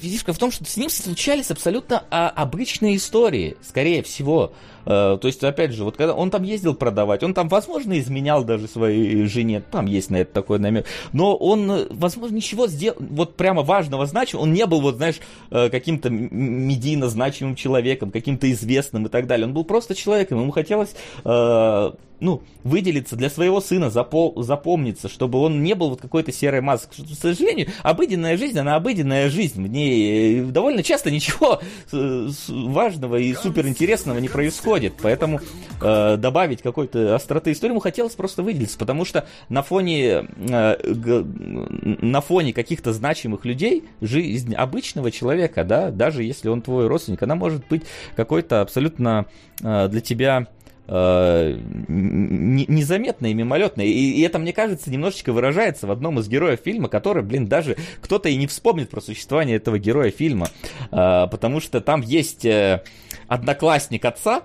фишка в том, что с ним случались абсолютно а, обычные истории, скорее всего. Э, то есть, опять же, вот когда он там ездил продавать, он там, возможно, изменял даже своей жене, там есть на это такой намек, но он, возможно, ничего сделал, вот прямо важного значит, он не был, вот, знаешь, э, каким-то медийно значимым человеком, каким-то известным и так далее. Он был просто человеком, ему хотелось э, ну, выделиться для своего сына, запол, запомниться, чтобы он не был вот какой-то серой маской. К сожалению, обыденная жизнь, она обыденная жизнь. В ней довольно часто ничего важного и суперинтересного не происходит происходит. Поэтому э, добавить какой-то остроты истории ему хотелось просто выделиться, потому что на фоне, э, на фоне каких-то значимых людей жизнь обычного человека, да, даже если он твой родственник, она может быть какой-то абсолютно э, для тебя э, незаметное и мимолетное. И, это, мне кажется, немножечко выражается в одном из героев фильма, который, блин, даже кто-то и не вспомнит про существование этого героя фильма. Э, потому что там есть э, одноклассник отца,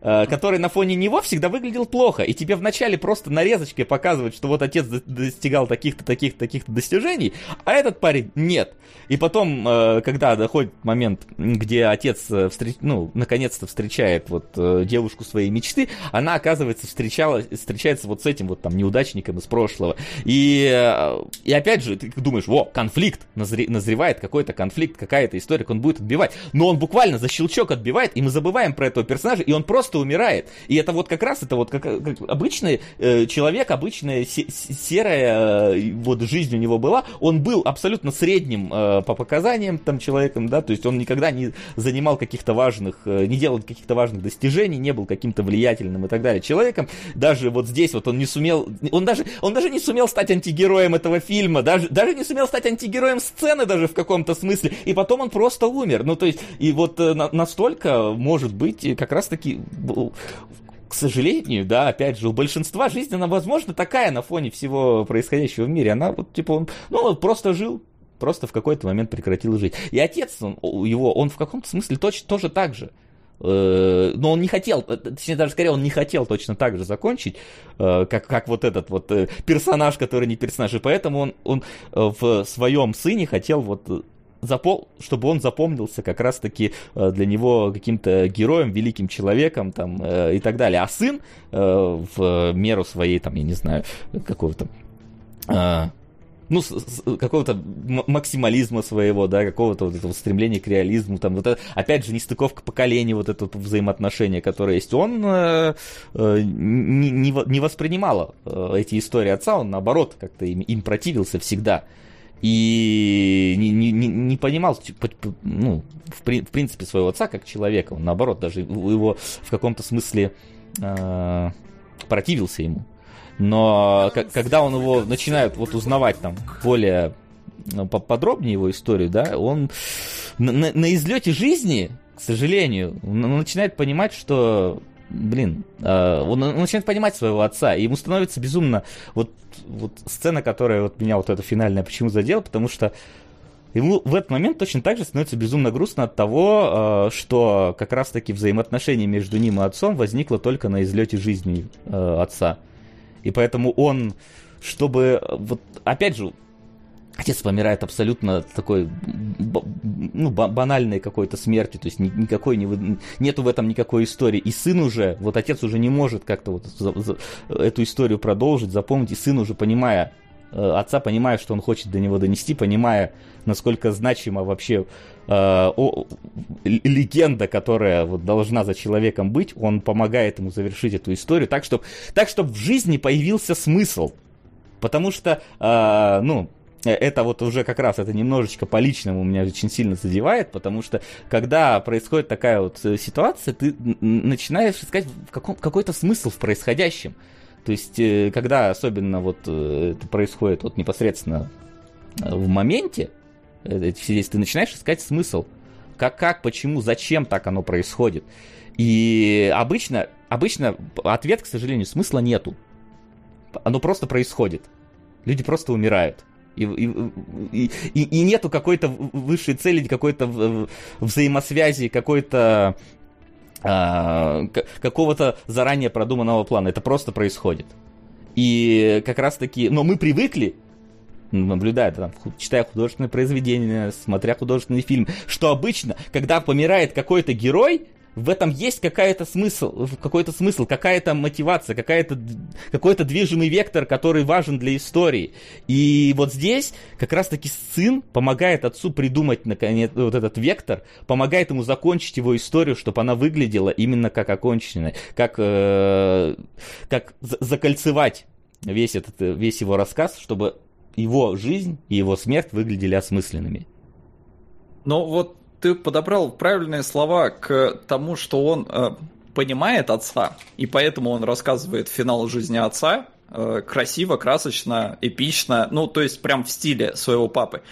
который на фоне него всегда выглядел плохо. И тебе вначале просто нарезочкой показывают, что вот отец достигал таких-то, таких-то, таких-то достижений, а этот парень нет. И потом, э, когда доходит момент, где отец э, встреч... ну, наконец-то встречает вот девушку своей мечты, она, оказывается, встречала... встречается вот с этим вот там неудачником из прошлого. И, и опять же, ты думаешь, во, конфликт, назре... назревает какой-то конфликт, какая-то история, он будет отбивать. Но он буквально за щелчок отбивает, и мы забываем про этого персонажа, и он просто просто умирает. И это вот как раз, это вот как, как обычный э, человек, обычная серая э, вот жизнь у него была. Он был абсолютно средним э, по показаниям там человеком, да, то есть он никогда не занимал каких-то важных, э, не делал каких-то важных достижений, не был каким-то влиятельным и так далее человеком. Даже вот здесь вот он не сумел, он даже, он даже не сумел стать антигероем этого фильма, даже, даже не сумел стать антигероем сцены даже в каком-то смысле, и потом он просто умер. Ну, то есть, и вот э, на, настолько, может быть, как раз-таки к сожалению, да, опять же, у большинства жизнь, она, возможно, такая на фоне всего происходящего в мире. Она вот, типа, он, ну, он просто жил, просто в какой-то момент прекратил жить. И отец он, его, он в каком-то смысле точно тоже так же. Э, но он не хотел, э, точнее, даже скорее, он не хотел точно так же закончить, э, как, как вот этот вот персонаж, который не персонаж. И поэтому он, он в своем сыне хотел вот запол... чтобы он запомнился как раз-таки э, для него каким-то героем, великим человеком там, э, и так далее. А сын э, в меру своей, там, я не знаю, какого-то ну, какого-то максимализма своего, да, какого-то вот этого стремления к реализму, там, вот это, опять же, нестыковка поколений, вот это взаимоотношение, которое есть, он э, не, не воспринимал эти истории отца, он, наоборот, как-то им, им противился всегда и не, не, не понимал, ну, в, в принципе, своего отца как человека. Он, наоборот, даже его в каком-то смысле э, противился ему. Но к- когда он его начинает вот узнавать там более ну, подробнее его историю, да, он на, на, излете жизни, к сожалению, начинает понимать, что блин, э, он, начинает понимать своего отца, и ему становится безумно вот, вот сцена, которая вот меня вот эта финальная почему задела, потому что ему в этот момент точно так же становится безумно грустно от того, э, что как раз-таки взаимоотношение между ним и отцом возникло только на излете жизни э, отца. И поэтому он, чтобы, вот опять же, Отец помирает абсолютно такой ну, банальной какой-то смерти, то есть никакой не, нету в этом никакой истории. И сын уже, вот отец уже не может как-то вот за, за, эту историю продолжить, запомнить, и сын уже понимая, э, отца понимая, что он хочет до него донести, понимая, насколько значима вообще э, о, легенда, которая вот должна за человеком быть, он помогает ему завершить эту историю так, чтобы так, чтоб в жизни появился смысл. Потому что, э, ну, это вот уже как раз, это немножечко по личному меня очень сильно задевает, потому что когда происходит такая вот э, ситуация, ты начинаешь искать какой-то смысл в происходящем. То есть, э, когда особенно вот это происходит вот непосредственно в моменте, действия, ты начинаешь искать смысл. Как, как, почему, зачем так оно происходит. И обычно, обычно ответ, к сожалению, смысла нету. Оно просто происходит. Люди просто умирают. И, и, и, и нету какой-то высшей цели, какой-то взаимосвязи, какой-то а, какого-то заранее продуманного плана. Это просто происходит. И как раз таки, но мы привыкли, наблюдая, там, читая художественное произведение, смотря художественный фильм, что обычно, когда помирает какой-то герой, в этом есть какая-то смысл, какой-то смысл, какая-то мотивация, какая-то, какой-то движимый вектор, который важен для истории. И вот здесь как раз-таки сын помогает отцу придумать наконец вот этот вектор, помогает ему закончить его историю, чтобы она выглядела именно как оконченная, как, э, как закольцевать весь, этот, весь его рассказ, чтобы его жизнь и его смерть выглядели осмысленными. Ну вот ты подобрал правильные слова к тому, что он э, понимает отца, и поэтому он рассказывает финал жизни отца э, красиво, красочно, эпично, ну, то есть прям в стиле своего папы.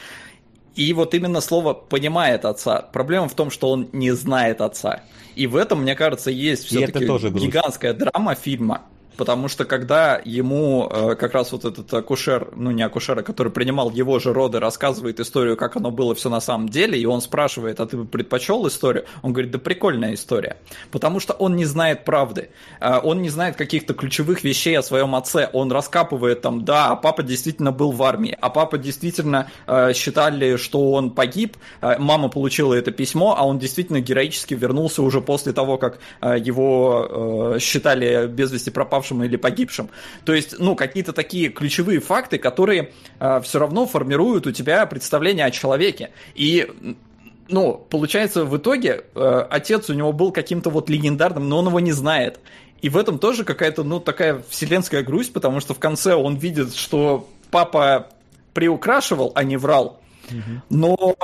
И вот именно слово «понимает отца». Проблема в том, что он не знает отца. И в этом, мне кажется, есть все-таки гигантская драма фильма потому что когда ему э, как раз вот этот акушер, ну не акушер, а который принимал его же роды, рассказывает историю, как оно было все на самом деле, и он спрашивает, а ты бы предпочел историю? Он говорит, да прикольная история, потому что он не знает правды, э, он не знает каких-то ключевых вещей о своем отце, он раскапывает там, да, а папа действительно был в армии, а папа действительно э, считали, что он погиб, мама получила это письмо, а он действительно героически вернулся уже после того, как его считали без вести пропавшим пропавшим или погибшим. То есть, ну, какие-то такие ключевые факты, которые э, все равно формируют у тебя представление о человеке. И ну, получается, в итоге э, отец у него был каким-то вот легендарным, но он его не знает. И в этом тоже какая-то, ну, такая вселенская грусть, потому что в конце он видит, что папа приукрашивал, а не врал. Но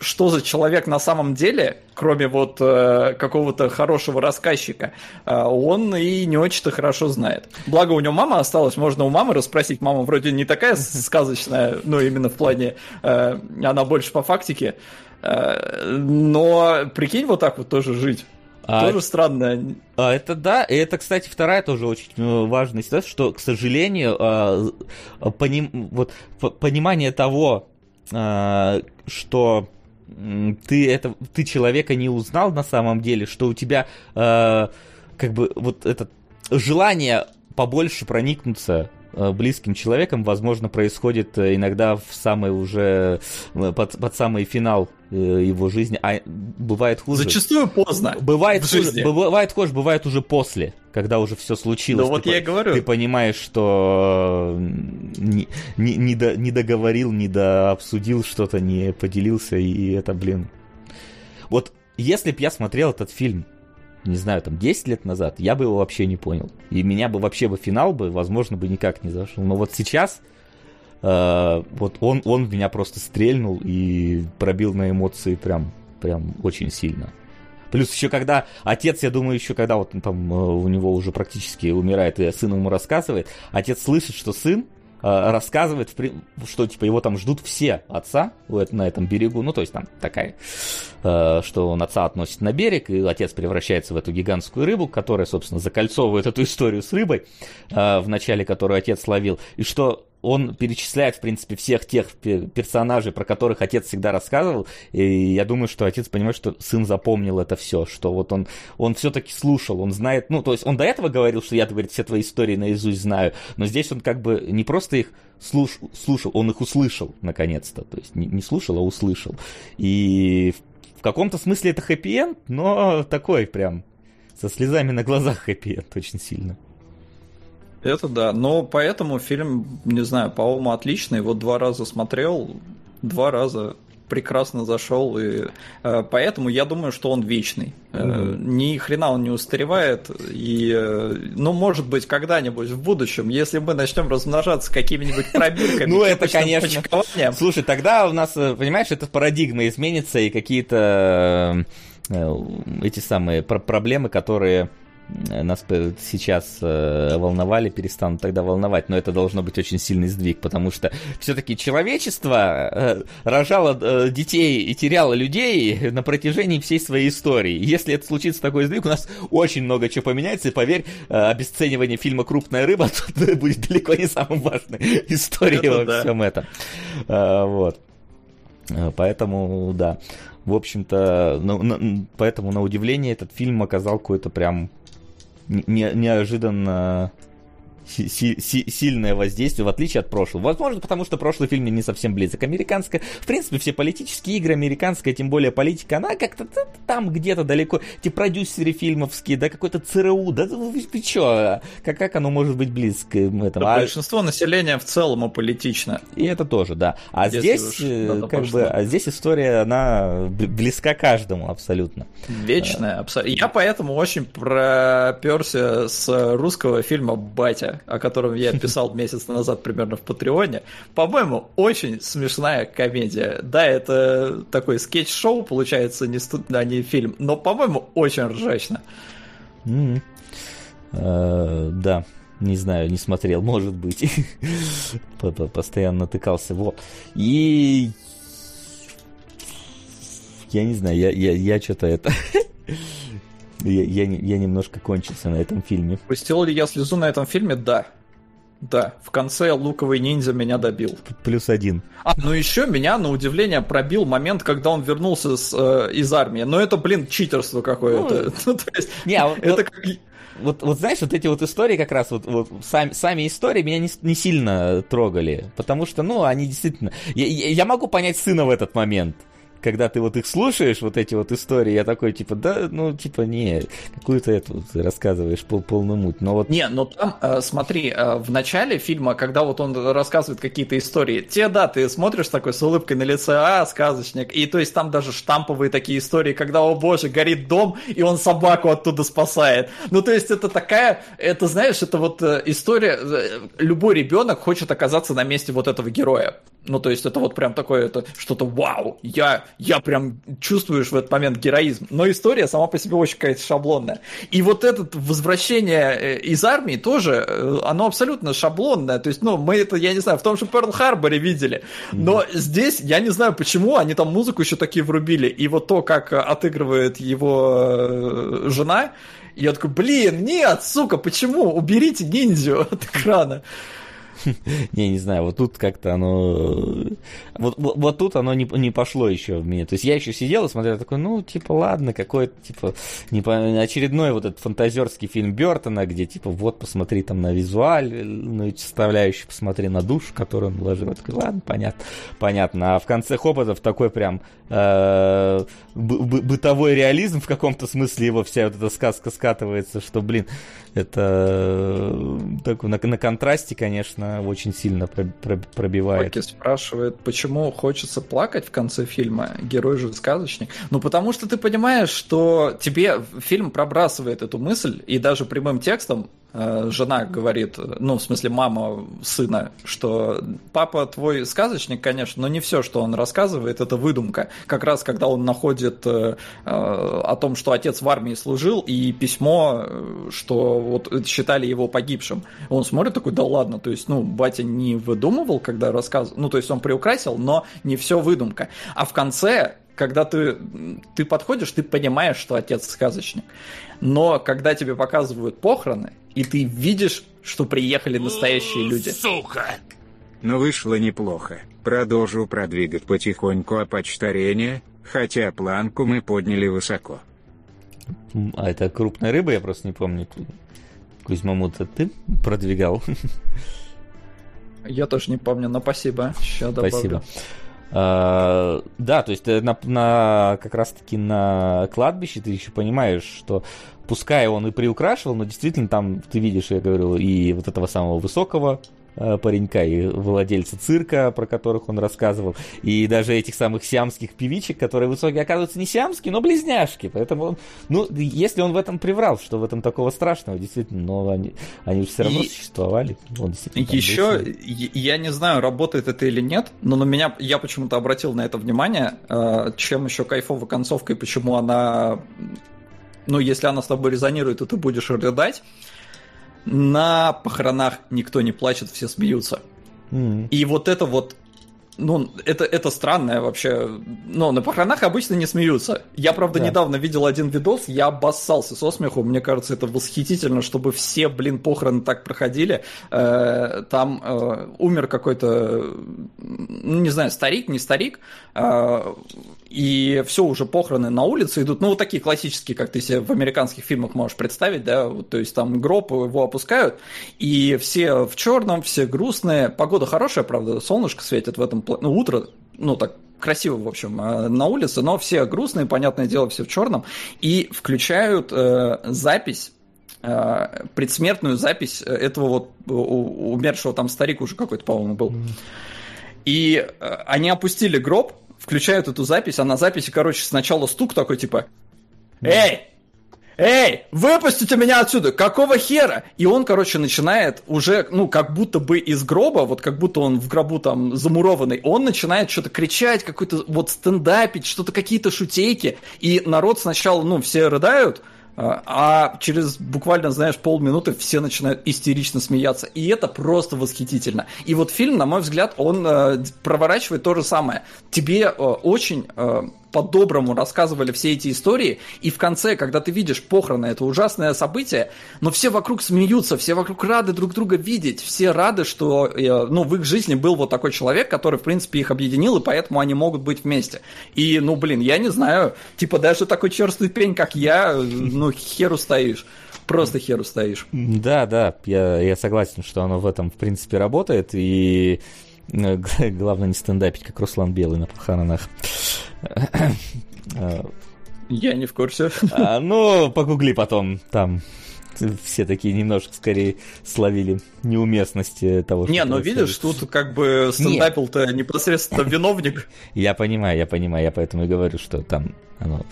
что за человек на самом деле, кроме вот э, какого-то хорошего рассказчика, э, он и не очень-то хорошо знает. Благо у него мама осталась, можно у мамы расспросить. Мама вроде не такая сказочная, ну именно в плане, э, она больше по фактике. Э, но прикинь, вот так вот тоже жить. А, тоже странно. А, это да, и это, кстати, вторая тоже очень э, важная ситуация, что, к сожалению, а, поним, вот, понимание того, а, что ты это ты человека не узнал на самом деле, что у тебя э, как бы вот это желание побольше проникнуться близким человеком, возможно, происходит э, иногда в самый уже э, под, под самый финал его жизни, а бывает хуже. Зачастую поздно. Бывает хуже, бывает хуже, бывает уже после, когда уже все случилось. Ну вот ты, я и говорю. Ты понимаешь, что не, не, не, до, не договорил, не дообсудил что-то, не поделился, и это, блин. Вот если б я смотрел этот фильм не знаю, там 10 лет назад, я бы его вообще не понял. И меня бы вообще бы финал бы, возможно, бы никак не зашел. Но вот сейчас э, вот он, он меня просто стрельнул и пробил на эмоции прям, прям очень сильно. Плюс еще когда отец, я думаю, еще когда вот там э, у него уже практически умирает, и сын ему рассказывает, отец слышит, что сын рассказывает, что типа его там ждут все отца на этом берегу. Ну, то есть там такая, э, что он отца относит на берег, и отец превращается в эту гигантскую рыбу, которая, собственно, закольцовывает эту историю с рыбой, э, в начале которую отец ловил. И что он перечисляет, в принципе, всех тех персонажей, про которых отец всегда рассказывал, и я думаю, что отец понимает, что сын запомнил это все, что вот он, он все-таки слушал, он знает, ну, то есть он до этого говорил, что я, говорит, все твои истории наизусть знаю, но здесь он как бы не просто их слуш, слушал, он их услышал, наконец-то, то есть не, не слушал, а услышал. И в, в каком-то смысле это хэппи-энд, но такой прям со слезами на глазах хэппи-энд очень сильно. Это да, но поэтому фильм, не знаю, по-моему, отличный. Вот два раза смотрел, два раза прекрасно зашел, и э, поэтому я думаю, что он вечный. Mm-hmm. Э, ни хрена он не устаревает, и, э, ну, может быть, когда-нибудь в будущем, если мы начнем размножаться какими-нибудь пробирками, ну, это, конечно. Слушай, тогда у нас, э, понимаешь, эта парадигма изменится, и какие-то э, эти самые проблемы, которые нас сейчас э, волновали, перестанут тогда волновать, но это должно быть очень сильный сдвиг, потому что все-таки человечество э, рожало э, детей и теряло людей на протяжении всей своей истории. Если это случится такой сдвиг, у нас очень много чего поменяется, и поверь, обесценивание фильма «Крупная рыба» тут будет далеко не самой важной историей во да. всем этом. Вот. Поэтому, да. В общем-то, ну, поэтому на удивление этот фильм оказал какой-то прям не, неожиданно си- си- сильное воздействие, в отличие от прошлого. Возможно, потому что прошлый фильм не совсем близок. Американская, в принципе, все политические игры, американская, тем более политика, она как-то там где-то далеко, эти продюсеры фильмовские, да, какой-то ЦРУ, да вы, вы чё, как, как оно может быть близко этому? Да, а... Большинство населения в целом аполитично. И это тоже, да. А Если здесь, э, как бы, а здесь история, она близка каждому абсолютно. Вечная, абсолютно. Я поэтому очень проперся с русского фильма «Батя» о котором я писал месяц назад примерно в Патреоне. По-моему, очень смешная комедия. Да, это такой скетч-шоу, получается, не, студ... а не фильм, но, по-моему, очень ржачно. Э, да, не знаю, не смотрел, может быть. Постоянно натыкался. Вот. И я не знаю, я, я, я что-то это... я, я, я немножко кончился на этом фильме. Пустил ли я слезу на этом фильме? Да. Да, в конце луковый ниндзя меня добил. Плюс один. А, ну еще меня, на удивление, пробил момент, когда он вернулся с, э, из армии. Но это, блин, читерство какое-то. Ну, ну, то есть, не, а вот, это вот, как... Вот, вот знаешь, вот эти вот истории как раз, вот, вот сами, сами истории меня не, не сильно трогали, потому что, ну, они действительно... Я, я могу понять сына в этот момент, когда ты вот их слушаешь, вот эти вот истории, я такой, типа, да, ну, типа, не, какую-то эту рассказываешь пол, полную муть. Но вот... Не, но там, э, смотри, э, в начале фильма, когда вот он рассказывает какие-то истории, те, да, ты смотришь такой с улыбкой на лице, а, сказочник, и то есть там даже штамповые такие истории, когда, о боже, горит дом, и он собаку оттуда спасает. Ну, то есть это такая, это, знаешь, это вот э, история, любой ребенок хочет оказаться на месте вот этого героя. Ну, то есть это вот прям такое, это что-то вау, я, я прям чувствуешь в этот момент героизм. Но история сама по себе очень какая-то шаблонная. И вот это возвращение э, из армии тоже, э, оно абсолютно шаблонное. То есть, ну, мы это, я не знаю, в том же Перл-Харборе видели. Но mm-hmm. здесь, я не знаю почему, они там музыку еще такие врубили. И вот то, как отыгрывает его э, жена, я такой, блин, нет, сука, почему? Уберите ниндзю от экрана. Не, не знаю, вот тут как-то оно... Вот, вот, вот тут оно не, не пошло еще в меня. То есть я еще сидел и смотрел, такой, ну, типа, ладно, какой-то, типа, не по... очередной вот этот фантазерский фильм Бертона, где, типа, вот, посмотри там на визуальную составляющую, посмотри на душ, которую он вложил. Я такой, ладно, понятно, понятно. А в конце Хопотов такой прям э, бытовой реализм в каком-то смысле его вся вот эта сказка скатывается, что, блин, это э, так, на, на контрасте, конечно, очень сильно пробивает. Поки спрашивает, почему хочется плакать в конце фильма, герой же сказочник. Ну, потому что ты понимаешь, что тебе фильм пробрасывает эту мысль, и даже прямым текстом жена говорит, ну, в смысле, мама сына, что папа твой сказочник, конечно, но не все, что он рассказывает, это выдумка. Как раз, когда он находит э, э, о том, что отец в армии служил, и письмо, что вот считали его погибшим, он смотрит такой, да ладно, то есть, ну, батя не выдумывал, когда рассказывал, ну, то есть он приукрасил, но не все выдумка. А в конце когда ты, ты подходишь, ты понимаешь, что отец сказочник. Но когда тебе показывают похороны, и ты видишь, что приехали настоящие люди. Сука! Но вышло неплохо. Продолжу продвигать потихоньку опочтарение, хотя планку мы подняли высоко. А это крупная рыба, я просто не помню. Кузьмамут, ты продвигал? Я тоже не помню, но спасибо. Сейчас спасибо. А, да, то есть на, на как раз-таки на кладбище ты еще понимаешь, что пускай он и приукрашивал, но действительно там ты видишь, я говорю, и вот этого самого высокого Э, паренька и владельца цирка, про которых он рассказывал, и даже этих самых сиамских певичек, которые в итоге оказываются не сиамские, но близняшки. Поэтому, он, ну, если он в этом приврал, что в этом такого страшного, действительно, но они, они все равно и... существовали. Он Еще, я не знаю, работает это или нет, но на меня, я почему-то обратил на это внимание, э, чем еще кайфовая концовка и почему она, ну, если она с тобой резонирует, то ты будешь рыдать на похоронах никто не плачет, все смеются. Mm-hmm. И вот это вот ну, это, это странное вообще. Но на похоронах обычно не смеются. Я, правда, да. недавно видел один видос, я обоссался со смеху. Мне кажется, это восхитительно, чтобы все, блин, похороны так проходили. Э, там э, умер какой-то, ну, не знаю, старик, не старик. И все, уже похороны на улице идут. Ну, вот такие классические, как ты себе в американских фильмах можешь представить, да, вот, то есть там гроб его опускают, и все в черном, все грустные. Погода хорошая, правда, солнышко светит в этом, ну, утро, ну, так красиво, в общем, э, на улице, но все грустные, понятное дело, все в черном, и включают э, запись э, предсмертную запись этого вот умершего там старик уже какой-то, по-моему, был. И э, они опустили гроб, включают эту запись, а на записи, короче, сначала стук такой, типа, «Эй! Эй, выпустите меня отсюда! Какого хера? И он, короче, начинает уже, ну, как будто бы из гроба, вот как будто он в гробу там замурованный, он начинает что-то кричать, какой-то вот стендапить, что-то какие-то шутейки, и народ сначала, ну, все рыдают, а, а через буквально, знаешь, полминуты все начинают истерично смеяться. И это просто восхитительно. И вот фильм, на мой взгляд, он э, проворачивает то же самое. Тебе э, очень... Э, по-доброму рассказывали все эти истории, и в конце, когда ты видишь похороны, это ужасное событие, но все вокруг смеются, все вокруг рады друг друга видеть, все рады, что э, ну, в их жизни был вот такой человек, который, в принципе, их объединил, и поэтому они могут быть вместе. И, ну, блин, я не знаю, типа даже такой черствый пень, как я, ну, херу стоишь просто херу стоишь. Да, да, я, я согласен, что оно в этом, в принципе, работает, и э, главное не стендапить, как Руслан Белый на похоронах. Я не в курсе. А, ну, погугли потом, там все такие немножко скорее словили неуместность того, что Не, но видишь, тут как бы стендапил-то непосредственно виновник. Я понимаю, я понимаю, я поэтому и говорю, что там оно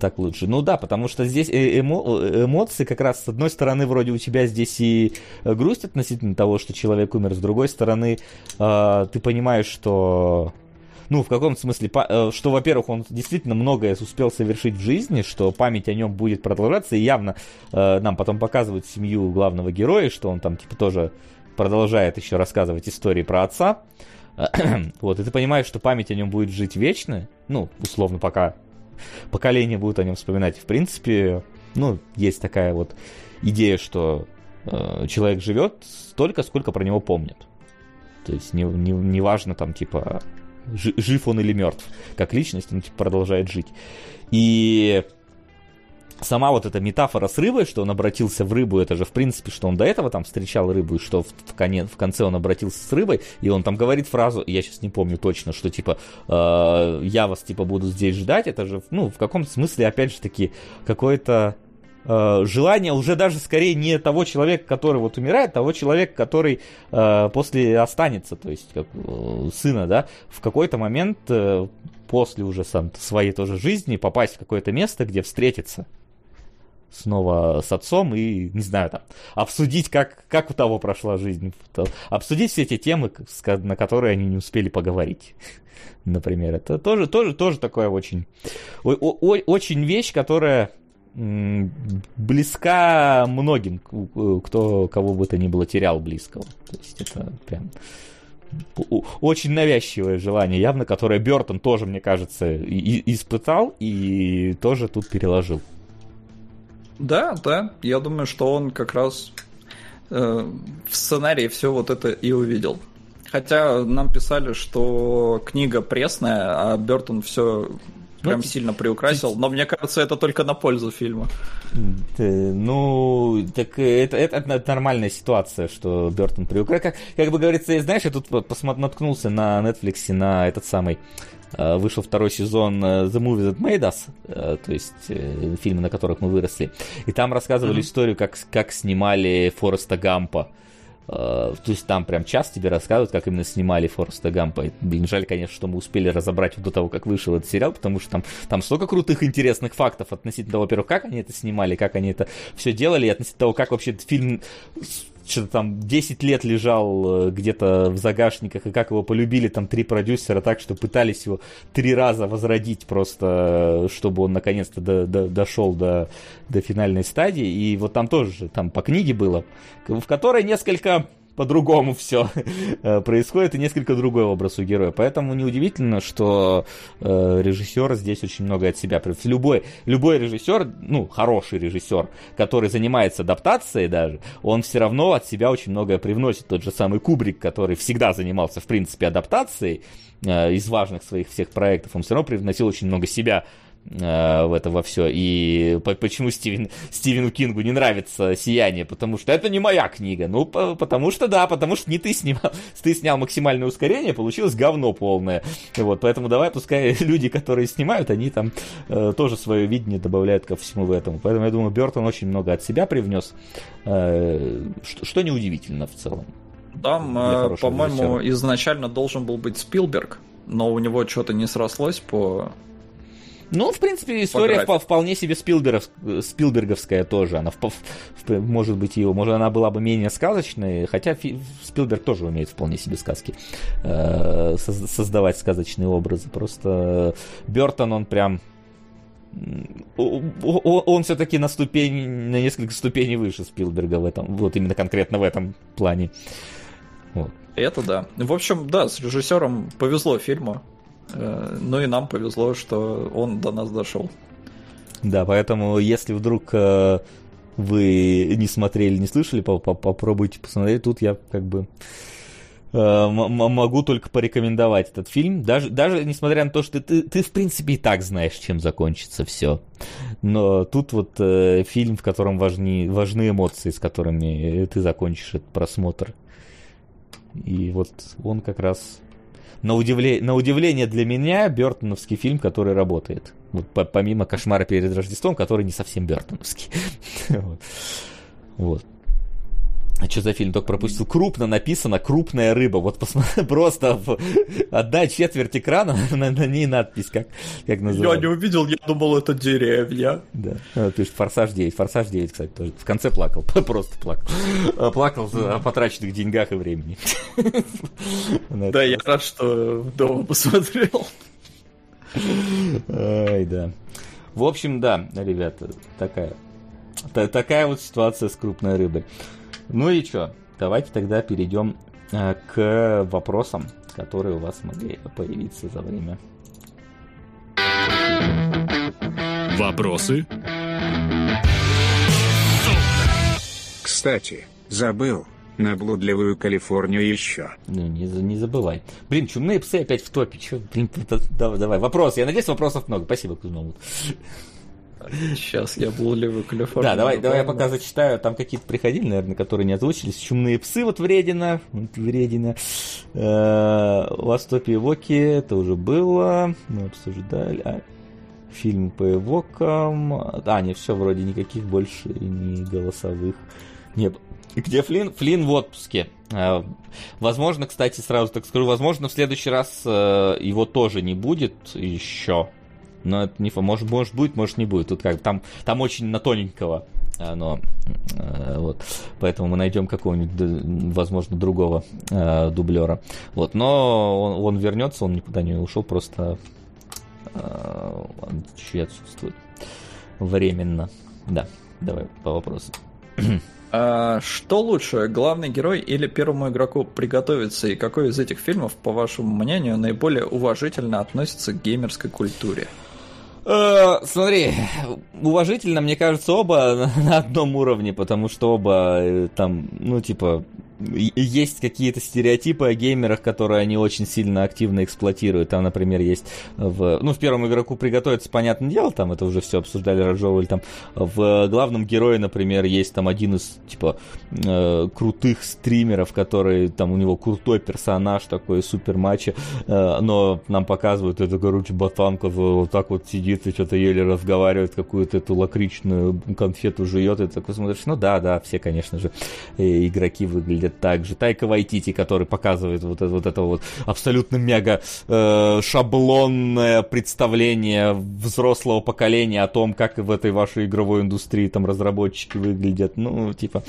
так лучше. Ну да, потому что здесь э, эмо- эмоции как раз с одной стороны вроде у тебя здесь и грусть относительно того, что человек умер, с другой стороны э, ты понимаешь, что ну, в каком смысле, э, что, во-первых, он действительно многое успел совершить в жизни, что память о нем будет продолжаться, и явно э, нам потом показывают семью главного героя, что он там, типа, тоже продолжает еще рассказывать истории про отца. вот, и ты понимаешь, что память о нем будет жить вечно, ну, условно, пока поколения будут о нем вспоминать. В принципе, ну, есть такая вот идея, что э, человек живет столько, сколько про него помнят. То есть не, не, не важно там, типа, жив он или мертв, как личность, он типа, продолжает жить. И сама вот эта метафора с рыбой, что он обратился в рыбу, это же в принципе, что он до этого там встречал рыбу, и что в, в, коне, в конце он обратился с рыбой, и он там говорит фразу, я сейчас не помню точно, что типа э, я вас типа буду здесь ждать, это же, ну, в каком-то смысле, опять же таки, какое-то э, желание уже даже скорее не того человека, который вот умирает, а того человека, который э, после останется, то есть как э, сына, да, в какой-то момент э, после уже сам своей тоже жизни попасть в какое-то место, где встретиться снова с отцом и, не знаю, там, обсудить, как, как у того прошла жизнь, обсудить все эти темы, на которые они не успели поговорить. Например, это тоже, тоже, тоже такое очень, очень вещь, которая близка многим, кто кого бы то ни было терял близкого. То есть это прям очень навязчивое желание, явно, которое Бертон тоже, мне кажется, и, испытал и тоже тут переложил. Да, да, я думаю, что он как раз э, в сценарии все вот это и увидел. Хотя нам писали, что книга пресная, а Бертон все прям ну, сильно приукрасил, но мне кажется, это только на пользу фильма. Ну, так это, это, это нормальная ситуация, что Бертон приукрасил. Как, как бы говорится, знаешь, я тут посмотр, наткнулся на Netflix на этот самый э, вышел второй сезон э, The Movie That Made Us, э, то есть фильмы, на которых мы выросли. И там рассказывали mm-hmm. историю, как, как снимали Фореста Гампа. Э, то есть там прям час тебе рассказывают, как именно снимали Фореста Гампа. Блин, жаль, конечно, что мы успели разобрать до того, как вышел этот сериал, потому что там, там столько крутых, интересных фактов относительно того, во-первых, как они это снимали, как они это все делали, и относительно того, как вообще фильм что-то там 10 лет лежал э, где-то в загашниках, и как его полюбили там три продюсера так, что пытались его три раза возродить просто, чтобы он наконец-то до, до, дошел до, до финальной стадии. И вот там тоже, там по книге было, в которой несколько по-другому все э, происходит, и несколько другой образ у героя. Поэтому неудивительно, что э, режиссер здесь очень много от себя. Любой, любой режиссер, ну, хороший режиссер, который занимается адаптацией даже, он все равно от себя очень многое привносит. Тот же самый Кубрик, который всегда занимался, в принципе, адаптацией э, из важных своих всех проектов, он все равно привносил очень много себя Э, в это во все. И почему Стивен, Стивену Кингу не нравится «Сияние»? Потому что это не моя книга. Ну, потому что да, потому что не ты снимал. Ты снял максимальное ускорение, получилось говно полное. Вот, поэтому давай, пускай люди, которые снимают, они там э, тоже свое видение добавляют ко всему в этом. Поэтому я думаю, Бертон очень много от себя привнес, э, что, что неудивительно в целом. Там, э, по-моему, изначально должен был быть Спилберг, но у него что-то не срослось по ну, в принципе, история вп- вполне себе Спилберов, Спилберговская тоже. Она, в, в, может быть, его, может, она была бы менее сказочной, хотя Фи, Спилберг тоже умеет вполне себе сказки э, создавать сказочные образы. Просто Бертон, он прям он все-таки на ступень, на несколько ступеней выше Спилберга в этом, вот именно конкретно в этом плане. Вот. Это да. В общем, да, с режиссером повезло фильму. Э, ну и нам повезло, что он до нас дошел. Да, поэтому если вдруг э, вы не смотрели, не слышали, попробуйте посмотреть. Тут я как бы э, могу только порекомендовать этот фильм. Даже, даже несмотря на то, что ты, ты, в принципе, и так знаешь, чем закончится все. Но тут вот фильм, в котором важны, важны эмоции, с которыми ты закончишь этот просмотр. И вот он как раз на, удивле... на удивление для меня Бертоновский фильм, который работает. Вот, помимо «Кошмара перед Рождеством», который не совсем Бертоновский. вот. А что за фильм? Только пропустил. Крупно написано «Крупная рыба». Вот посмотри, просто в... одна четверть экрана, на, на ней надпись, как, как называется. Я не увидел, я думал, это деревья. Да. А, пишет «Форсаж 9». «Форсаж 9», кстати, тоже. В конце плакал, просто плакал. А, плакал о потраченных деньгах и времени. Да, я рад, что дома посмотрел. Ай, да. В общем, да, ребята, такая, такая вот ситуация с крупной рыбой. Ну и что, давайте тогда перейдем э, к вопросам, которые у вас могли появиться за время. Вопросы? Кстати, забыл. На блудливую Калифорнию еще. Ну, не, не забывай. Блин, чумные псы опять в топе. Че, блин, давай, давай. Вопрос. Я надеюсь, вопросов много. Спасибо, Кузьмову. Сейчас я блудливую Калифорнию. Да, давай, давай я пока зачитаю. Там какие-то приходили, наверное, которые не озвучились. Чумные псы, вот вредина. Вот вредина. Ластопи Воки, это уже было. Мы обсуждали. А, фильм по эвокам. А, не, все, вроде никаких больше ни голосовых не где Флин? Флин в отпуске. Э, возможно, кстати, сразу так скажу, возможно, в следующий раз э, его тоже не будет еще. Но это не может, может будет, может не будет. Тут как там, там очень на тоненького но э, вот, поэтому мы найдем какого-нибудь, возможно, другого э, дублера. Вот, но он, он вернется, он никуда не ушел, просто э, чуть отсутствует временно. Да, давай по вопросу. А, что лучше, главный герой или первому игроку приготовиться? И какой из этих фильмов, по вашему мнению, наиболее уважительно относится к геймерской культуре? Э, смотри, уважительно, мне кажется, оба на одном уровне, потому что оба э, там, ну, типа, есть какие-то стереотипы о геймерах, которые они очень сильно активно эксплуатируют. Там, например, есть в... Ну, в первом игроку приготовиться, понятное дело, там это уже все обсуждали, разжевывали. Там в главном герое, например, есть там один из, типа, э, крутых стримеров, который, там, у него крутой персонаж такой, супер матча, э, но нам показывают это, короче, ботанка вот так вот сидит и что-то еле разговаривает, какую-то эту лакричную конфету жует, и такой смотришь, ну да, да, все, конечно же, э, игроки выглядят также. Тайка Вайтити, который показывает вот это вот, это вот абсолютно мега э, шаблонное представление взрослого поколения о том, как в этой вашей игровой индустрии там разработчики выглядят. Ну, типа,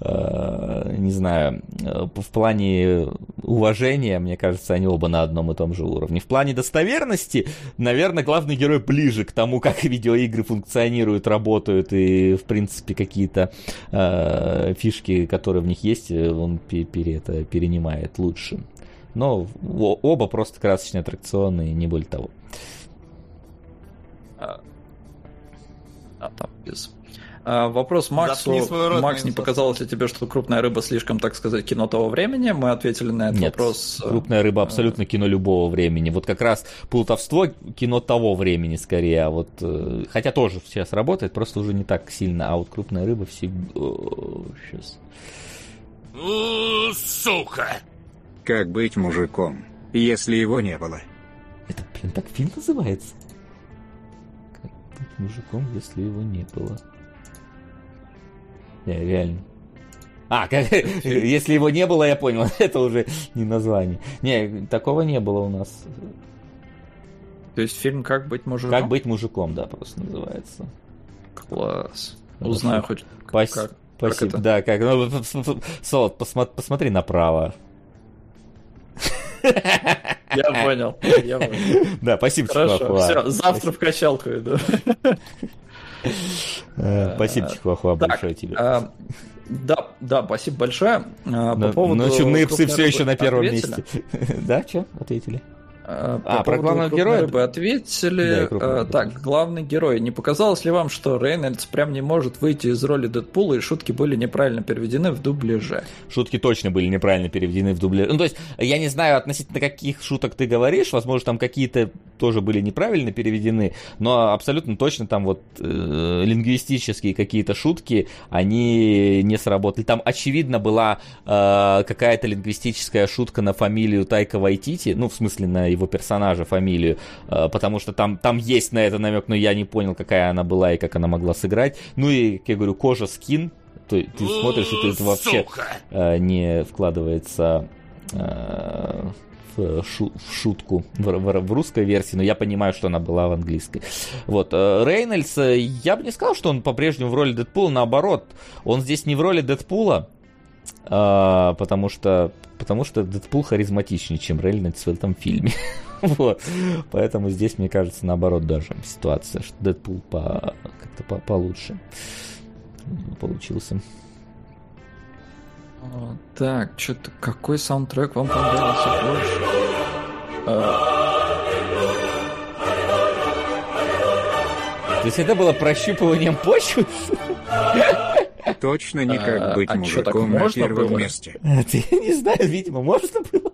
э, не знаю, э, в плане уважения, мне кажется, они оба на одном и том же уровне. В плане достоверности, наверное, главный герой ближе к тому, как видеоигры функционируют, работают и, в принципе, какие-то э, фишки, которые в них есть, он пере, это, перенимает лучше. Но оба просто красочные аттракционы, и не более того. А, а там без... А, вопрос Максу. Рот, Макс, не показалось ли тебе, что крупная рыба слишком, так сказать, кино того времени? Мы ответили на этот Нет, вопрос. Э, крупная рыба абсолютно кино любого времени. Вот как раз плутовство кино того времени скорее. А вот, э, хотя тоже сейчас работает, просто уже не так сильно. А вот крупная рыба всегда... Сейчас. Сука! Как быть мужиком, если его не было? Это, блин, так фильм называется? Как быть мужиком, если его не было? Я реально. А, как, если его не было, я понял, это уже не название. Не, такого не было у нас. То есть фильм «Как быть мужиком»? «Как быть мужиком», да, просто называется. Класс. Узнаю хоть Пас... как. Спасибо. Как да, как. Ну, Солод, посмотри, посмотри направо. Я понял. Я понял. Да, спасибо, Хорошо, Чихуахуа. Все, завтра в качалку иду. Э, спасибо, Чихуахуа, большое тебе. А, да, да, спасибо большое. А, по поводу... Ну, чумные псы все еще на первом месте. Да, что? Ответили? А, а про главного героя бы ответили. Да, а, так, главный герой. Не показалось ли вам, что Рейнольдс прям не может выйти из роли Дэдпула, и шутки были неправильно переведены в дубляже? Шутки точно были неправильно переведены в дубляже. Ну, то есть, я не знаю относительно каких шуток ты говоришь, возможно, там какие-то тоже были неправильно переведены, но абсолютно точно там вот э, лингвистические какие-то шутки, они не сработали. Там, очевидно, была э, какая-то лингвистическая шутка на фамилию Тайка Вайтити, ну, в смысле, на его персонажа фамилию, э, потому что там, там есть на это намек, но я не понял, какая она была и как она могла сыграть. Ну и, как я говорю, кожа скин, ты, ты смотришь, и тут вообще э, не вкладывается э, в, шу, в шутку в, в, в русской версии, но я понимаю, что она была в английской. Вот. Рейнольдс, я бы не сказал, что он по-прежнему в роли Дэдпула, наоборот, он здесь не в роли Дэдпула, потому что потому что Дэдпул харизматичнее, чем Рейнольдс в этом фильме. вот. Поэтому здесь, мне кажется, наоборот даже ситуация, что Дэдпул по, как-то по, получше получился. А, так, что-то какой саундтрек вам понравился больше? А... То есть это было прощупыванием почвы? Точно не как а, быть а, мужиком на первом было? месте. Ты не знаю, видимо, можно было.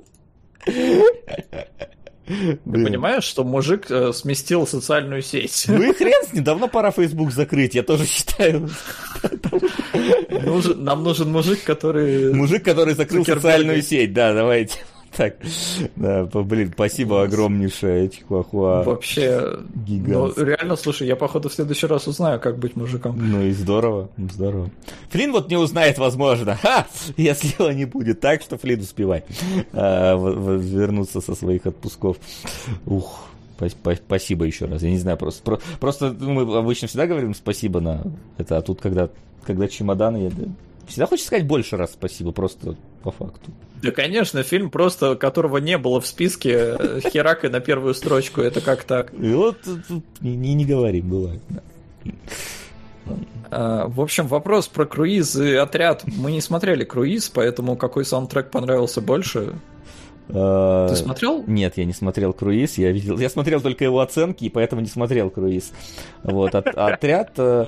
Ты понимаешь, что мужик э, сместил социальную сеть? Ну и хрен с ним, давно пора Facebook закрыть, я тоже считаю. Нам нужен мужик, который... Мужик, который закрыл социальную сеть, да, давайте. Так, да, блин, спасибо огромнейшее, Чихуахуа. Вообще, гигант. Ну, реально, слушай, я, походу, в следующий раз узнаю, как быть мужиком. Ну и здорово, здорово. Флин вот не узнает, возможно, Ха! если его не будет. Так что, Флин, успевай а, вернуться со своих отпусков. Ух, Спасибо еще раз. Я не знаю, просто, просто мы обычно всегда говорим спасибо на это, а тут, когда, когда чемоданы, я всегда хочется сказать больше раз спасибо, просто по факту. Да, конечно, фильм просто, которого не было в списке, э, херакой на первую строчку, это как так? И вот тут не, не, не говорим, бывает. А, в общем, вопрос про круиз и отряд. Мы не смотрели круиз, поэтому какой саундтрек понравился больше? А, Ты смотрел? Нет, я не смотрел круиз. Я видел, я смотрел только его оценки, и поэтому не смотрел круиз. Вот от, отряд. Э,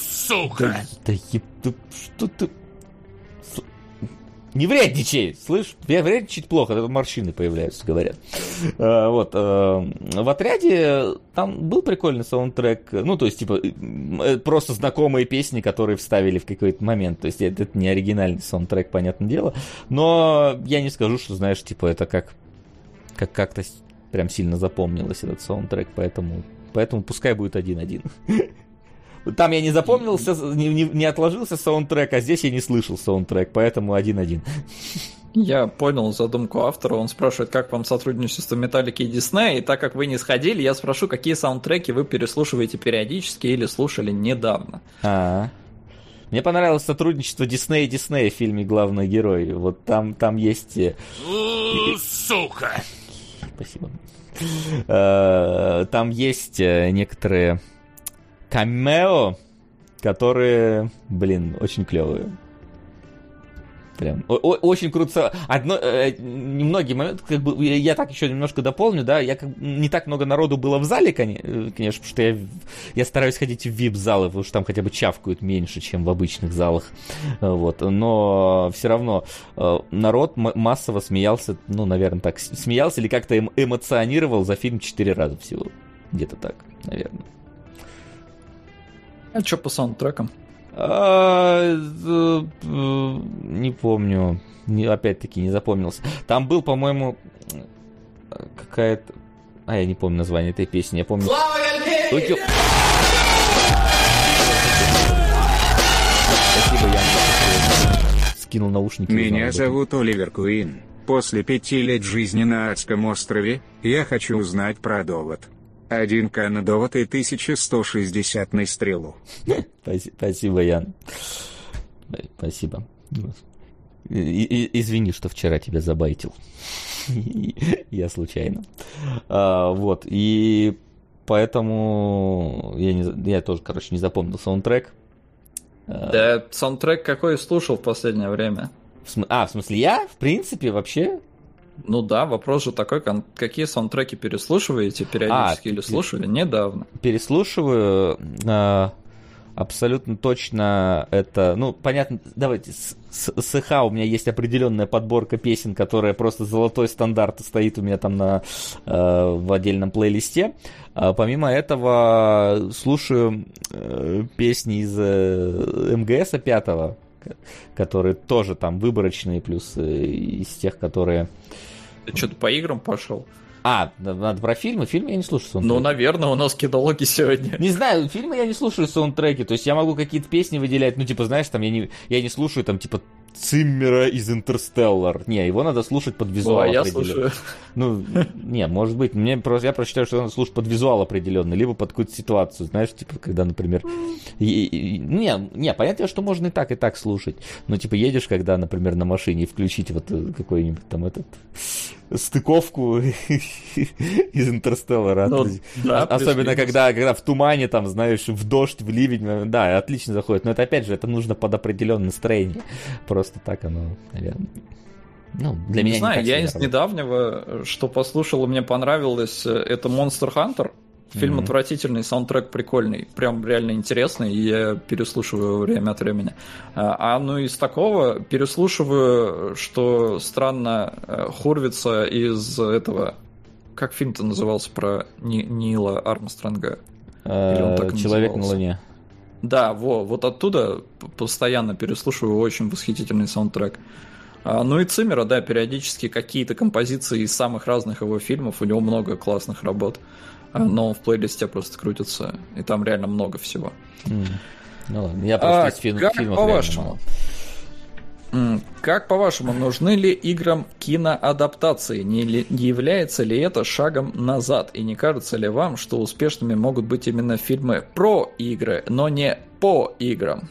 Сука! Да, да что ты? Не вредничай, слышь, вредничать плохо, это морщины появляются, говорят. А, вот, а, в отряде там был прикольный саундтрек, ну, то есть, типа, э, просто знакомые песни, которые вставили в какой-то момент, то есть, это не оригинальный саундтрек, понятное дело, но я не скажу, что, знаешь, типа, это как, как как-то прям сильно запомнилось этот саундтрек, поэтому, поэтому пускай будет один-один. Там я не запомнился, не, не, не отложился саундтрек, а здесь я не слышал саундтрек, поэтому один-один. Я понял задумку автора. Он спрашивает, как вам сотрудничество Металлики и Диснея. И так как вы не сходили, я спрошу, какие саундтреки вы переслушиваете периодически или слушали недавно. А, Мне понравилось сотрудничество Диснея и Диснея в фильме «Главный герой». Вот там, там есть... Э, сука! Спасибо. Э, там есть э, некоторые камео, которые, блин, очень клевые. Прям очень круто. Одно, э, немногие моменты, как бы я так еще немножко дополню, да, я как, не так много народу было в зале, конечно, потому что я, я стараюсь ходить в VIP-залы, потому что там хотя бы чавкают меньше, чем в обычных залах. Вот. Но все равно э, народ массово смеялся, ну, наверное, так, смеялся или как-то эмоционировал за фильм четыре раза всего. Где-то так, наверное. А что по саундтрекам? А, э, не помню. Опять-таки не запомнился. Там был, по-моему, какая-то... А, я не помню название этой песни. Я помню... Спасибо, я скинул наушники. Меня зовут Оливер Куин. После пяти лет жизни на адском острове, я хочу узнать про довод. Один канадоватый 1160 на стрелу. Спасибо, Ян. Спасибо. извини, что вчера тебя забайтил. Я случайно. А, вот, и поэтому я, не, я тоже, короче, не запомнил саундтрек. А, да, саундтрек какой слушал в последнее время? В см... А, в смысле, я, в принципе, вообще Ну да, вопрос же такой, какие саундтреки переслушиваете периодически а, или слушали недавно? Переслушиваю. Э, абсолютно точно это, ну, понятно, давайте, с, с, с ИХ у меня есть определенная подборка песен, которая просто золотой стандарт стоит у меня там на, э, в отдельном плейлисте. А помимо этого слушаю э, песни из э, МГС 5, которые тоже там выборочные, плюс э, из тех, которые... Ты что-то по играм пошел? А, надо про фильмы? Фильмы я не слушаю саундтреки. Ну, наверное, у нас кинологи сегодня. Не знаю, фильмы я не слушаю саундтреки. То есть я могу какие-то песни выделять. Ну, типа, знаешь, там я не, я не слушаю там, типа, Циммера из Интерстеллар. Не, его надо слушать под визуал О, я слушаю. Ну, не, может быть, мне просто, я просто считаю, что надо слушать под визуал определенный, либо под какую-то ситуацию, знаешь, типа, когда, например, и, и, не, не, понятно, что можно и так, и так слушать, но, типа, едешь, когда, например, на машине, и включить вот э, какой-нибудь там этот стыковку из Интерстеллара. Ну, да, Особенно когда, когда в тумане, там, знаешь, в дождь, в ливень, да, отлично заходит. Но это, опять же, это нужно под определенное настроение. Просто так оно, наверное. Ну, для не меня знаю, не я из недавнего, что послушал, мне понравилось, это Monster Hunter. Фильм mm-hmm. отвратительный, саундтрек прикольный, прям реально интересный, и я переслушиваю время от времени. А, а ну из такого переслушиваю, что странно, э, Хорвица из этого, как фильм-то назывался про Ни- Нила Армстронга? Э, Человек на Луне. Да, во, вот оттуда постоянно переслушиваю очень восхитительный саундтрек. А, ну и Циммера, да, периодически какие-то композиции из самых разных его фильмов, у него много классных работ. А, но в плейлисте просто крутится, и там реально много всего. Mm. Ну ладно, я просто а, из фильм, как фильмов по-вашему? Как по-вашему, нужны ли играм киноадаптации? Не, ли, не является ли это шагом назад? И не кажется ли вам, что успешными могут быть именно фильмы про игры, но не по играм?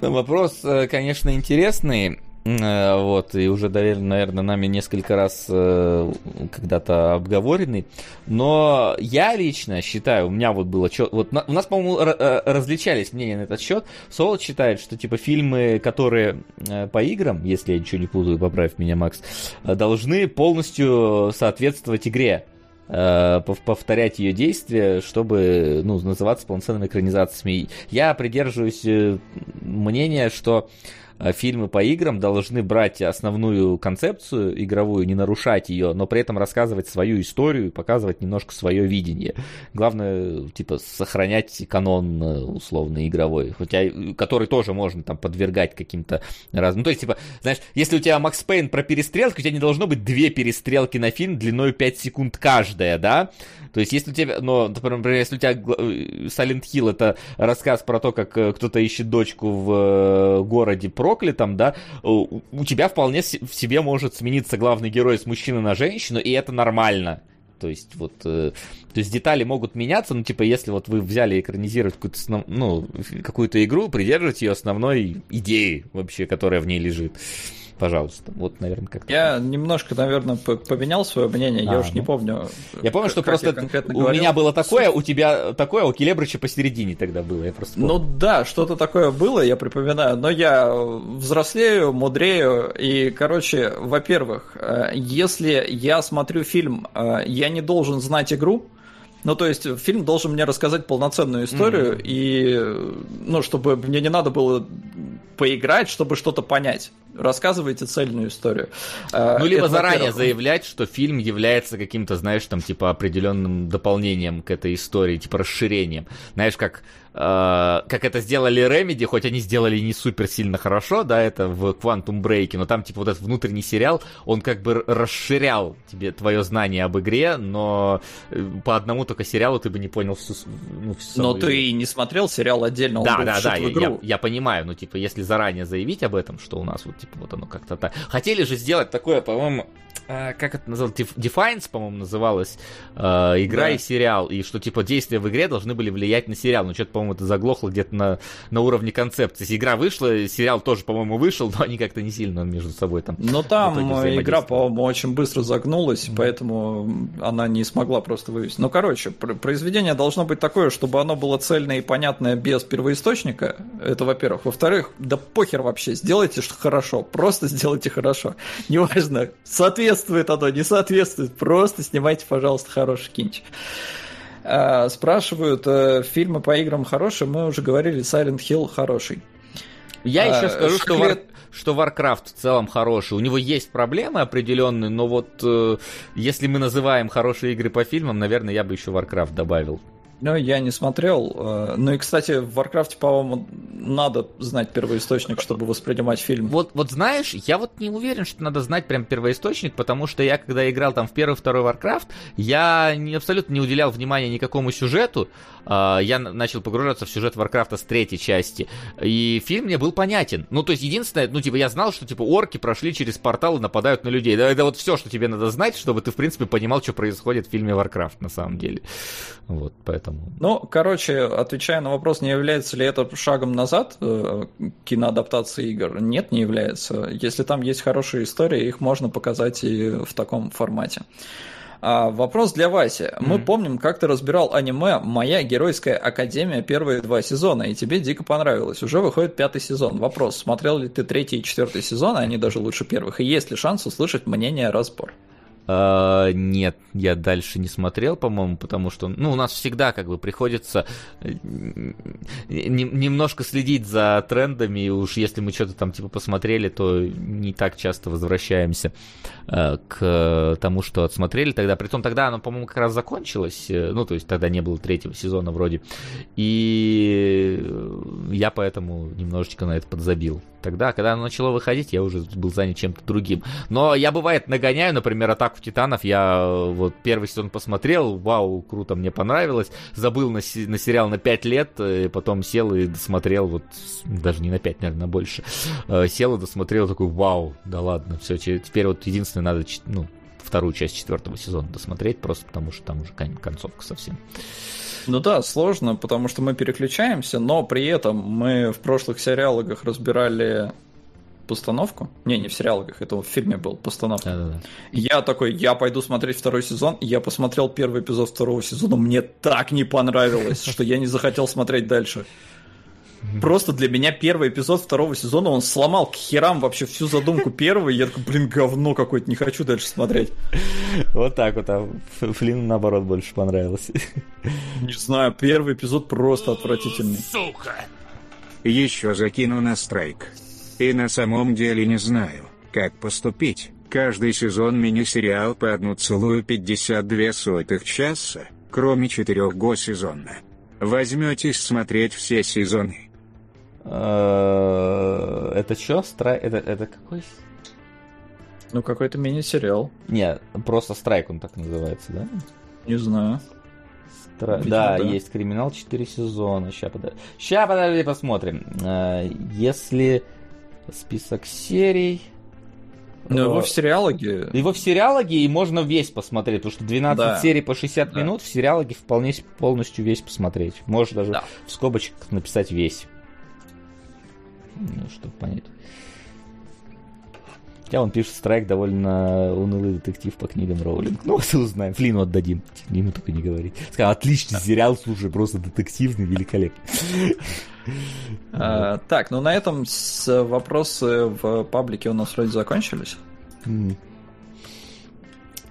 Вопрос, э, конечно, интересный. Э, вот, и уже, наверное, нами несколько раз э, когда-то обговоренный. Но я лично считаю, у меня вот было... Вот у нас, по-моему, э, различались мнения на этот счет. Солод считает, что, типа, фильмы, которые по играм, если я ничего не путаю, поправь меня, Макс, должны полностью соответствовать игре повторять ее действия, чтобы ну, называться полноценными экранизациями. Я придерживаюсь мнения, что фильмы по играм должны брать основную концепцию игровую, не нарушать ее, но при этом рассказывать свою историю и показывать немножко свое видение. Главное, типа, сохранять канон э, условно игровой, хотя, который тоже можно там подвергать каким-то разным. Ну, то есть, типа, знаешь, если у тебя Макс Пейн про перестрелки, у тебя не должно быть две перестрелки на фильм длиной 5 секунд каждая, да? То есть, если у тебя, но, например, если у тебя э, Silent Hill это рассказ про то, как кто-то ищет дочку в городе про проклятом, да, у тебя вполне в себе может смениться главный герой с мужчины на женщину, и это нормально. То есть вот, э, то есть детали могут меняться, ну типа если вот вы взяли экранизировать какую-то основ, ну какую-то игру, придерживать ее основной идеи вообще, которая в ней лежит пожалуйста. Вот, наверное, как-то. Я так. немножко, наверное, поменял свое мнение, а, я уж ну. не помню. Я помню, что просто у говорил. меня было такое, у тебя такое, а у Келебрича посередине тогда было. Я просто ну да, что-то такое было, я припоминаю, но я взрослею, мудрею, и, короче, во-первых, э, если я смотрю фильм, э, я не должен знать игру, ну, то есть, фильм должен мне рассказать полноценную историю, mm-hmm. и, ну, чтобы мне не надо было поиграть, чтобы что-то понять. Рассказывайте цельную историю. А, ну, либо это, заранее заявлять, что фильм является каким-то, знаешь, там, типа, определенным дополнением к этой истории, типа, расширением. Знаешь, как как это сделали Remedy, хоть они сделали не супер сильно хорошо, да, это в Quantum Break, но там, типа, вот этот внутренний сериал, он как бы расширял тебе твое знание об игре, но э, по одному только сериалу ты бы не понял всю, ну, всю Но ты и не смотрел сериал отдельно, Да, да, да, я, я, я понимаю, ну, типа, если заранее заявить об этом, что у нас вот, типа, вот оно как-то так. Хотели же сделать такое, по-моему, как это называлось, Defiance, по-моему, называлась э, игра да. и сериал, и что, типа, действия в игре должны были влиять на сериал, но что-то, по-моему, это заглохло где-то на, на уровне концепции. Игра вышла, сериал тоже, по-моему, вышел, но они как-то не сильно между собой там Но там игра, по-моему, очень быстро загнулась, mm-hmm. поэтому она не смогла просто вывести. Ну, короче, произведение должно быть такое, чтобы оно было цельное и понятное без первоисточника, это во-первых. Во-вторых, да похер вообще, сделайте что хорошо, просто сделайте хорошо. Неважно, соответственно соответствует оно, не соответствует. Просто снимайте, пожалуйста, хороший кинчик. А, спрашивают, э, фильмы по играм хорошие? Мы уже говорили, Silent Hill хороший. Я а, еще скажу, что, что Warcraft в целом хороший. У него есть проблемы определенные, но вот э, если мы называем хорошие игры по фильмам, наверное, я бы еще Warcraft добавил. Ну, я не смотрел. Э, ну и, кстати, в Warcraft, по-моему, надо знать первоисточник, чтобы воспринимать фильм. Вот, вот знаешь, я вот не уверен, что надо знать прям первоисточник, потому что я, когда играл там в первый, второй Warcraft, я не, абсолютно не уделял внимания никакому сюжету. А, я начал погружаться в сюжет Warcraft с третьей части. И фильм мне был понятен. Ну, то есть, единственное, ну, типа, я знал, что, типа, орки прошли через портал и нападают на людей. Это вот все, что тебе надо знать, чтобы ты, в принципе, понимал, что происходит в фильме Warcraft, на самом деле. Вот, поэтому... Ну, короче, отвечая на вопрос, не является ли это шагом назад э, киноадаптации игр, нет, не является. Если там есть хорошие истории, их можно показать и в таком формате. А, вопрос для Васи. Mm-hmm. Мы помним, как ты разбирал аниме «Моя геройская академия» первые два сезона, и тебе дико понравилось. Уже выходит пятый сезон. Вопрос, смотрел ли ты третий и четвертый сезон, они даже лучше первых, и есть ли шанс услышать мнение разбор? Uh, нет, я дальше не смотрел, по-моему, потому что, ну, у нас всегда как бы приходится э, немножко следить за трендами, и уж если мы что-то там типа посмотрели, то не так часто возвращаемся uh, к тому, что отсмотрели тогда. Притом тогда оно, по-моему, как раз закончилось, э, ну, то есть тогда не было третьего сезона вроде, и я поэтому немножечко на это подзабил. Тогда, когда оно начало выходить, я уже был занят чем-то другим. Но я, бывает, нагоняю, например, атаку титанов. Я э, вот первый сезон посмотрел, вау, круто, мне понравилось. Забыл на, на сериал на 5 лет, э, потом сел и досмотрел, вот даже не на 5, наверное, на больше. Э, сел и досмотрел, такой, вау, да ладно, все, теперь вот единственное надо, ну, вторую часть четвертого сезона досмотреть, просто потому что там уже концовка совсем. Ну да, сложно, потому что мы переключаемся, но при этом мы в прошлых сериалогах разбирали постановку. Не, не в сериалах, это в фильме был постановка. Да-да-да. Я такой, я пойду смотреть второй сезон. Я посмотрел первый эпизод второго сезона, мне так не понравилось, что я не захотел смотреть дальше. Просто для меня первый эпизод второго сезона, он сломал к херам вообще всю задумку первого, и я такой, блин, говно какое-то, не хочу дальше смотреть. Вот так вот, а Флин наоборот больше понравился. Не знаю, первый эпизод просто отвратительный. Сука! Еще закину на страйк. И на самом деле не знаю, как поступить. Каждый сезон мини-сериал по одну целую 52 сотых часа, кроме четырех го-сезона. Возьметесь смотреть все сезоны. Э, это что? Страйк? Это, это какой? Ну, какой-то мини-сериал. Нет, просто страйк он так называется, да? Не знаю. Стра... Видимо, да, да, есть криминал 4 сезона. Сейчас подожди. Сейчас подожди, посмотрим. Э, если список серий. Ну, его в сериалоге. Его в сериалоге и можно весь посмотреть, потому что 12 да. серий по 60 да. минут в сериалоге вполне полностью весь посмотреть. Можешь даже да. в скобочках написать весь ну, чтобы понять. Хотя он пишет страйк довольно унылый детектив по книгам Роулинг. Ну, вот узнаем. Флину отдадим. Ему только не говорить. Сказал, отличный сериал, слушай, просто детективный, великолепный. А, так, ну на этом вопросы в паблике у нас вроде закончились.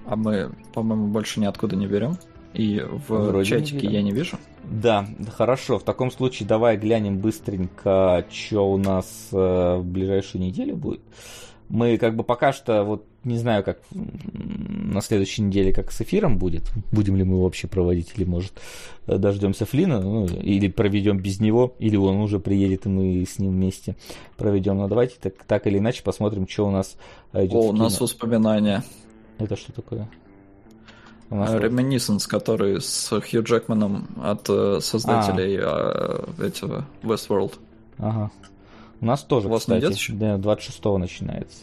А мы, по-моему, больше ниоткуда не берем. И в Вроде чатике не я не вижу. Да, хорошо. В таком случае давай глянем быстренько, что у нас э, в ближайшую неделю будет. Мы как бы пока что, вот не знаю, как на следующей неделе, как с эфиром будет. Будем ли мы вообще проводить, или может дождемся Флина, ну, или проведем без него, или он уже приедет, и мы с ним вместе проведем. Но давайте так, так или иначе посмотрим, что у нас идет. О, у нас воспоминания. Это что такое? Реминисценс, который с Хью Джекманом от э, создателей а. этого Westworld. Ага. У нас тоже, У вас кстати, да, 26 начинается.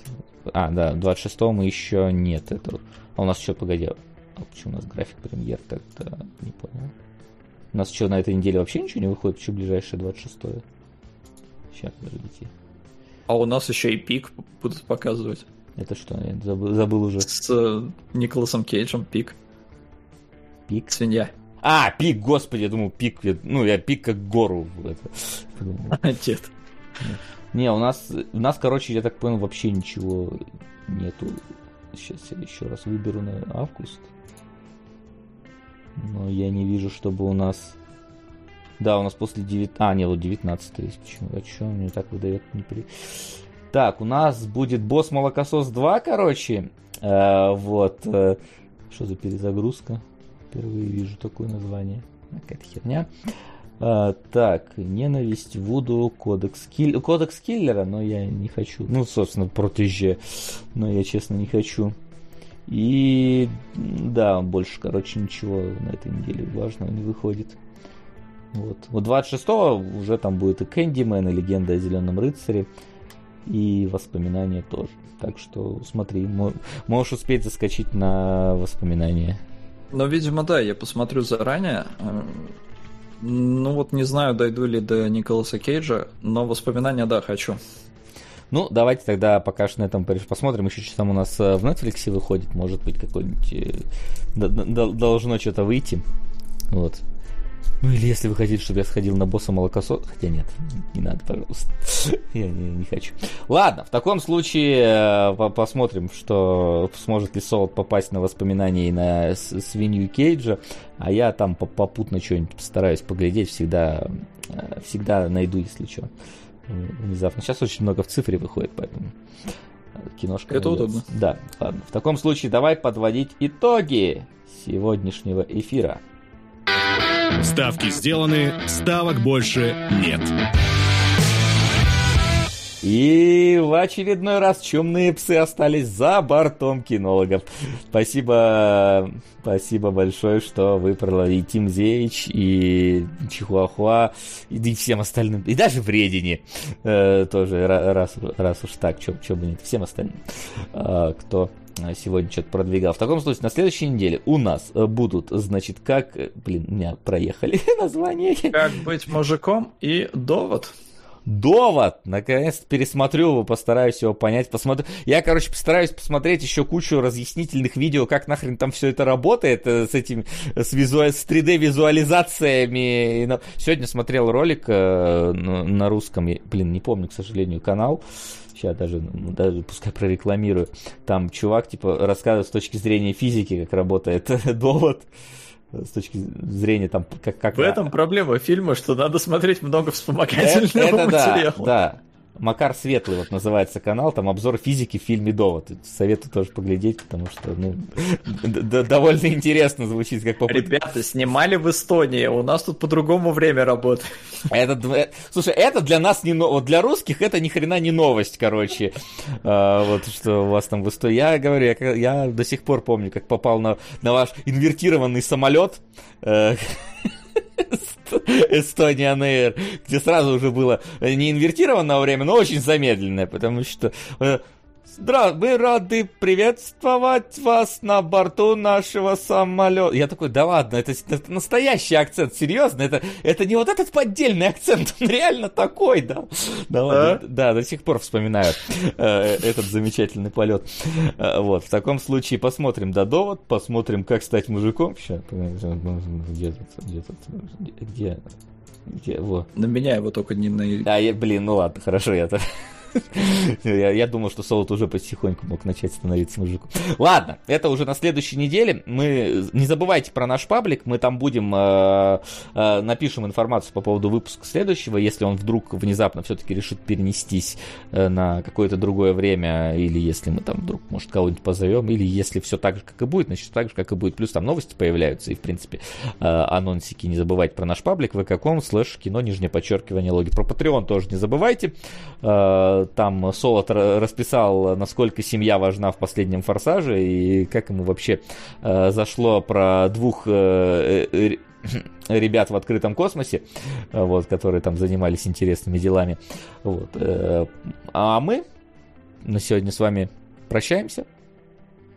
А, да, 26 мы еще нет этого. А у нас что, погоди, а почему у нас график премьер так-то не понял? У нас что, на этой неделе вообще ничего не выходит? Почему ближайшее 26 Сейчас, подождите. А у нас еще и пик будут показывать. Это что, я забыл, забыл уже. С э, Николасом Кейджем пик. Пик? Свинья. А, пик, господи, я думал, пик, ну, я пик как гору. Это, подумал. Нет. Не, у нас, у нас, короче, я так понял, вообще ничего нету. Сейчас я еще раз выберу на август. Но я не вижу, чтобы у нас... Да, у нас после 9... А, нет, вот 19 есть. Почему? А что мне так выдает? Не при... Так, у нас будет босс Молокосос 2, короче. Э, вот. э, что за перезагрузка? Впервые вижу такое название. Какая-то херня. А, так, ненависть, Вуду, кодекс, киль... кодекс киллера, но я не хочу. Ну, собственно, протеже, но я, честно, не хочу. И да, больше, короче, ничего на этой неделе важного не выходит. Вот. Вот 26-го уже там будет и Кэндимен, и Легенда о Зеленом Рыцаре, и воспоминания тоже. Так что смотри, мо- можешь успеть заскочить на воспоминания. Но, видимо, да, я посмотрю заранее. Ну вот не знаю, дойду ли до Николаса Кейджа, но воспоминания, да, хочу. Ну, давайте тогда пока что на этом посмотрим. Еще что там у нас э, в Netflix выходит. Может быть, какой-нибудь... э, Должно что-то выйти. Вот. Ну или если вы хотите, чтобы я сходил на босса молокосо... Хотя нет, не надо, пожалуйста. Я не, не хочу. Ладно, в таком случае э, по- посмотрим, что сможет ли Солод попасть на воспоминания и на свинью Кейджа. А я там по- попутно что-нибудь постараюсь поглядеть. Всегда, э, всегда найду, если что. Внезапно. Сейчас очень много в цифре выходит, поэтому киношка. Это найдется. удобно. Да, ладно. В таком случае давай подводить итоги сегодняшнего эфира. Ставки сделаны, ставок больше нет. И в очередной раз чумные псы остались за бортом кинологов. Спасибо, спасибо большое, что вы провели Тим Зеич и Чихуахуа, и, и всем остальным, и даже Вредине э, тоже, ра- раз, раз уж так, что бы нет, всем остальным, э, кто сегодня что-то продвигал. В таком случае, на следующей неделе у нас э, будут, значит, как... э, Блин, меня проехали названия. Как быть мужиком и довод. Довод! Наконец-то пересмотрю его, постараюсь его понять. Посмотрю. Я, короче, постараюсь посмотреть еще кучу разъяснительных видео, как нахрен там все это работает э, с этими, с, визуа... с 3D-визуализациями. И на- Сегодня смотрел ролик э, на русском, блин, не помню, к сожалению, канал. Сейчас даже, ну, даже пускай прорекламирую. Там чувак, типа, рассказывает с точки зрения физики, как работает довод. С точки зрения там, как... как В этом проблема фильма, что надо смотреть много это, вспомогательного это да, материала. да. Макар Светлый вот называется канал, там обзор физики в фильме «Довод». Советую тоже поглядеть, потому что, ну, довольно интересно звучит, как попытка. Ребята, снимали в Эстонии, у нас тут по-другому время работает. Это, дв- слушай, это для нас не вот для русских это ни хрена не новость, короче. А, вот что у вас там в Эстонии. Я говорю, я, я до сих пор помню, как попал на, на ваш инвертированный самолет. Э, Estonian Air, где сразу уже было не инвертированное время, но очень замедленное, потому что э, Здра... Мы рады приветствовать вас на борту нашего самолета. Я такой, да ладно, это, это настоящий акцент, серьезно, это, это не вот этот поддельный акцент, он реально такой, да. Да, ладно, да, до сих пор вспоминаю э, этот замечательный полет. Э, Вот, в таком случае посмотрим, да, довод, посмотрим, как стать мужиком. Сейчас, где тут, где тут, где, где, вот. На меня его только не на... А, я, блин, ну ладно, хорошо, я то я, я думал, что Солод уже потихоньку мог начать становиться мужиком. Ладно, это уже на следующей неделе. Мы не забывайте про наш паблик. Мы там будем э, э, напишем информацию по поводу выпуска следующего, если он вдруг внезапно все-таки решит перенестись э, на какое-то другое время, или если мы там вдруг, может, кого-нибудь позовем, или если все так же, как и будет, значит, так же, как и будет. Плюс там новости появляются, и, в принципе, э, анонсики. Не забывайте про наш паблик, vk.com, слэш кино, нижнее подчеркивание, логи. Про Patreon тоже не забывайте. Э, там Солод ра- расписал, насколько семья важна в последнем форсаже и как ему вообще э, зашло про двух э, э, ребят в открытом космосе, вот, которые там занимались интересными делами. Вот. А мы на сегодня с вами прощаемся.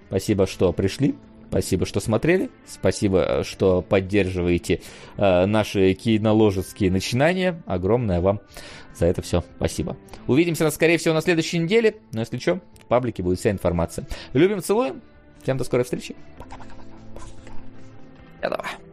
Спасибо, что пришли. Спасибо, что смотрели. Спасибо, э, что поддерживаете э, наши киноложеские начинания. Огромное вам за это все спасибо. Увидимся, скорее всего, на следующей неделе. Но если что, в паблике будет вся информация. Любим, целуем. Всем до скорой встречи. Пока-пока. Я давай.